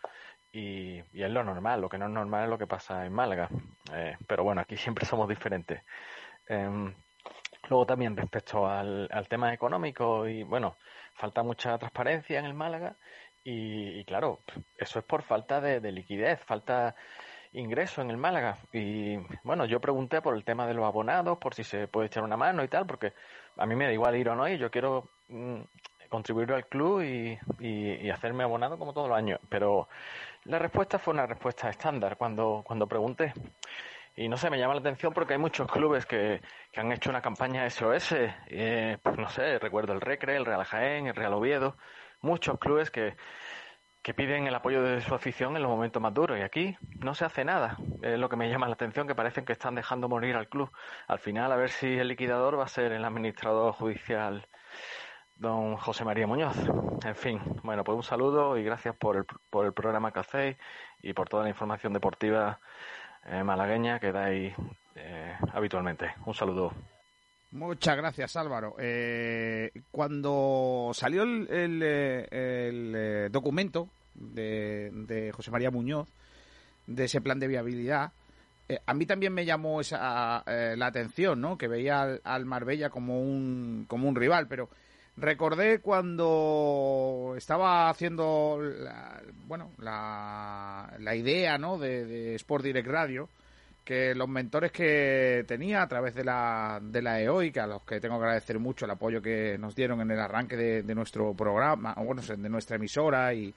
y, es lo normal. Lo que no es normal es lo que pasa en Málaga. Eh, pero bueno, aquí <laughs> siempre somos diferentes. Em, luego también respecto al, tema económico y bueno, falta mucha transparencia en el Málaga y, claro, eso es por falta de liquidez, falta ingreso en el Málaga. Y bueno, yo pregunté por el tema de los abonados, por si se puede echar una mano y tal, porque a mí me da igual ir o no y yo quiero mm, contribuir al club y, y, hacerme abonado como todos los años. Pero la respuesta fue una respuesta estándar cuando, cuando pregunté. Y no sé, me llama la atención porque hay muchos clubes que, que han hecho una campaña SOS. Eh, pues no sé, recuerdo el Recre, el Real Jaén, el Real Oviedo. Muchos clubes que, que piden el apoyo de su afición en los momentos más duros. Y aquí no se hace nada. Es lo que me llama la atención, que parecen que están dejando morir al club. Al final, a ver si el liquidador va a ser el administrador judicial, don José María Muñoz. En fin, bueno, pues un saludo y gracias por el, por el programa que hacéis y por toda la información deportiva eh, malagueña que dais eh, habitualmente. Un saludo. Muchas gracias, Álvaro. Eh, cuando salió el, eh, documento de, José María Muñoz, de ese plan de viabilidad, a mí también me llamó esa, la atención, ¿no? Que veía al, Marbella como un, como un rival, pero recordé cuando estaba haciendo, la, bueno, la, la idea, ¿no? De, Sport Direct Radio, que los mentores que tenía a través de la, de la EOIC, a los que tengo que agradecer mucho el apoyo que nos dieron en el arranque de, nuestro programa, bueno, de nuestra emisora y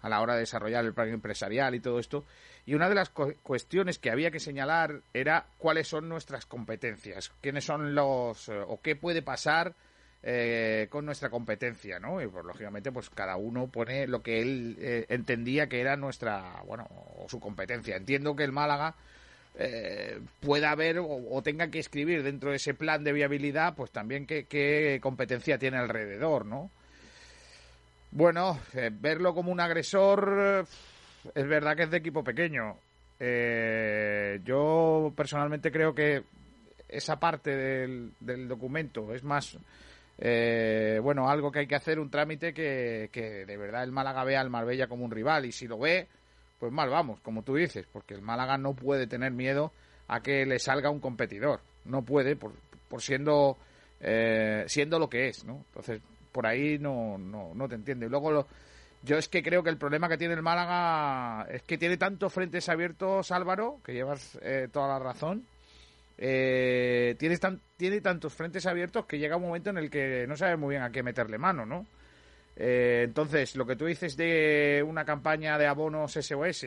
a la hora de desarrollar el plan empresarial y todo esto. Y una de las cuestiones que había que señalar era cuáles son nuestras competencias, quiénes son los, eh, o qué puede pasar eh, con nuestra competencia, ¿no? Y pues lógicamente pues cada uno pone lo que él eh, entendía que era nuestra, bueno, o su competencia. Entiendo que el Málaga eh, pueda haber o, tenga que escribir dentro de ese plan de viabilidad, pues también qué, competencia tiene alrededor, ¿no? Bueno, eh, verlo como un agresor es verdad que es de equipo pequeño. Eh, yo personalmente creo que esa parte del, documento es más, bueno, algo que hay que hacer, un trámite que, que de verdad el Málaga vea al Marbella como un rival y si lo ve, pues mal vamos, como tú dices, porque el Málaga no puede tener miedo a que le salga un competidor, no puede por, por siendo eh, siendo lo que es, ¿no? Entonces por ahí no no, no te entiendo. Y luego yo es que creo que el problema que tiene el Málaga es que tiene tantos frentes abiertos, Álvaro, que llevas eh, toda la razón. Eh, tiene, tiene tantos frentes abiertos que llega un momento en el que no sabe muy bien a qué meterle mano, ¿no? Eh, entonces, lo que tú dices de una campaña de abonos SOS,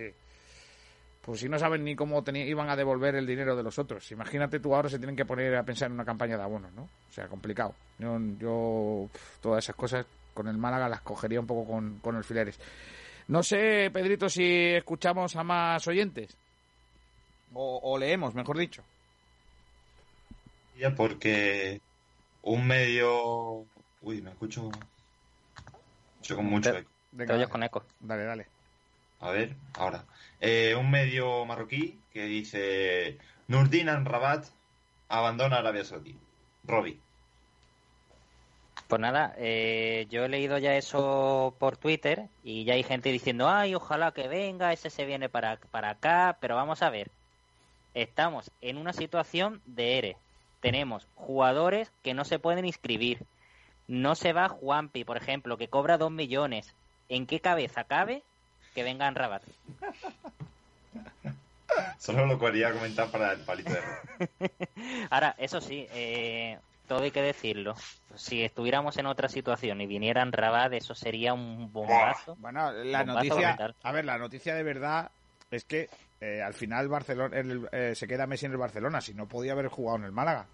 pues si no saben ni cómo iban a devolver el dinero de los otros. Imagínate tú ahora se tienen que poner a pensar en una campaña de abonos, ¿no? O sea, complicado. Yo, todas esas cosas con el Málaga las cogería un poco con, con alfileres. No sé, Pedrito, si escuchamos a más oyentes. O, o leemos, mejor dicho. Ya, porque un medio... Uy, me escucho con mucho eco. Te con eco. Dale, dale. A ver, ahora. Eh, un medio marroquí que dice Nurdinan Rabat abandona Arabia Saudí. Robbie. Pues nada, eh, yo he leído ya eso por Twitter y ya hay gente diciendo, ay, ojalá que venga, ese se viene para, para acá, pero vamos a ver, estamos en una situación de ERE. Tenemos jugadores que no se pueden inscribir, no se va Juanpi, por ejemplo, que cobra dos millones. ¿En qué cabeza cabe que venga en Rabat? <laughs> Solo lo quería comentar para el palito de <laughs> Ahora, eso sí, eh, todo hay que decirlo. Si estuviéramos en otra situación y vinieran Rabat, eso sería un bombazo. Bueno, la noticia, a ver, la noticia de verdad es que eh, al final Barcelona eh, se queda Messi en el Barcelona, si no podía haber jugado en el Málaga.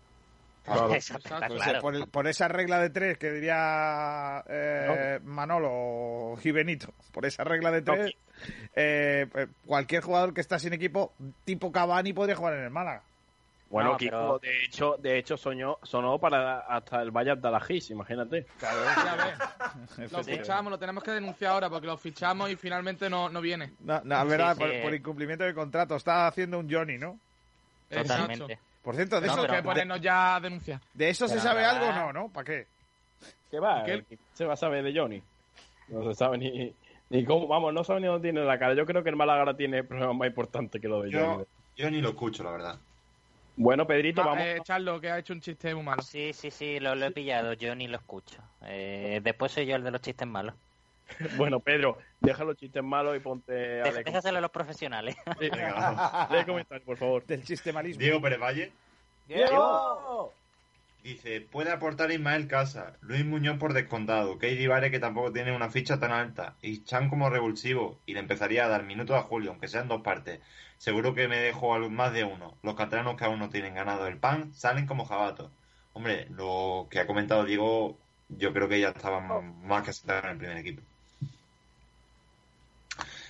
<laughs> por, esa regla de tres que diría eh, Manolo y Benito, por esa regla de tres, eh, cualquier jugador que está sin equipo, tipo Cavani, podría jugar en el Málaga. Bueno, Kiko, de hecho, de hecho soñó, sonó para hasta el Bayern de la Gis, imagínate. Claro, <laughs> <laughs> lo fichamos, lo tenemos que denunciar ahora porque lo fichamos y finalmente no, no viene. No, no verdad, por, incumplimiento de contrato. Está haciendo un Johnny, ¿no? Totalmente. Por cierto, de eso... que ponernos ya denuncia. ¿De eso se sabe algo o no, no? ¿Para qué? ¿Qué va? ¿Qué? se va a saber de Johnny? No se sabe ni, ni cómo... Vamos, no sabe ni dónde tiene la cara. Yo creo que el Málaga tiene problemas más importantes que lo de Johnny. Yo ni lo escucho, la verdad. Bueno, Pedrito, vamos. Eh, Charlo, que ha hecho un chiste muy malo. Sí, sí, sí, lo, he pillado. Yo ni lo escucho. Eh, después soy yo el de los chistes malos. <laughs> bueno, Pedro, deja los chistes malos y ponte a. Déjaselo a los profesionales. Sí, venga, lee comentarios, por favor. Del chiste malísimo. Diego Pérez Valle. ¡Diego! Dice, puede aportar Ismael Casa, Luis Muñoz por descontado, Keidi Vare que tampoco tiene una ficha tan alta, y Chan como revulsivo, y le empezaría a dar minutos a Julio, aunque sean dos partes. Seguro que me dejo más de uno. Los catalanos que aún no tienen ganado el pan salen como jabatos. Hombre, lo que ha comentado Diego, yo creo que ya estaban oh. más que sentados en el primer equipo.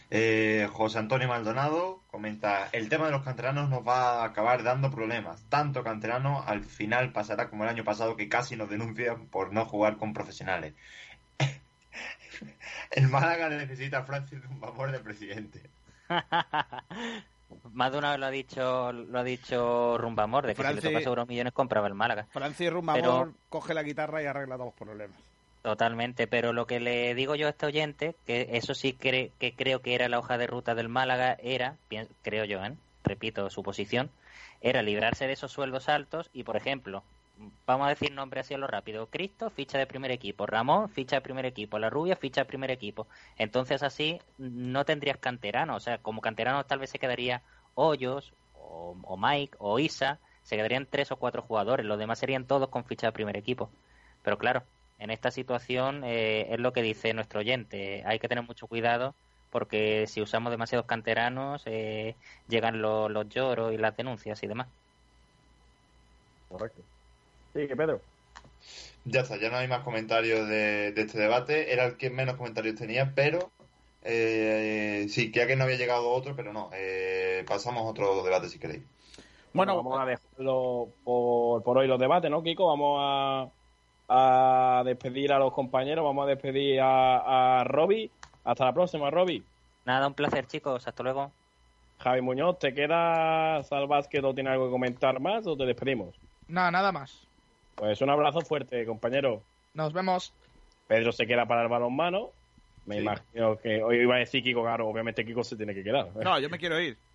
Eh, José Antonio Maldonado comenta, el tema de los canteranos nos va a acabar dando problemas. Tanto canterano al final pasará como el año pasado que casi nos denuncian por no jugar con profesionales. <laughs> el Málaga necesita a Francis favor de presidente. <laughs> Más de una vez lo ha dicho, lo ha dicho Rumbamor, de que si le toca euros millones compraba el Málaga. Francis Rumbamor coge la guitarra y arregla todos los problemas. Totalmente, pero lo que le digo yo a este oyente, que eso sí que creo que era la hoja de ruta del Málaga, era, creo yo, ¿eh? repito su posición, era librarse de esos sueldos altos y, por ejemplo, vamos a decir nombre así a lo rápido, Cristo, ficha de primer equipo, Ramón, ficha de primer equipo, La Rubia, ficha de primer equipo. Entonces así no tendrías canterano, o sea, como canterano tal vez se quedaría Hoyos, o, Mike, o Isa, se quedarían tres o cuatro jugadores, los demás serían todos con ficha de primer equipo. Pero claro, en esta situación eh, es lo que dice nuestro oyente. Hay que tener mucho cuidado porque si usamos demasiados canteranos eh, llegan los, lloros y las denuncias y demás. Correcto. Que Pedro. Ya está, ya no hay más comentarios de, este debate. Era el que menos comentarios tenía, pero eh, sí, que no había llegado otro, pero no. Eh, pasamos a otro debate si queréis. Bueno, vamos a dejarlo por, por hoy los debates, ¿no, Kiko? Vamos a a despedir a los compañeros, vamos a despedir a, a Robbie. Hasta la próxima, Robbie. Nada, un placer, chicos. Hasta luego. Javi Muñoz, ¿te queda Salvas que no tiene algo que comentar más o te despedimos? Nada, nada más. Pues un abrazo fuerte, compañero. Nos vemos. Pedro se queda para el balonmano. Me imagino que hoy iba a decir Kiko, claro, obviamente Kiko se tiene que quedar. No, yo me quiero ir. <laughs>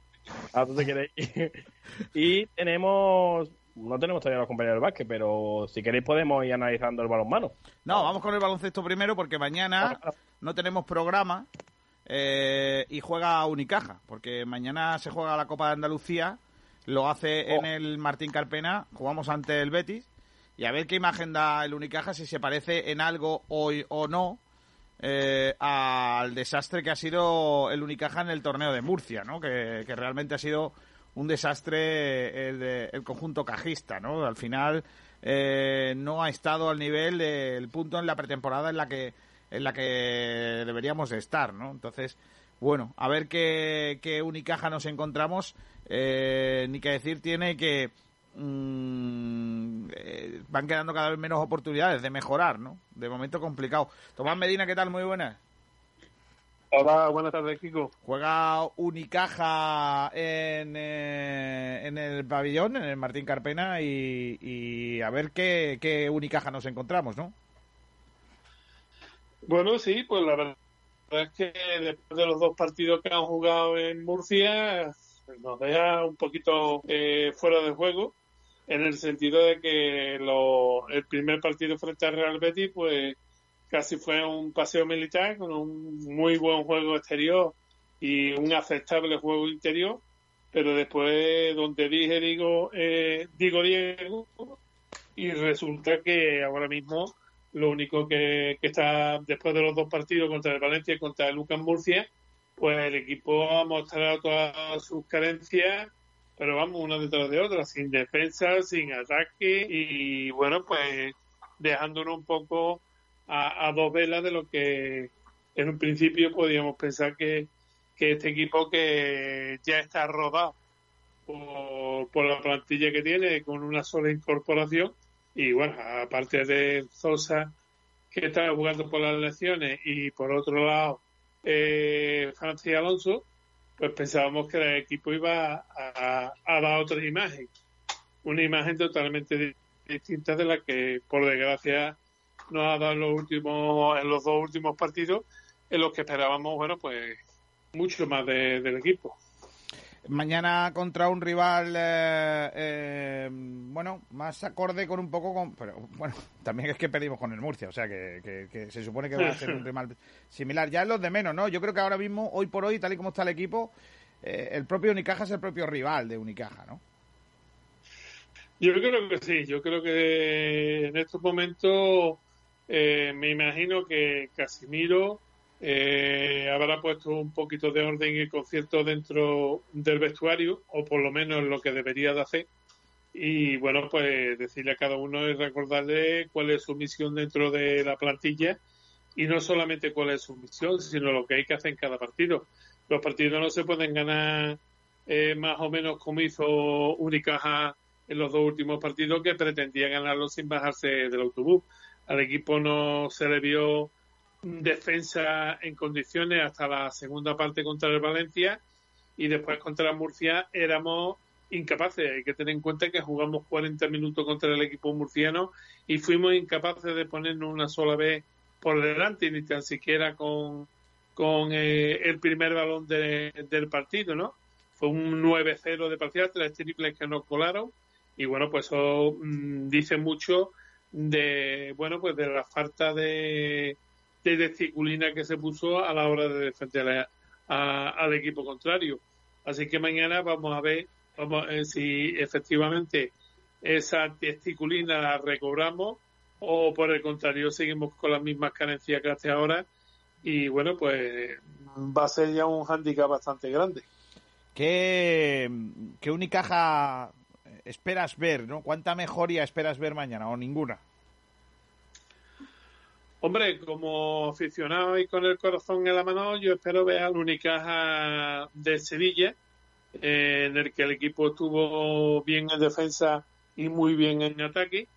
Ah, tú te quieres ir. <laughs> y tenemos no tenemos todavía los compañeros del básquet, pero si queréis podemos ir analizando el balonmano. No, vamos con el baloncesto primero porque mañana no tenemos programa eh, y juega Unicaja, porque mañana se juega la Copa de Andalucía, lo hace en oh. el Martín Carpena, jugamos ante el Betis y a ver qué imagen da el Unicaja, si se parece en algo hoy o no eh, al desastre que ha sido el Unicaja en el torneo de Murcia, ¿no? que realmente ha sido un desastre el, el conjunto cajista, ¿no? Al final eh, no ha estado al nivel del punto en la pretemporada en la que en la que deberíamos estar, ¿no? Entonces, bueno, a ver qué, qué Unicaja nos encontramos. Eh, ni que decir tiene que mm, eh, van quedando cada vez menos oportunidades de mejorar, ¿no? De momento complicado. Tomás Medina, ¿qué tal? Muy buenas. Hola, buenas tardes, Kiko. Juega Unicaja en, eh, en el pabellón, en el Martín Carpena, y, a ver qué, qué, Unicaja nos encontramos, ¿no? Bueno, sí, pues la verdad es que después de los dos partidos que han jugado en Murcia, nos deja un poquito eh, fuera de juego, en el sentido de que lo, el primer partido frente al Real Betis, pues casi fue un paseo militar con un muy buen juego exterior y un aceptable juego interior, pero después donde dije digo eh, digo Diego y resulta que ahora mismo lo único que, está después de los dos partidos contra el Valencia y contra el Lucas Murcia, pues el equipo ha mostrado todas sus carencias pero vamos una detrás de otra, sin defensa, sin ataque y bueno, pues dejándonos un poco a, dos velas de lo que en un principio podíamos pensar que, que este equipo que ya está rodado por, la plantilla que tiene con una sola incorporación y bueno, aparte de Sosa que está jugando por las elecciones y por otro lado eh, Francis Alonso, pues pensábamos que el equipo iba a, dar otra imagen, una imagen totalmente distinta de la que por desgracia nos ha dado en los últimos, en los dos últimos partidos, en los que esperábamos, bueno, pues mucho más del equipo. Mañana contra un rival, eh, eh, bueno, más acorde con un poco con... Pero bueno, <laughs> también es que perdimos con el Murcia, o sea que, se supone que va a ser un rival similar. Ya es los de menos, ¿no? Yo creo que ahora mismo, hoy por hoy, tal y como está el equipo, eh, el propio Unicaja es el propio rival de Unicaja, ¿no? Yo creo que sí, yo creo que en estos momentos me imagino que Casimiro eh, habrá puesto un poquito de orden y concierto dentro del vestuario, o por lo menos lo que debería de hacer. Y bueno, pues decirle a cada uno y recordarle cuál es su misión dentro de la plantilla y no solamente cuál es su misión, sino lo que hay que hacer en cada partido. Los partidos no se pueden ganar eh, más o menos como hizo Unicaja en los dos últimos partidos que pretendía ganarlo sin bajarse del autobús. Al equipo no se le vio defensa en condiciones hasta la segunda parte contra el Valencia y después contra la Murcia éramos incapaces. Hay que tener en cuenta que jugamos 40 minutos contra el equipo murciano y fuimos incapaces de ponernos una sola vez por delante, ni tan siquiera con, con eh, el primer balón del partido, ¿no? Fue un 9-0 de partida, tres triples que nos colaron y bueno, pues eso mm, dice mucho de, bueno, pues de la falta de, de disciplina que se puso a la hora de defender al equipo contrario. Así que mañana vamos a ver vamos a si efectivamente esa disciplina la recobramos o por el contrario seguimos con las mismas carencias que hasta ahora y bueno pues va a ser ya un hándicap bastante grande. ¿Qué, qué Unicaja esperas ver? ¿no? ¿Cuánta mejoría esperas ver mañana o ninguna? Hombre, como aficionado y con el corazón en la mano, yo espero ver al Unicaja de Sevilla, eh, en el que el equipo estuvo bien en defensa y muy bien en ataque.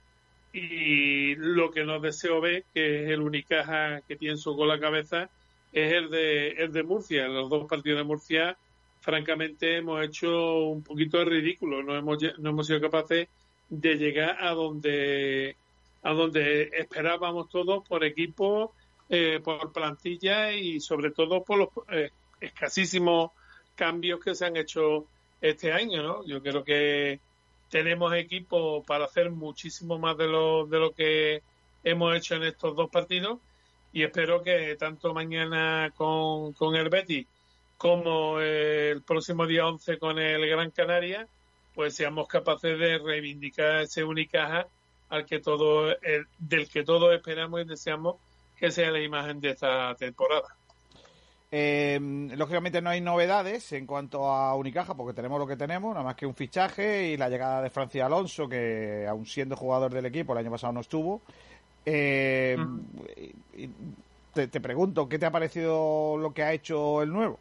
Y lo que no deseo ver, que es el Unicaja que tiene su con la cabeza, es el de, el de Murcia. En los dos partidos de Murcia, francamente, hemos hecho un poquito de ridículo. No hemos, no hemos sido capaces de llegar a donde a donde esperábamos todos por equipo, eh, por plantilla y sobre todo por los eh, escasísimos cambios que se han hecho este año, ¿no? Yo creo que tenemos equipo para hacer muchísimo más de lo, de lo que hemos hecho en estos dos partidos y espero que tanto mañana con, con el Betis como el próximo día 11 con el Gran Canaria, pues seamos capaces de reivindicar ese Unicaja al que todo, del que todos esperamos y deseamos que sea la imagen de esta temporada. Eh, lógicamente no hay novedades en cuanto a Unicaja porque tenemos lo que tenemos, nada más que un fichaje y la llegada de Francia Alonso, que aún siendo jugador del equipo el año pasado no estuvo. Eh, te, te, pregunto, ¿qué te ha parecido lo que ha hecho el nuevo?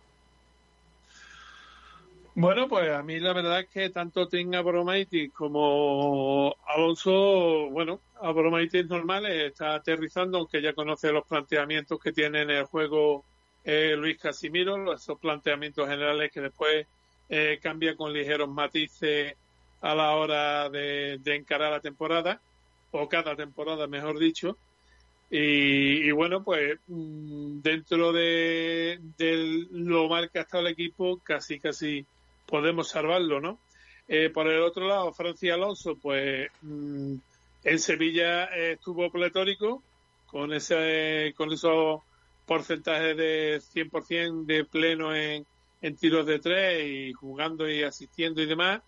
Bueno, pues a mí la verdad es que tanto tenga Abromaitis como Alonso, bueno, Abromaitis normal, está aterrizando, aunque ya conoce los planteamientos que tiene en el juego eh, Luis Casimiro, esos planteamientos generales que después eh, cambia con ligeros matices a la hora de, encarar la temporada, o cada temporada, mejor dicho. Y, bueno, pues mm, dentro de, de, lo mal que ha estado el equipo, casi, casi podemos salvarlo, ¿no? Eh, por el otro lado, Francia Alonso, pues mm, en Sevilla estuvo pletórico con ese con esos porcentajes de 100% de pleno en, en tiros de tres y jugando y asistiendo y demás.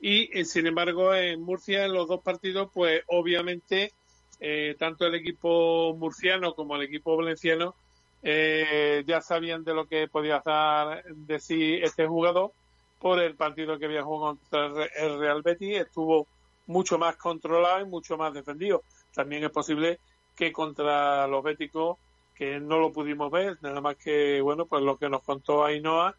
Y eh, sin embargo, en Murcia, en los dos partidos, pues obviamente, eh, tanto el equipo murciano como el equipo valenciano ya sabían de lo que podía dar de este jugador por el partido que había jugado contra el Real Betis, estuvo mucho más controlado y mucho más defendido. También es posible que contra los béticos, que no lo pudimos ver, nada más que, bueno, pues lo que nos contó Ainhoa,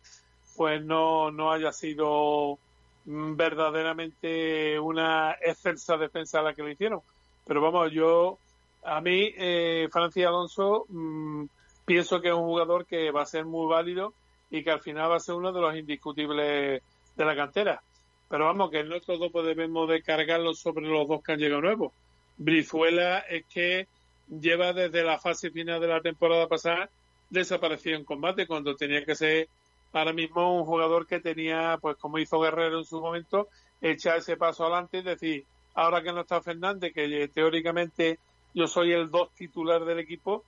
pues no, no haya sido mm, verdaderamente una excelsa defensa la que le hicieron. Pero vamos, yo, a mí, eh, Francis Alonso, mm, pienso que es un jugador que va a ser muy válido y que al final va a ser uno de los indiscutibles de la cantera. Pero vamos, que no todos podemos descargarlo sobre los dos que han llegado nuevos. Brizuela es que lleva desde la fase final de la temporada pasada desaparecido en combate cuando tenía que ser ahora mismo un jugador que tenía, pues como hizo Guerrero en su momento, echar ese paso adelante y decir, ahora que no está Fernández, que teóricamente yo soy el dos titular del equipo,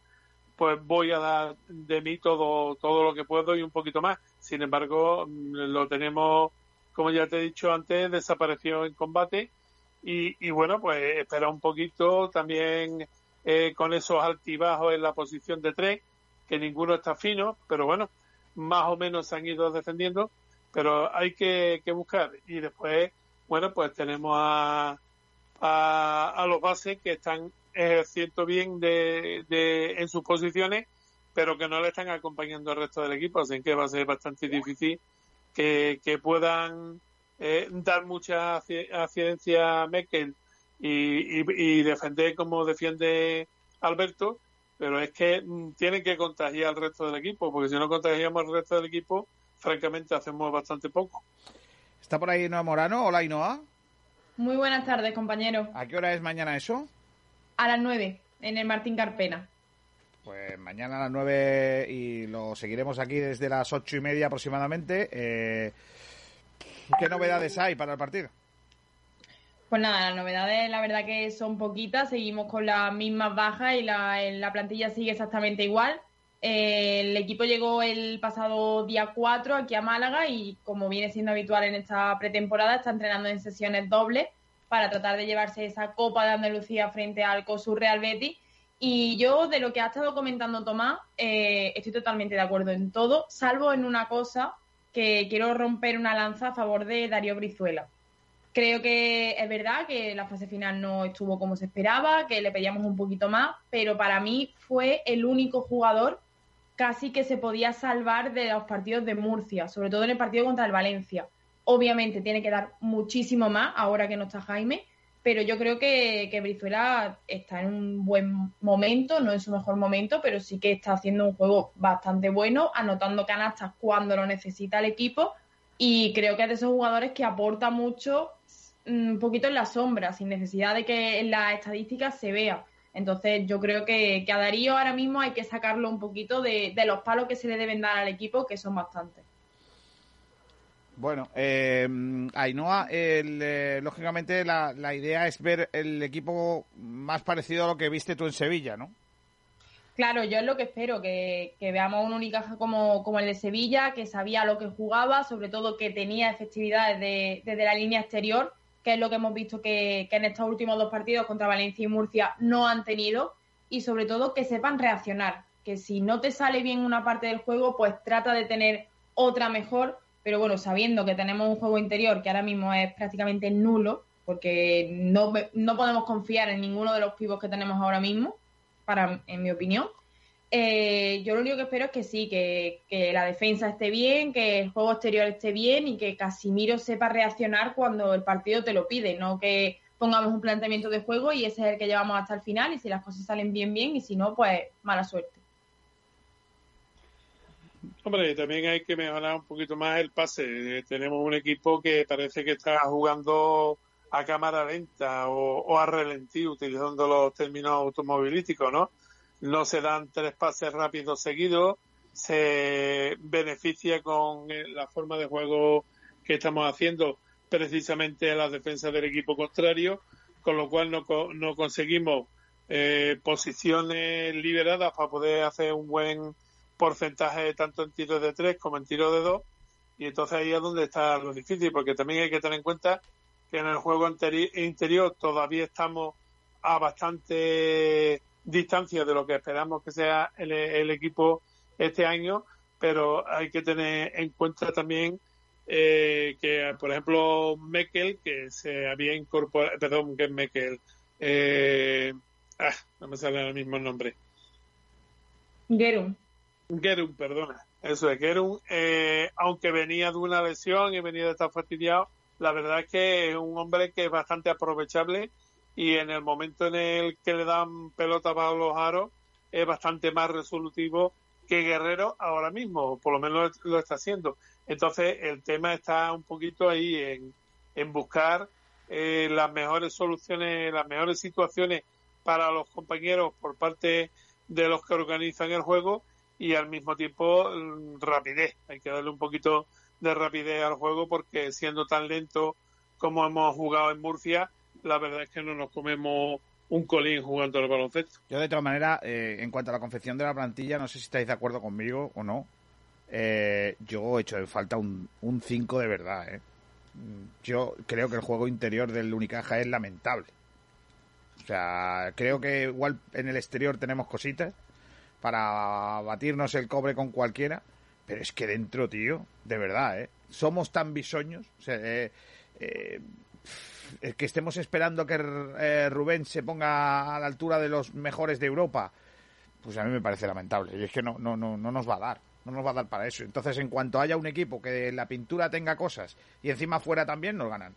pues voy a dar de mí todo, todo lo que puedo y un poquito más. Sin embargo, mm, lo tenemos, como ya te he dicho antes, desapareció en combate y, y bueno, pues espera un poquito también eh, con esos altibajos en la posición de tres, que ninguno está fino, pero bueno, más o menos se han ido defendiendo, pero hay que, buscar. Y después, bueno, pues tenemos a, a, a los bases que están ejerciendo bien de, de, en sus posiciones, pero que no le están acompañando al resto del equipo, así que va a ser bastante difícil que, que puedan eh, dar mucha ciencia a Merkel y, y, defender como defiende Alberto, pero es que mm, tienen que contagiar al resto del equipo, porque si no contagiamos al resto del equipo, francamente hacemos bastante poco. ¿Está por ahí Inoa Morano? Hola Inoa. Muy buenas tardes, compañero. ¿A qué hora es mañana eso? A las nueve, en el Martín Carpena. Pues mañana a las nueve y lo seguiremos aquí desde las ocho y media aproximadamente. Eh, ¿Qué novedades hay para el partido? Pues nada, las novedades la verdad que son poquitas, seguimos con las mismas bajas y la, plantilla sigue exactamente igual. Eh, el equipo llegó el pasado día 4 aquí a Málaga y como viene siendo habitual en esta pretemporada, está entrenando en sesiones dobles para tratar de llevarse esa Copa de Andalucía frente al COSUR Real Betis. Y yo, de lo que ha estado comentando Tomás, eh, estoy totalmente de acuerdo en todo, salvo en una cosa que quiero romper una lanza a favor de Darío Brizuela. Creo que es verdad que la fase final no estuvo como se esperaba, que le pedíamos un poquito más, pero para mí fue el único jugador casi que se podía salvar de los partidos de Murcia, sobre todo en el partido contra el Valencia. Obviamente tiene que dar muchísimo más ahora que no está Jaime, pero yo creo que, que Brizuela está en un buen momento, no en su mejor momento, pero sí que está haciendo un juego bastante bueno, anotando canastas cuando lo necesita el equipo y creo que es de esos jugadores que aporta mucho un poquito en la sombra, sin necesidad de que en las estadísticas se vea. Entonces yo creo que, a Darío ahora mismo hay que sacarlo un poquito de, los palos que se le deben dar al equipo, que son bastantes. Bueno, eh, Ainhoa, eh, lógicamente la, idea es ver el equipo más parecido a lo que viste tú en Sevilla, ¿no? Claro, yo es lo que espero, que, veamos un Unicaja como, como el de Sevilla, que sabía lo que jugaba, sobre todo que tenía efectividad desde la línea exterior que es lo que hemos visto que, en estos últimos dos partidos contra Valencia y Murcia no han tenido, y sobre todo que sepan reaccionar, que si no te sale bien una parte del juego, pues trata de tener otra mejor, pero bueno, sabiendo que tenemos un juego interior que ahora mismo es prácticamente nulo, porque no, no podemos confiar en ninguno de los pibos que tenemos ahora mismo, para, en mi opinión, eh, yo lo único que espero es que sí, que, la defensa esté bien, que el juego exterior esté bien y que Casimiro sepa reaccionar cuando el partido te lo pide, no que pongamos un planteamiento de juego y ese es el que llevamos hasta el final y si las cosas salen bien, bien y si no, pues mala suerte. Hombre, también hay que mejorar un poquito más el pase. Tenemos un equipo que parece que está jugando a cámara lenta o, o a ralentí, utilizando los términos automovilísticos, ¿no? no se dan tres pases rápidos seguidos, se beneficia con eh, la forma de juego que estamos haciendo precisamente a la defensa del equipo contrario, con lo cual no, no conseguimos eh, posiciones liberadas para poder hacer un buen porcentaje tanto en tiros de tres como en tiros de dos. Y entonces ahí es donde está lo difícil, porque también hay que tener en cuenta que en el juego interior todavía estamos a bastante distancia de lo que esperamos que sea el, equipo este año, pero hay que tener en cuenta también eh, que, por ejemplo, Mekel, que se había incorporado, perdón, que es Mekel, eh, ah, no me sale el mismo nombre. Gerun. Gerun, perdona. Eso es, Gerun, eh, aunque venía de una lesión y venía de estar fastidiado, la verdad es que es un hombre que es bastante aprovechable y en el momento en el que le dan pelota para los aros es bastante más resolutivo que Guerrero ahora mismo, por lo menos lo está haciendo. Entonces el tema está un poquito ahí en, en buscar eh, las mejores soluciones, las mejores situaciones para los compañeros por parte de los que organizan el juego y al mismo tiempo mm, rapidez. Hay que darle un poquito de rapidez al juego porque siendo tan lento como hemos jugado en Murcia, la verdad es que no nos comemos un colín jugando al baloncesto. Yo de todas maneras, eh, en cuanto a la confección de la plantilla, no sé si estáis de acuerdo conmigo o no. Eh, yo he hecho de falta un 5 de verdad. Eh. Yo creo que el juego interior del Unicaja es lamentable. O sea, creo que igual en el exterior tenemos cositas para batirnos el cobre con cualquiera, pero es que dentro, tío, de verdad, ¿eh? Somos tan bisoños. O sea, eh, eh, que estemos esperando que eh, Rubén se ponga a la altura de los mejores de Europa, pues a mí me parece lamentable. Y es que no, no, no, no nos va a dar. No nos va a dar para eso. Entonces, en cuanto haya un equipo que en la pintura tenga cosas y encima fuera también, nos ganan.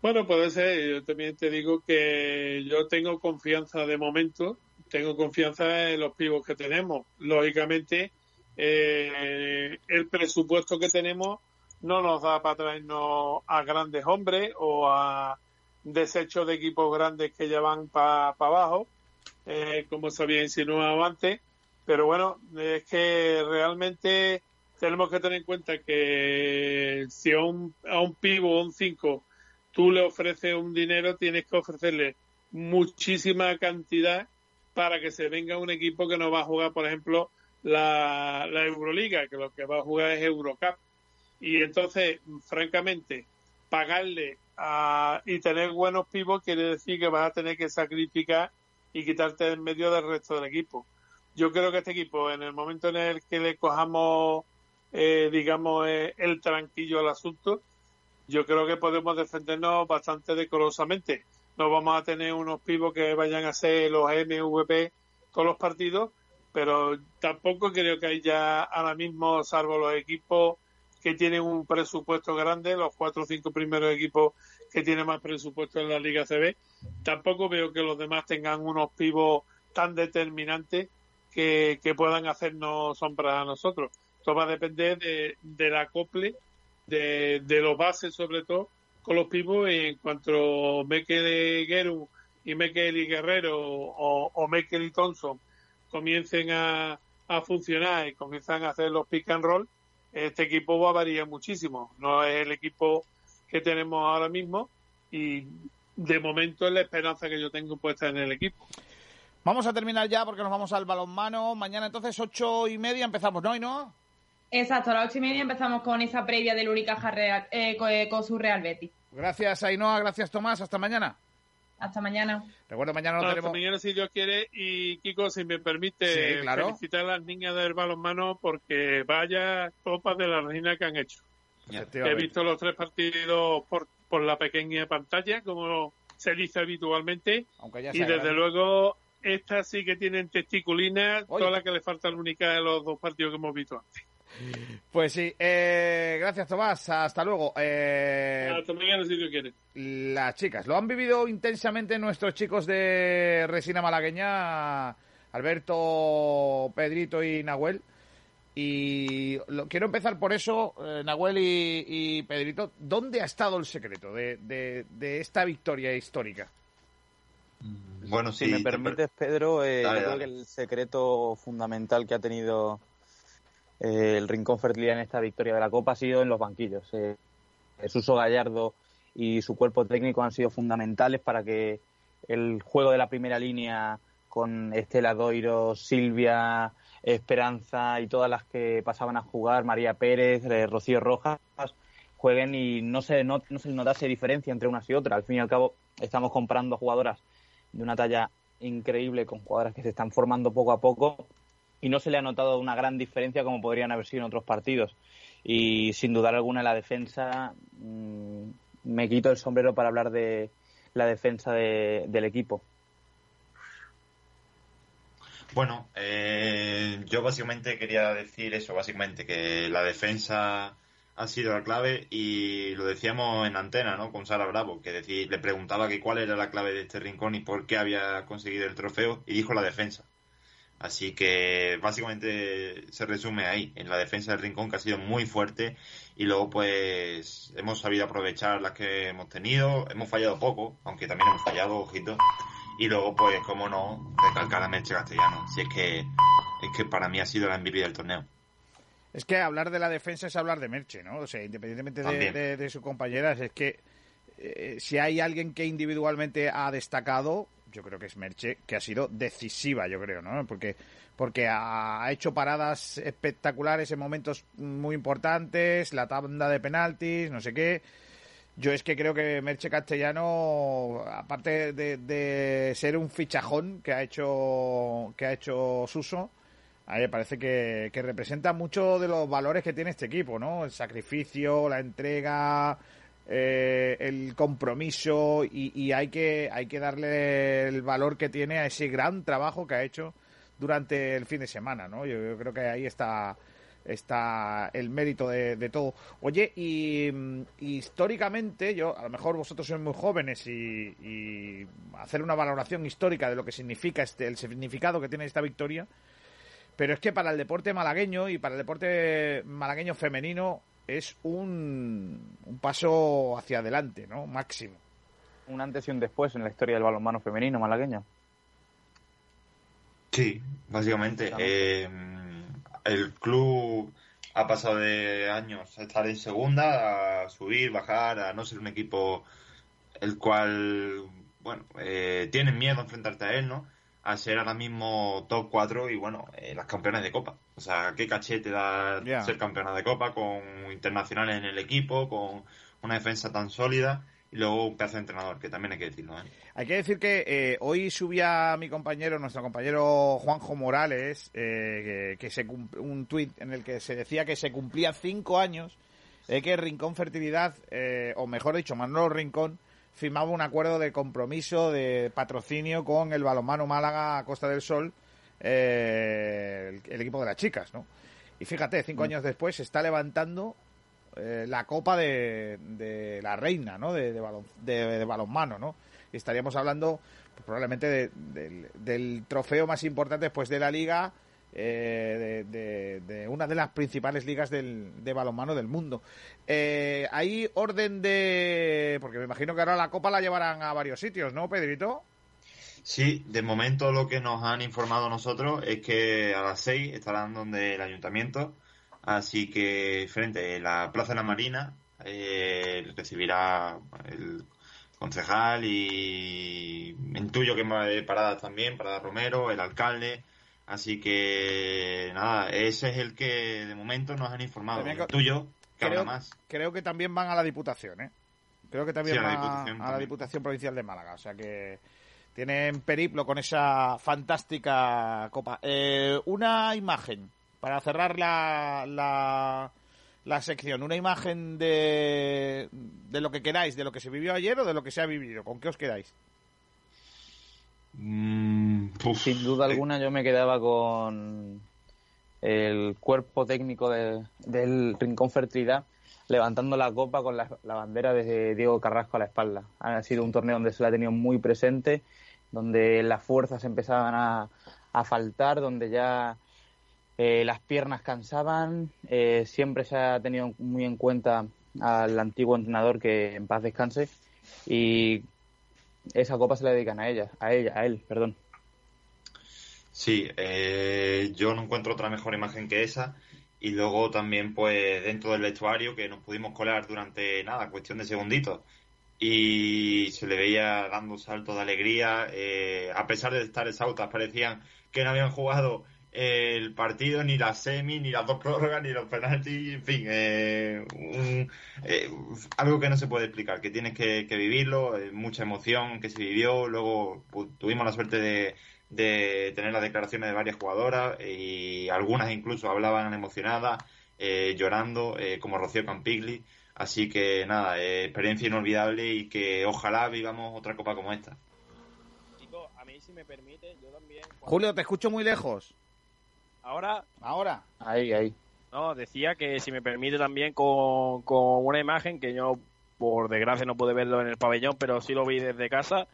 Bueno, puede ser. Yo también te digo que yo tengo confianza de momento. Tengo confianza en los pibos que tenemos. Lógicamente, eh, el presupuesto que tenemos no nos da para traernos a grandes hombres o a desechos de equipos grandes que ya van para abajo, eh, como se había insinuado antes. Pero bueno, es que realmente tenemos que tener en cuenta que si a un, a un pivo o un 5 tú le ofreces un dinero, tienes que ofrecerle muchísima cantidad para que se venga un equipo que no va a jugar, por ejemplo, la, la Euroliga, que lo que va a jugar es Eurocup. Y entonces, francamente, pagarle a, y tener buenos pibos quiere decir que vas a tener que sacrificar y quitarte en medio del resto del equipo. Yo creo que este equipo, en el momento en el que le cojamos, eh, digamos, eh, el tranquillo al asunto, yo creo que podemos defendernos bastante decorosamente. No vamos a tener unos pibos que vayan a ser los MVP todos los partidos, pero tampoco creo que haya ahora mismo, salvo los equipos que tienen un presupuesto grande, los cuatro o cinco primeros equipos que tienen más presupuesto en la Liga CB, tampoco veo que los demás tengan unos pivos tan determinantes que, puedan hacernos sombras a nosotros. Esto va a depender de, del acople de, de, los bases, sobre todo, con los pivos. Y en cuanto Mekel y Geru y Mekel y Guerrero o, o y Thompson comiencen a, a funcionar y comienzan a hacer los pick and roll, este equipo va a variar muchísimo. No es el equipo que tenemos ahora mismo y de momento es la esperanza que yo tengo puesta en el equipo. Vamos a terminar ya porque nos vamos al balonmano. Mañana entonces ocho y media empezamos, ¿no? ¿Y no? Exacto, a las ocho y media empezamos con esa previa del Unicaja Real, eh, eh, con, su Real Betis. Gracias Ainhoa, gracias Tomás, hasta mañana. Hasta mañana. Recuerdo, mañana no Hasta mañana si Dios quiere. Y Kiko, si me permite, felicitar a las niñas del balonmano porque vaya copas de la reina que han hecho. He visto los tres partidos por, por la pequeña pantalla, como se dice habitualmente. y desde luego, estas sí que tienen testiculinas, toda la que le falta la única de los dos partidos que hemos visto antes. Pues sí, eh, gracias Tomás, hasta luego. Eh, hasta mañana si Dios quiere. Las chicas, lo han vivido intensamente nuestros chicos de Resina Malagueña, Alberto, Pedrito y Nahuel. Y quiero empezar por eso, eh, Nahuel y, Pedrito, ¿dónde ha estado el secreto de, esta victoria histórica? Bueno, si me permites, Pedro, eh, creo que el secreto fundamental que ha tenido eh, el Rincón Fertilidad en esta victoria de la Copa ha sido en los banquillos. Eh, Suso Gallardo y su cuerpo técnico han sido fundamentales para que el juego de la primera línea con Estela Doiro, Silvia, Esperanza y todas las que pasaban a jugar, María Pérez, eh, Rocío Rojas, jueguen y no se, no, no se notase diferencia entre unas y otras. Al fin y al cabo, estamos comprando jugadoras de una talla increíble con jugadoras que se están formando poco a poco y no se le ha notado una gran diferencia como podrían haber sido en otros partidos. Y sin dudar alguna la defensa, mm, me quito el sombrero para hablar de la defensa del equipo. Bueno, eh, yo básicamente quería decir eso, básicamente, que la defensa ha sido la clave y lo decíamos en antena, ¿no? Con Sara Bravo, que decir, le preguntaba que cuál era la clave de este rincón y por qué había conseguido el trofeo y dijo la defensa. Así que básicamente se resume ahí, en la defensa del rincón que ha sido muy fuerte y luego pues hemos sabido aprovechar las que hemos tenido, hemos fallado poco, aunque también hemos fallado, ojito, y luego pues como no, recalcar a Merche Castellano, si es que, es que para mí ha sido la MVP del torneo. Es que hablar de la defensa es hablar de Merche, ¿no? O sea, independientemente de, de, sus compañeras, es que eh, si hay alguien que individualmente ha destacado, yo creo que es Merche, que ha sido decisiva, yo creo, ¿no? Porque, porque ha hecho paradas espectaculares en momentos muy importantes, la tanda de penaltis, no sé qué. Yo es que creo que Merche Castellano, aparte de, de ser un fichajón que ha hecho, que ha hecho Suso, a me parece que, representa mucho de los valores que tiene este equipo, ¿no? El sacrificio, la entrega, eh, el compromiso y, hay que hay que darle el valor que tiene a ese gran trabajo que ha hecho durante el fin de semana, ¿no? Yo, creo que ahí está está el mérito de, todo. Oye, y, históricamente, yo, a lo mejor vosotros sois muy jóvenes y, y, hacer una valoración histórica de lo que significa este, el significado que tiene esta victoria, pero es que para el deporte malagueño y para el deporte malagueño femenino es un, un paso hacia adelante, ¿no? Máximo. Un antes y un después en la historia del balonmano femenino malagueño. Sí, básicamente. Eh, el club ha pasado de años a estar en segunda, a subir, bajar, a no ser un equipo el cual, bueno, eh, tienen miedo a enfrentarte a él, ¿no? A ser ahora mismo top 4 y bueno, eh, las campeonas de Copa. O sea, qué caché te da ser campeona de Copa con internacionales en el equipo, con una defensa tan sólida y luego un pedazo de entrenador, que también hay que decirlo. ¿eh? Hay que decir que eh, hoy subía mi compañero, nuestro compañero Juanjo Morales, que, se un tuit en el que se decía que se cumplía cinco años de que Rincón Fertilidad, o mejor dicho, Manolo Rincón, firmaba un acuerdo de compromiso, de patrocinio con el balonmano Málaga Costa del Sol, eh, el, equipo de las chicas, ¿no? Y fíjate, cinco mm. años después se está levantando eh, la copa de, la reina, ¿no? De, de, balonmano, ¿no? Y estaríamos hablando pues, probablemente del trofeo más importante después de la liga eh, de, una de las principales ligas del, de balonmano del mundo. Eh, ¿Hay orden de...? Porque me imagino que ahora la Copa la llevarán a varios sitios, ¿no, Pedrito? Sí, de momento lo que nos han informado nosotros es que a las seis estarán donde el ayuntamiento, así que frente a la Plaza de la Marina eh, recibirá el concejal y intuyo que paradas también, Parada Romero, el alcalde, Así que nada, ese es el que de momento nos han informado. El tuyo, que creo, más. Creo que también van a la Diputación, ¿eh? Creo que también van a, la Diputación Provincial de Málaga. O sea que tienen periplo con esa fantástica copa. Eh, una imagen para cerrar la, la, la, sección. Una imagen de, de lo que queráis, de lo que se vivió ayer o de lo que se ha vivido. ¿Con qué os quedáis? Mm, Sin duda alguna yo me quedaba con el cuerpo técnico del Rincón Fertilidad levantando la copa con la, bandera de Diego Carrasco a la espalda. Ha sido un torneo donde se la ha tenido muy presente, donde las fuerzas empezaban a, faltar, donde ya eh, las piernas cansaban. Eh, siempre se ha tenido muy en cuenta al antiguo entrenador que en paz descanse. Y esa copa se la dedican a ella, a ella, a él, perdón. Sí, eh, yo no encuentro otra mejor imagen que esa. Y luego también, pues, dentro del vestuario, que nos pudimos colar durante, nada, cuestión de segunditos. Y se le veía dando saltos de alegría. Eh, a pesar de estar exhaustas, parecían que no habían jugado el partido, ni la semi, ni las dos prórrogas, ni los penaltis, en fin, eh, eh, algo que no se puede explicar, que tienes que, vivirlo, eh, mucha emoción que se vivió, luego pues, tuvimos la suerte de, de, tener las declaraciones de varias jugadoras y algunas incluso hablaban emocionadas. eh, llorando, eh, como Rocío Campigli. Así que nada, experiencia inolvidable y que ojalá vivamos otra copa como esta. Chicos, a mí si me permite, yo también... Julio, te escucho muy lejos. Ahora. Ahora. Ahí, ahí. No, decía que si me permite también con, con una imagen que yo, por desgracia, no pude verlo en el pabellón, pero sí lo vi desde casa.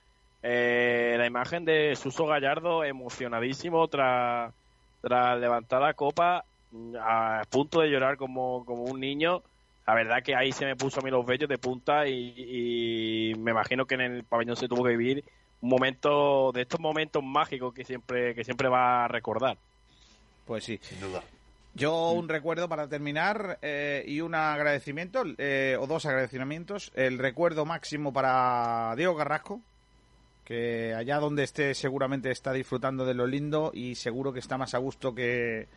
Eh, la imagen de Suso Gallardo emocionadísimo tras, tras levantar la copa a punto de llorar como, como un niño. La verdad que ahí se me puso a mí los vellos de punta y, me imagino que en el pabellón se tuvo que vivir un momento de estos momentos mágicos que siempre, que siempre va a recordar. Pues sí. Sin duda. Yo un recuerdo para terminar eh, y un agradecimiento, eh, o dos agradecimientos. El recuerdo máximo para Diego Carrasco, que allá donde esté seguramente está disfrutando de lo lindo y seguro que está más a gusto que,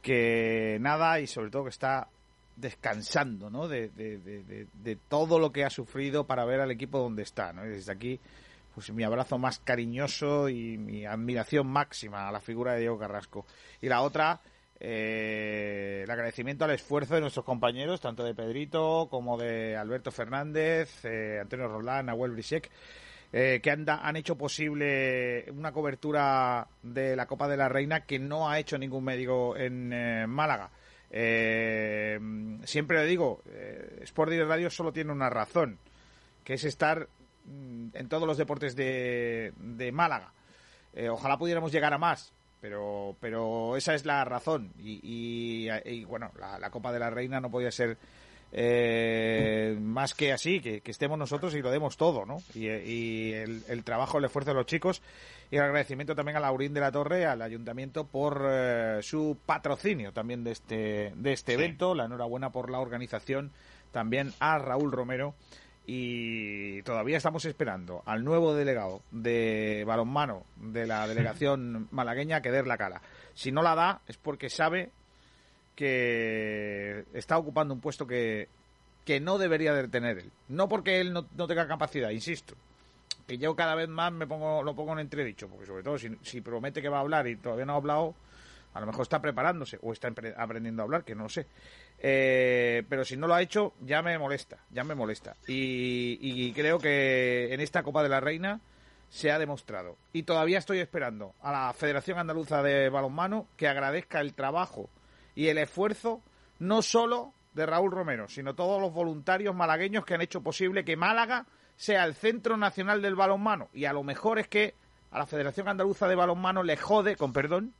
que nada y sobre todo que está descansando ¿no? de, de, todo lo que ha sufrido para ver al equipo donde está. ¿no? desde aquí, pues mi abrazo más cariñoso y mi admiración máxima a la figura de Diego Carrasco. Y la otra, eh, el agradecimiento al esfuerzo de nuestros compañeros, tanto de Pedrito como de Alberto Fernández, eh, Antonio Roland, Nahuel Brisek, eh, que han, han hecho posible una cobertura de la Copa de la Reina que no ha hecho ningún médico en Málaga. Siempre le digo, Sport Radio solo tiene una razón, que es estar en todos los deportes de, de Málaga. ojalá pudiéramos llegar a más, pero, pero esa es la razón. Y, y, bueno, la, la, Copa de la Reina no podía ser eh, más que así, que, estemos nosotros y lo demos todo, ¿no? Y, el, trabajo, el esfuerzo de los chicos y el agradecimiento también a Laurín de la Torre, al ayuntamiento por eh, su patrocinio también de este, de este evento, la enhorabuena por la organización, también a Raúl Romero y todavía estamos esperando al nuevo delegado de balonmano de la <laughs> delegación malagueña que dé la cara. Si no la da es porque sabe que está ocupando un puesto que, que no debería de tener él. No porque él no, tenga capacidad, insisto. Que yo cada vez más me pongo, lo pongo en entredicho, porque sobre todo si, si promete que va a hablar y todavía no ha hablado, a lo mejor está preparándose o está aprendiendo a hablar, que no sé. Eh, pero si no lo ha hecho, ya me molesta, ya me molesta. Y, y, creo que en esta Copa de la Reina se ha demostrado. Y todavía estoy esperando a la Federación Andaluza de Balonmano que agradezca el trabajo y el esfuerzo no solo de Raúl Romero, sino todos los voluntarios malagueños que han hecho posible que Málaga sea el centro nacional del balonmano. Y a lo mejor es que a la Federación Andaluza de Balonmano le jode, con perdón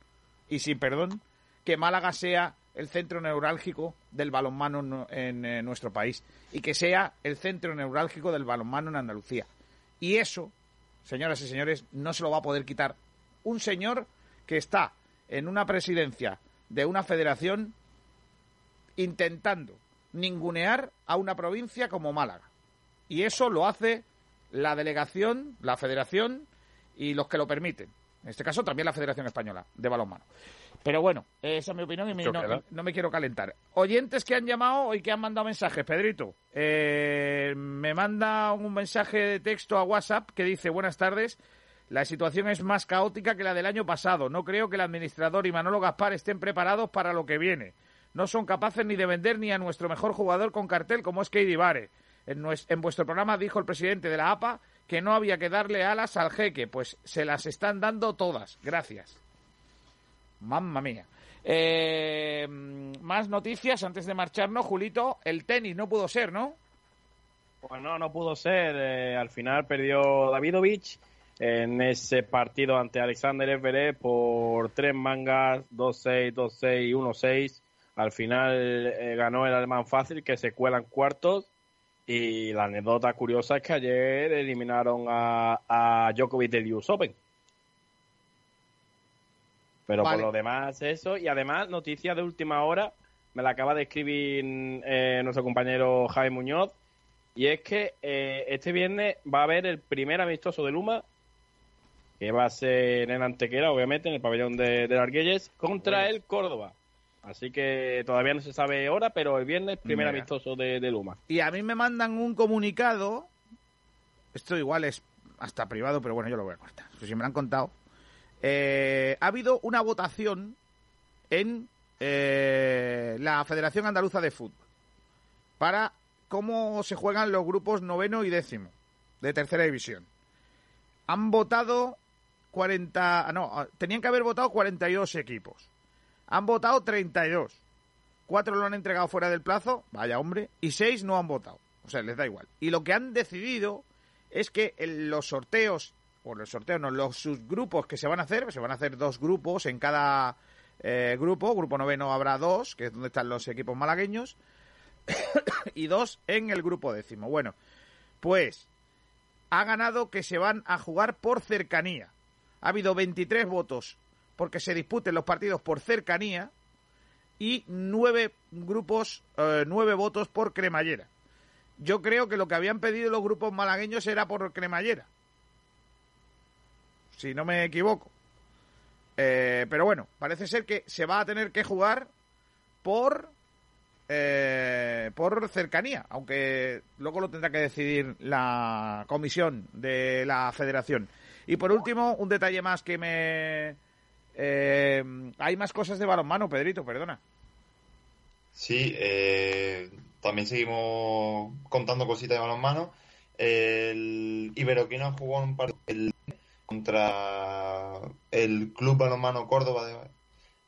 y sin perdón, que Málaga sea el centro neurálgico del balonmano en eh, nuestro país y que sea el centro neurálgico del balonmano en Andalucía. Y eso, señoras y señores, no se lo va a poder quitar un señor que está en una presidencia de una federación intentando ningunear a una provincia como Málaga. Y eso lo hace la delegación, la federación y los que lo permiten. En este caso también la Federación Española de Balonmano. Pero bueno, esa es mi opinión y no, me quiero calentar. Oyentes que han llamado y que han mandado mensajes, Pedrito. Eh, me manda un mensaje de texto a WhatsApp que dice, buenas tardes, la situación es más caótica que la del año pasado. No creo que el administrador y Manolo Gaspar estén preparados para lo que viene. No son capaces ni de vender ni a nuestro mejor jugador con cartel como es Keidi Vare. En, en vuestro programa dijo el presidente de la APA que no había que darle alas al jeque, pues se las están dando todas. Gracias. Mamma mía. Eh, más noticias antes de marcharnos, Julito. El tenis no pudo ser, ¿no? Pues no, no pudo ser. Eh, al final perdió Davidovich en ese partido ante Alexander Everett por tres mangas, 2-6, 2-6 y 1-6. Al final eh, ganó el alemán fácil que se cuelan cuartos. Y la anécdota curiosa es que ayer eliminaron a, a Djokovic del US Open. Pero por lo demás, eso. Y además, noticia de última hora, me la acaba de escribir eh, nuestro compañero Javi Muñoz. Y es que eh, este viernes va a haber el primer amistoso de Luma que va a ser en Antequera, obviamente, en el pabellón de, de Arguelles, contra el Córdoba. Así que todavía no se sabe hora, pero el viernes, primer amistoso de, Luma. Y a mí me mandan un comunicado, esto igual es hasta privado, pero bueno, yo lo voy a cortar, si me lo han contado. Eh, ha habido una votación en eh, la Federación Andaluza de Fútbol para cómo se juegan los grupos noveno y décimo de tercera división. Han votado 40, no, tenían que haber votado 42 equipos. Han votado 32. Cuatro lo han entregado fuera del plazo, vaya hombre, y seis no han votado. O sea, les da igual. Y lo que han decidido es que en los sorteos, o los sorteos, no, los subgrupos que se van a hacer, se van a hacer dos grupos en cada eh, grupo. Grupo noveno habrá dos, que es donde están los equipos malagueños, <coughs> y dos en el grupo décimo. Bueno, pues ha ganado que se van a jugar por cercanía. Ha habido 23 votos porque se disputen los partidos por cercanía y nueve grupos, eh, nueve votos por cremallera. Yo creo que lo que habían pedido los grupos malagueños era por cremallera. Si no me equivoco. Eh, pero bueno, parece ser que se va a tener que jugar por eh, por cercanía, aunque luego lo tendrá que decidir la comisión de la federación. Y por último, un detalle más que me... Eh, hay más cosas de balonmano, Pedrito, perdona. Sí, eh, también seguimos contando cositas de balonmano. El Iberoquino jugó un partido contra el Club Balonmano Córdoba de,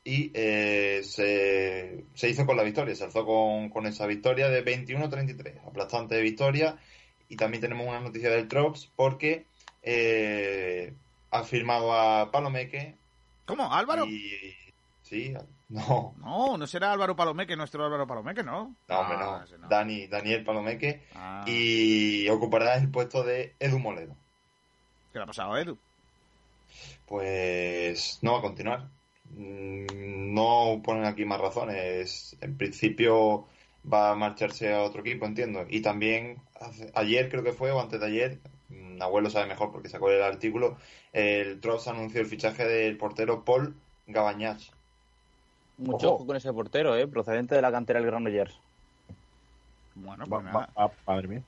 y eh, se, se, hizo con la victoria, se alzó con, con esa victoria de 21-33, aplastante de victoria. Y también tenemos una noticia del Trops porque eh, ha firmado a Palomeque. ¿Cómo? ¿Álvaro? sí, no. No, no será Álvaro Palomeque, nuestro Álvaro Palomeque, ¿no? No, hombre, no. Ah, Dani, Daniel Palomeque. Ah. Y ocupará el puesto de Edu Moledo. ¿Qué le ha pasado a Edu? Pues no va a continuar. Mm, no ponen aquí más razones. En principio va a marcharse a otro equipo, entiendo. Y también ayer creo que fue, o antes de ayer, mm, abuelo sabe mejor porque sacó el artículo, el Tross anunció el fichaje del portero Paul Gabañaz. Mucho ojo. con ese portero, ¿eh? procedente de la cantera del Granollers. Bueno, pues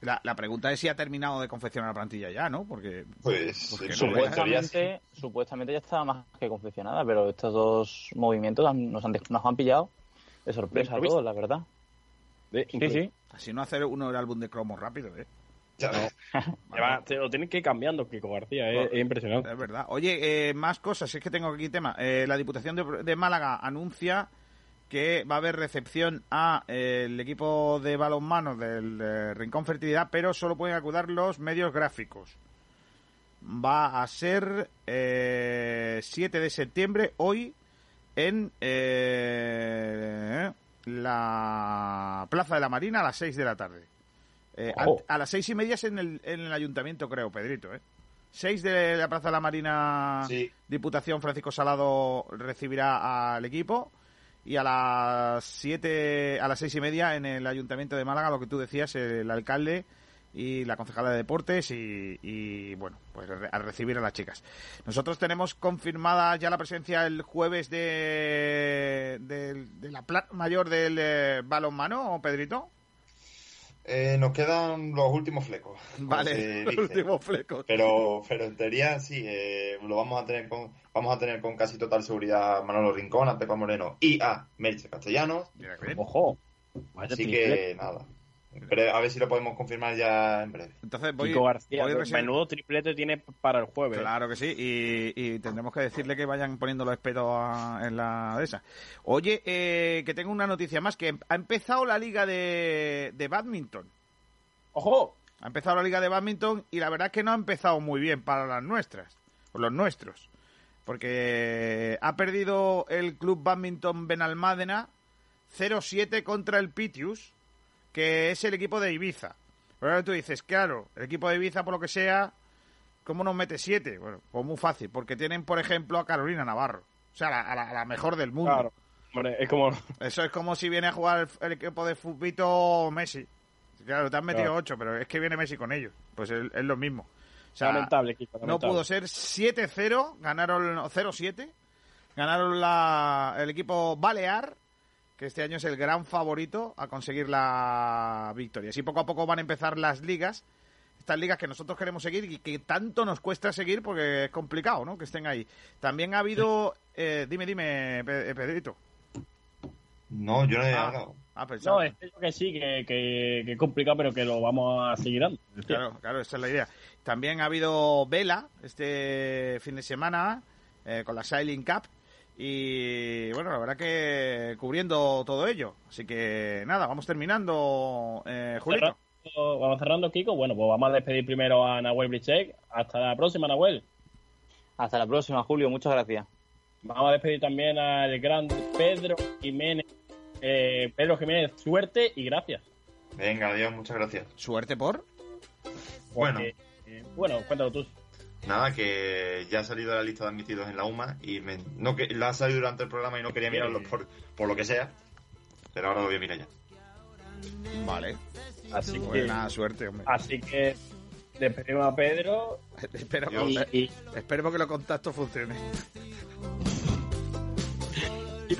La, pregunta es si ha terminado de confeccionar la plantilla ya, ¿no? Porque, pues supuestamente, supuestamente ya estaba más que confeccionada, pero estos dos movimientos nos, han, nos han pillado de sorpresa a todos, la verdad. sí, sí. Así no hacer uno el álbum de cromo rápido, ¿eh? <laughs> te lo tienen que ir cambiando, Kiko García, es, impresionante. Es verdad. Oye, eh, más cosas, es que tengo aquí tema. Eh, la Diputación de Málaga anuncia que va a haber recepción a eh, el equipo de balonmano del Rincón Fertilidad, pero solo pueden acudir los medios gráficos. Va a ser eh, 7 de septiembre, hoy, en eh, la Plaza de la Marina a las 6 de la tarde. Eh, a, las seis y media es en el, en el ayuntamiento, creo, Pedrito. ¿eh? 6 de la Plaza de la Marina, Diputación Francisco Salado recibirá al equipo y a las siete, a las seis y media en el Ayuntamiento de Málaga, lo que tú decías, el alcalde y la concejala de deportes y, bueno, pues a recibir a las chicas. Nosotros tenemos confirmada ya la presencia el jueves de, de, la plata mayor del eh, balonmano, Pedrito. Eh, nos quedan los últimos flecos. Vale, <laughs> los últimos flecos. Pero, pero en teoría sí, eh, lo vamos a tener con, vamos a tener con casi total seguridad a Manolo Rincón, a Pepa Moreno y a Merche Castellanos. Ojo. Así que nada. A ver si lo podemos confirmar ya en breve. Entonces voy, García, menudo triplete tiene para el jueves. Claro que sí, y, tendremos que decirle que vayan poniendo los espetos en la de esa. Oye, eh, que tengo una noticia más, que ha empezado la liga de, de badminton. ¡Ojo! Ha empezado la liga de badminton y la verdad es que no ha empezado muy bien para las nuestras, o los nuestros porque ha perdido el club badminton Benalmádena 0-7 contra el Pitius, que es el equipo de Ibiza. Pero ahora tú dices, claro, el equipo de Ibiza, por lo que sea, ¿cómo nos mete 7? Bueno, pues muy fácil, porque tienen, por ejemplo, a Carolina Navarro. O sea, a la, mejor del mundo. Claro. es como... Eso es como si viene a jugar el, equipo de Fupito Messi. Claro, te han metido 8, pero es que viene Messi con ellos. Pues es lo mismo lamentable, No pudo ser 7-0, ganaron 0-7, ganaron la, el equipo Balear, que este año es el gran favorito a conseguir la victoria. Así poco a poco van a empezar las ligas, estas ligas que nosotros queremos seguir y que tanto nos cuesta seguir porque es complicado, ¿no? Que estén ahí. También ha habido, eh, dime, dime, Pedrito. No, yo no he hablado. Ah, no, es que sí, que, que, que, es complicado, pero que lo vamos a seguir dando. Claro, claro, esa es la idea. También ha habido vela este fin de semana eh, con la Sailing Cup y bueno, la verdad que cubriendo todo ello. Así que nada, vamos terminando, eh, Julito. vamos cerrando, Kiko. Bueno, pues vamos a despedir primero a Nahuel Blichek. Hasta la próxima, Nahuel. Hasta la próxima, Julio. Muchas gracias. Vamos a despedir también al gran Pedro Jiménez eh, Pedro Jiménez, suerte y gracias. Venga, adiós, muchas gracias. ¿Suerte por? Bueno. Eh, bueno, cuéntalo tú. Nada, que ya ha salido la lista de admitidos en la UMA y no que la ha salido durante el programa y no quería mirarlo por, por lo que sea, pero ahora lo voy a mirar ya. Vale. Así pues que nada, suerte, hombre. Así que despedimos a Pedro. <laughs> espero, que, espero que los contactos funcionen.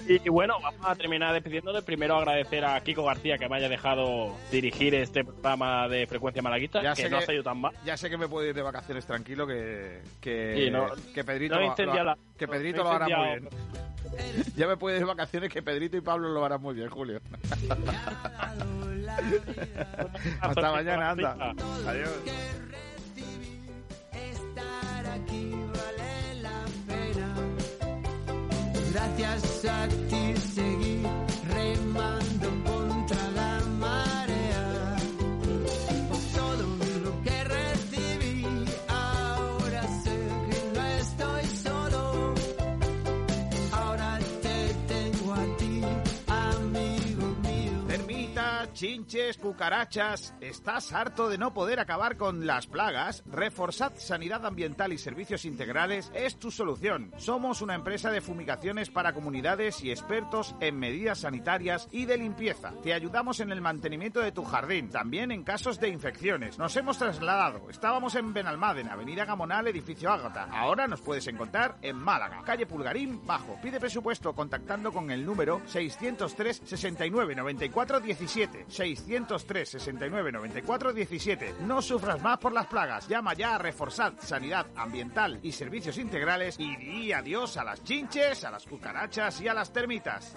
Y, bueno, vamos a terminar despidiéndole. Primero agradecer a Kiko García que me haya dejado dirigir este programa de frecuencia malaguista, que, no ha salido tan mal. Ya sé que me puedo ir de vacaciones tranquilo, que, que, que Pedrito, lo, que Pedrito lo hará muy bien. <laughs> ya me puedo ir de vacaciones que Pedrito y Pablo lo harán muy bien, Julio. <laughs> Hasta mañana, anda. Adiós. Gracias a ti seguir remando chinches, cucarachas. ¿Estás harto de no poder acabar con las plagas? Reforzad Sanidad Ambiental y Servicios Integrales es tu solución. Somos una empresa de fumigaciones para comunidades y expertos en medidas sanitarias y de limpieza. Te ayudamos en el mantenimiento de tu jardín, también en casos de infecciones. Nos hemos trasladado. Estábamos en Benalmádena, Avenida Gamonal, edificio Ágata. Ahora nos puedes encontrar en Málaga, calle Pulgarín, bajo. Pide presupuesto contactando con el número 603 69 94 17. 603 69 94 17. No sufras más por las plagas. Llama ya a Reforzad Sanidad Ambiental y Servicios Integrales y di adiós a las chinches, a las cucarachas y a las termitas.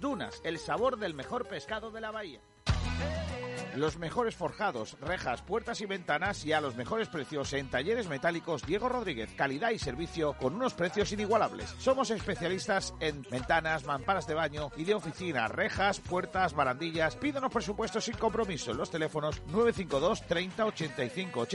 Dunas, el sabor del mejor pescado de la bahía. Los mejores forjados, rejas, puertas y ventanas y a los mejores precios en talleres metálicos Diego Rodríguez. Calidad y servicio con unos precios inigualables. Somos especialistas en ventanas, mamparas de baño y de oficina, rejas, puertas, barandillas. Pídanos presupuestos sin compromiso en los teléfonos 952 30 85 80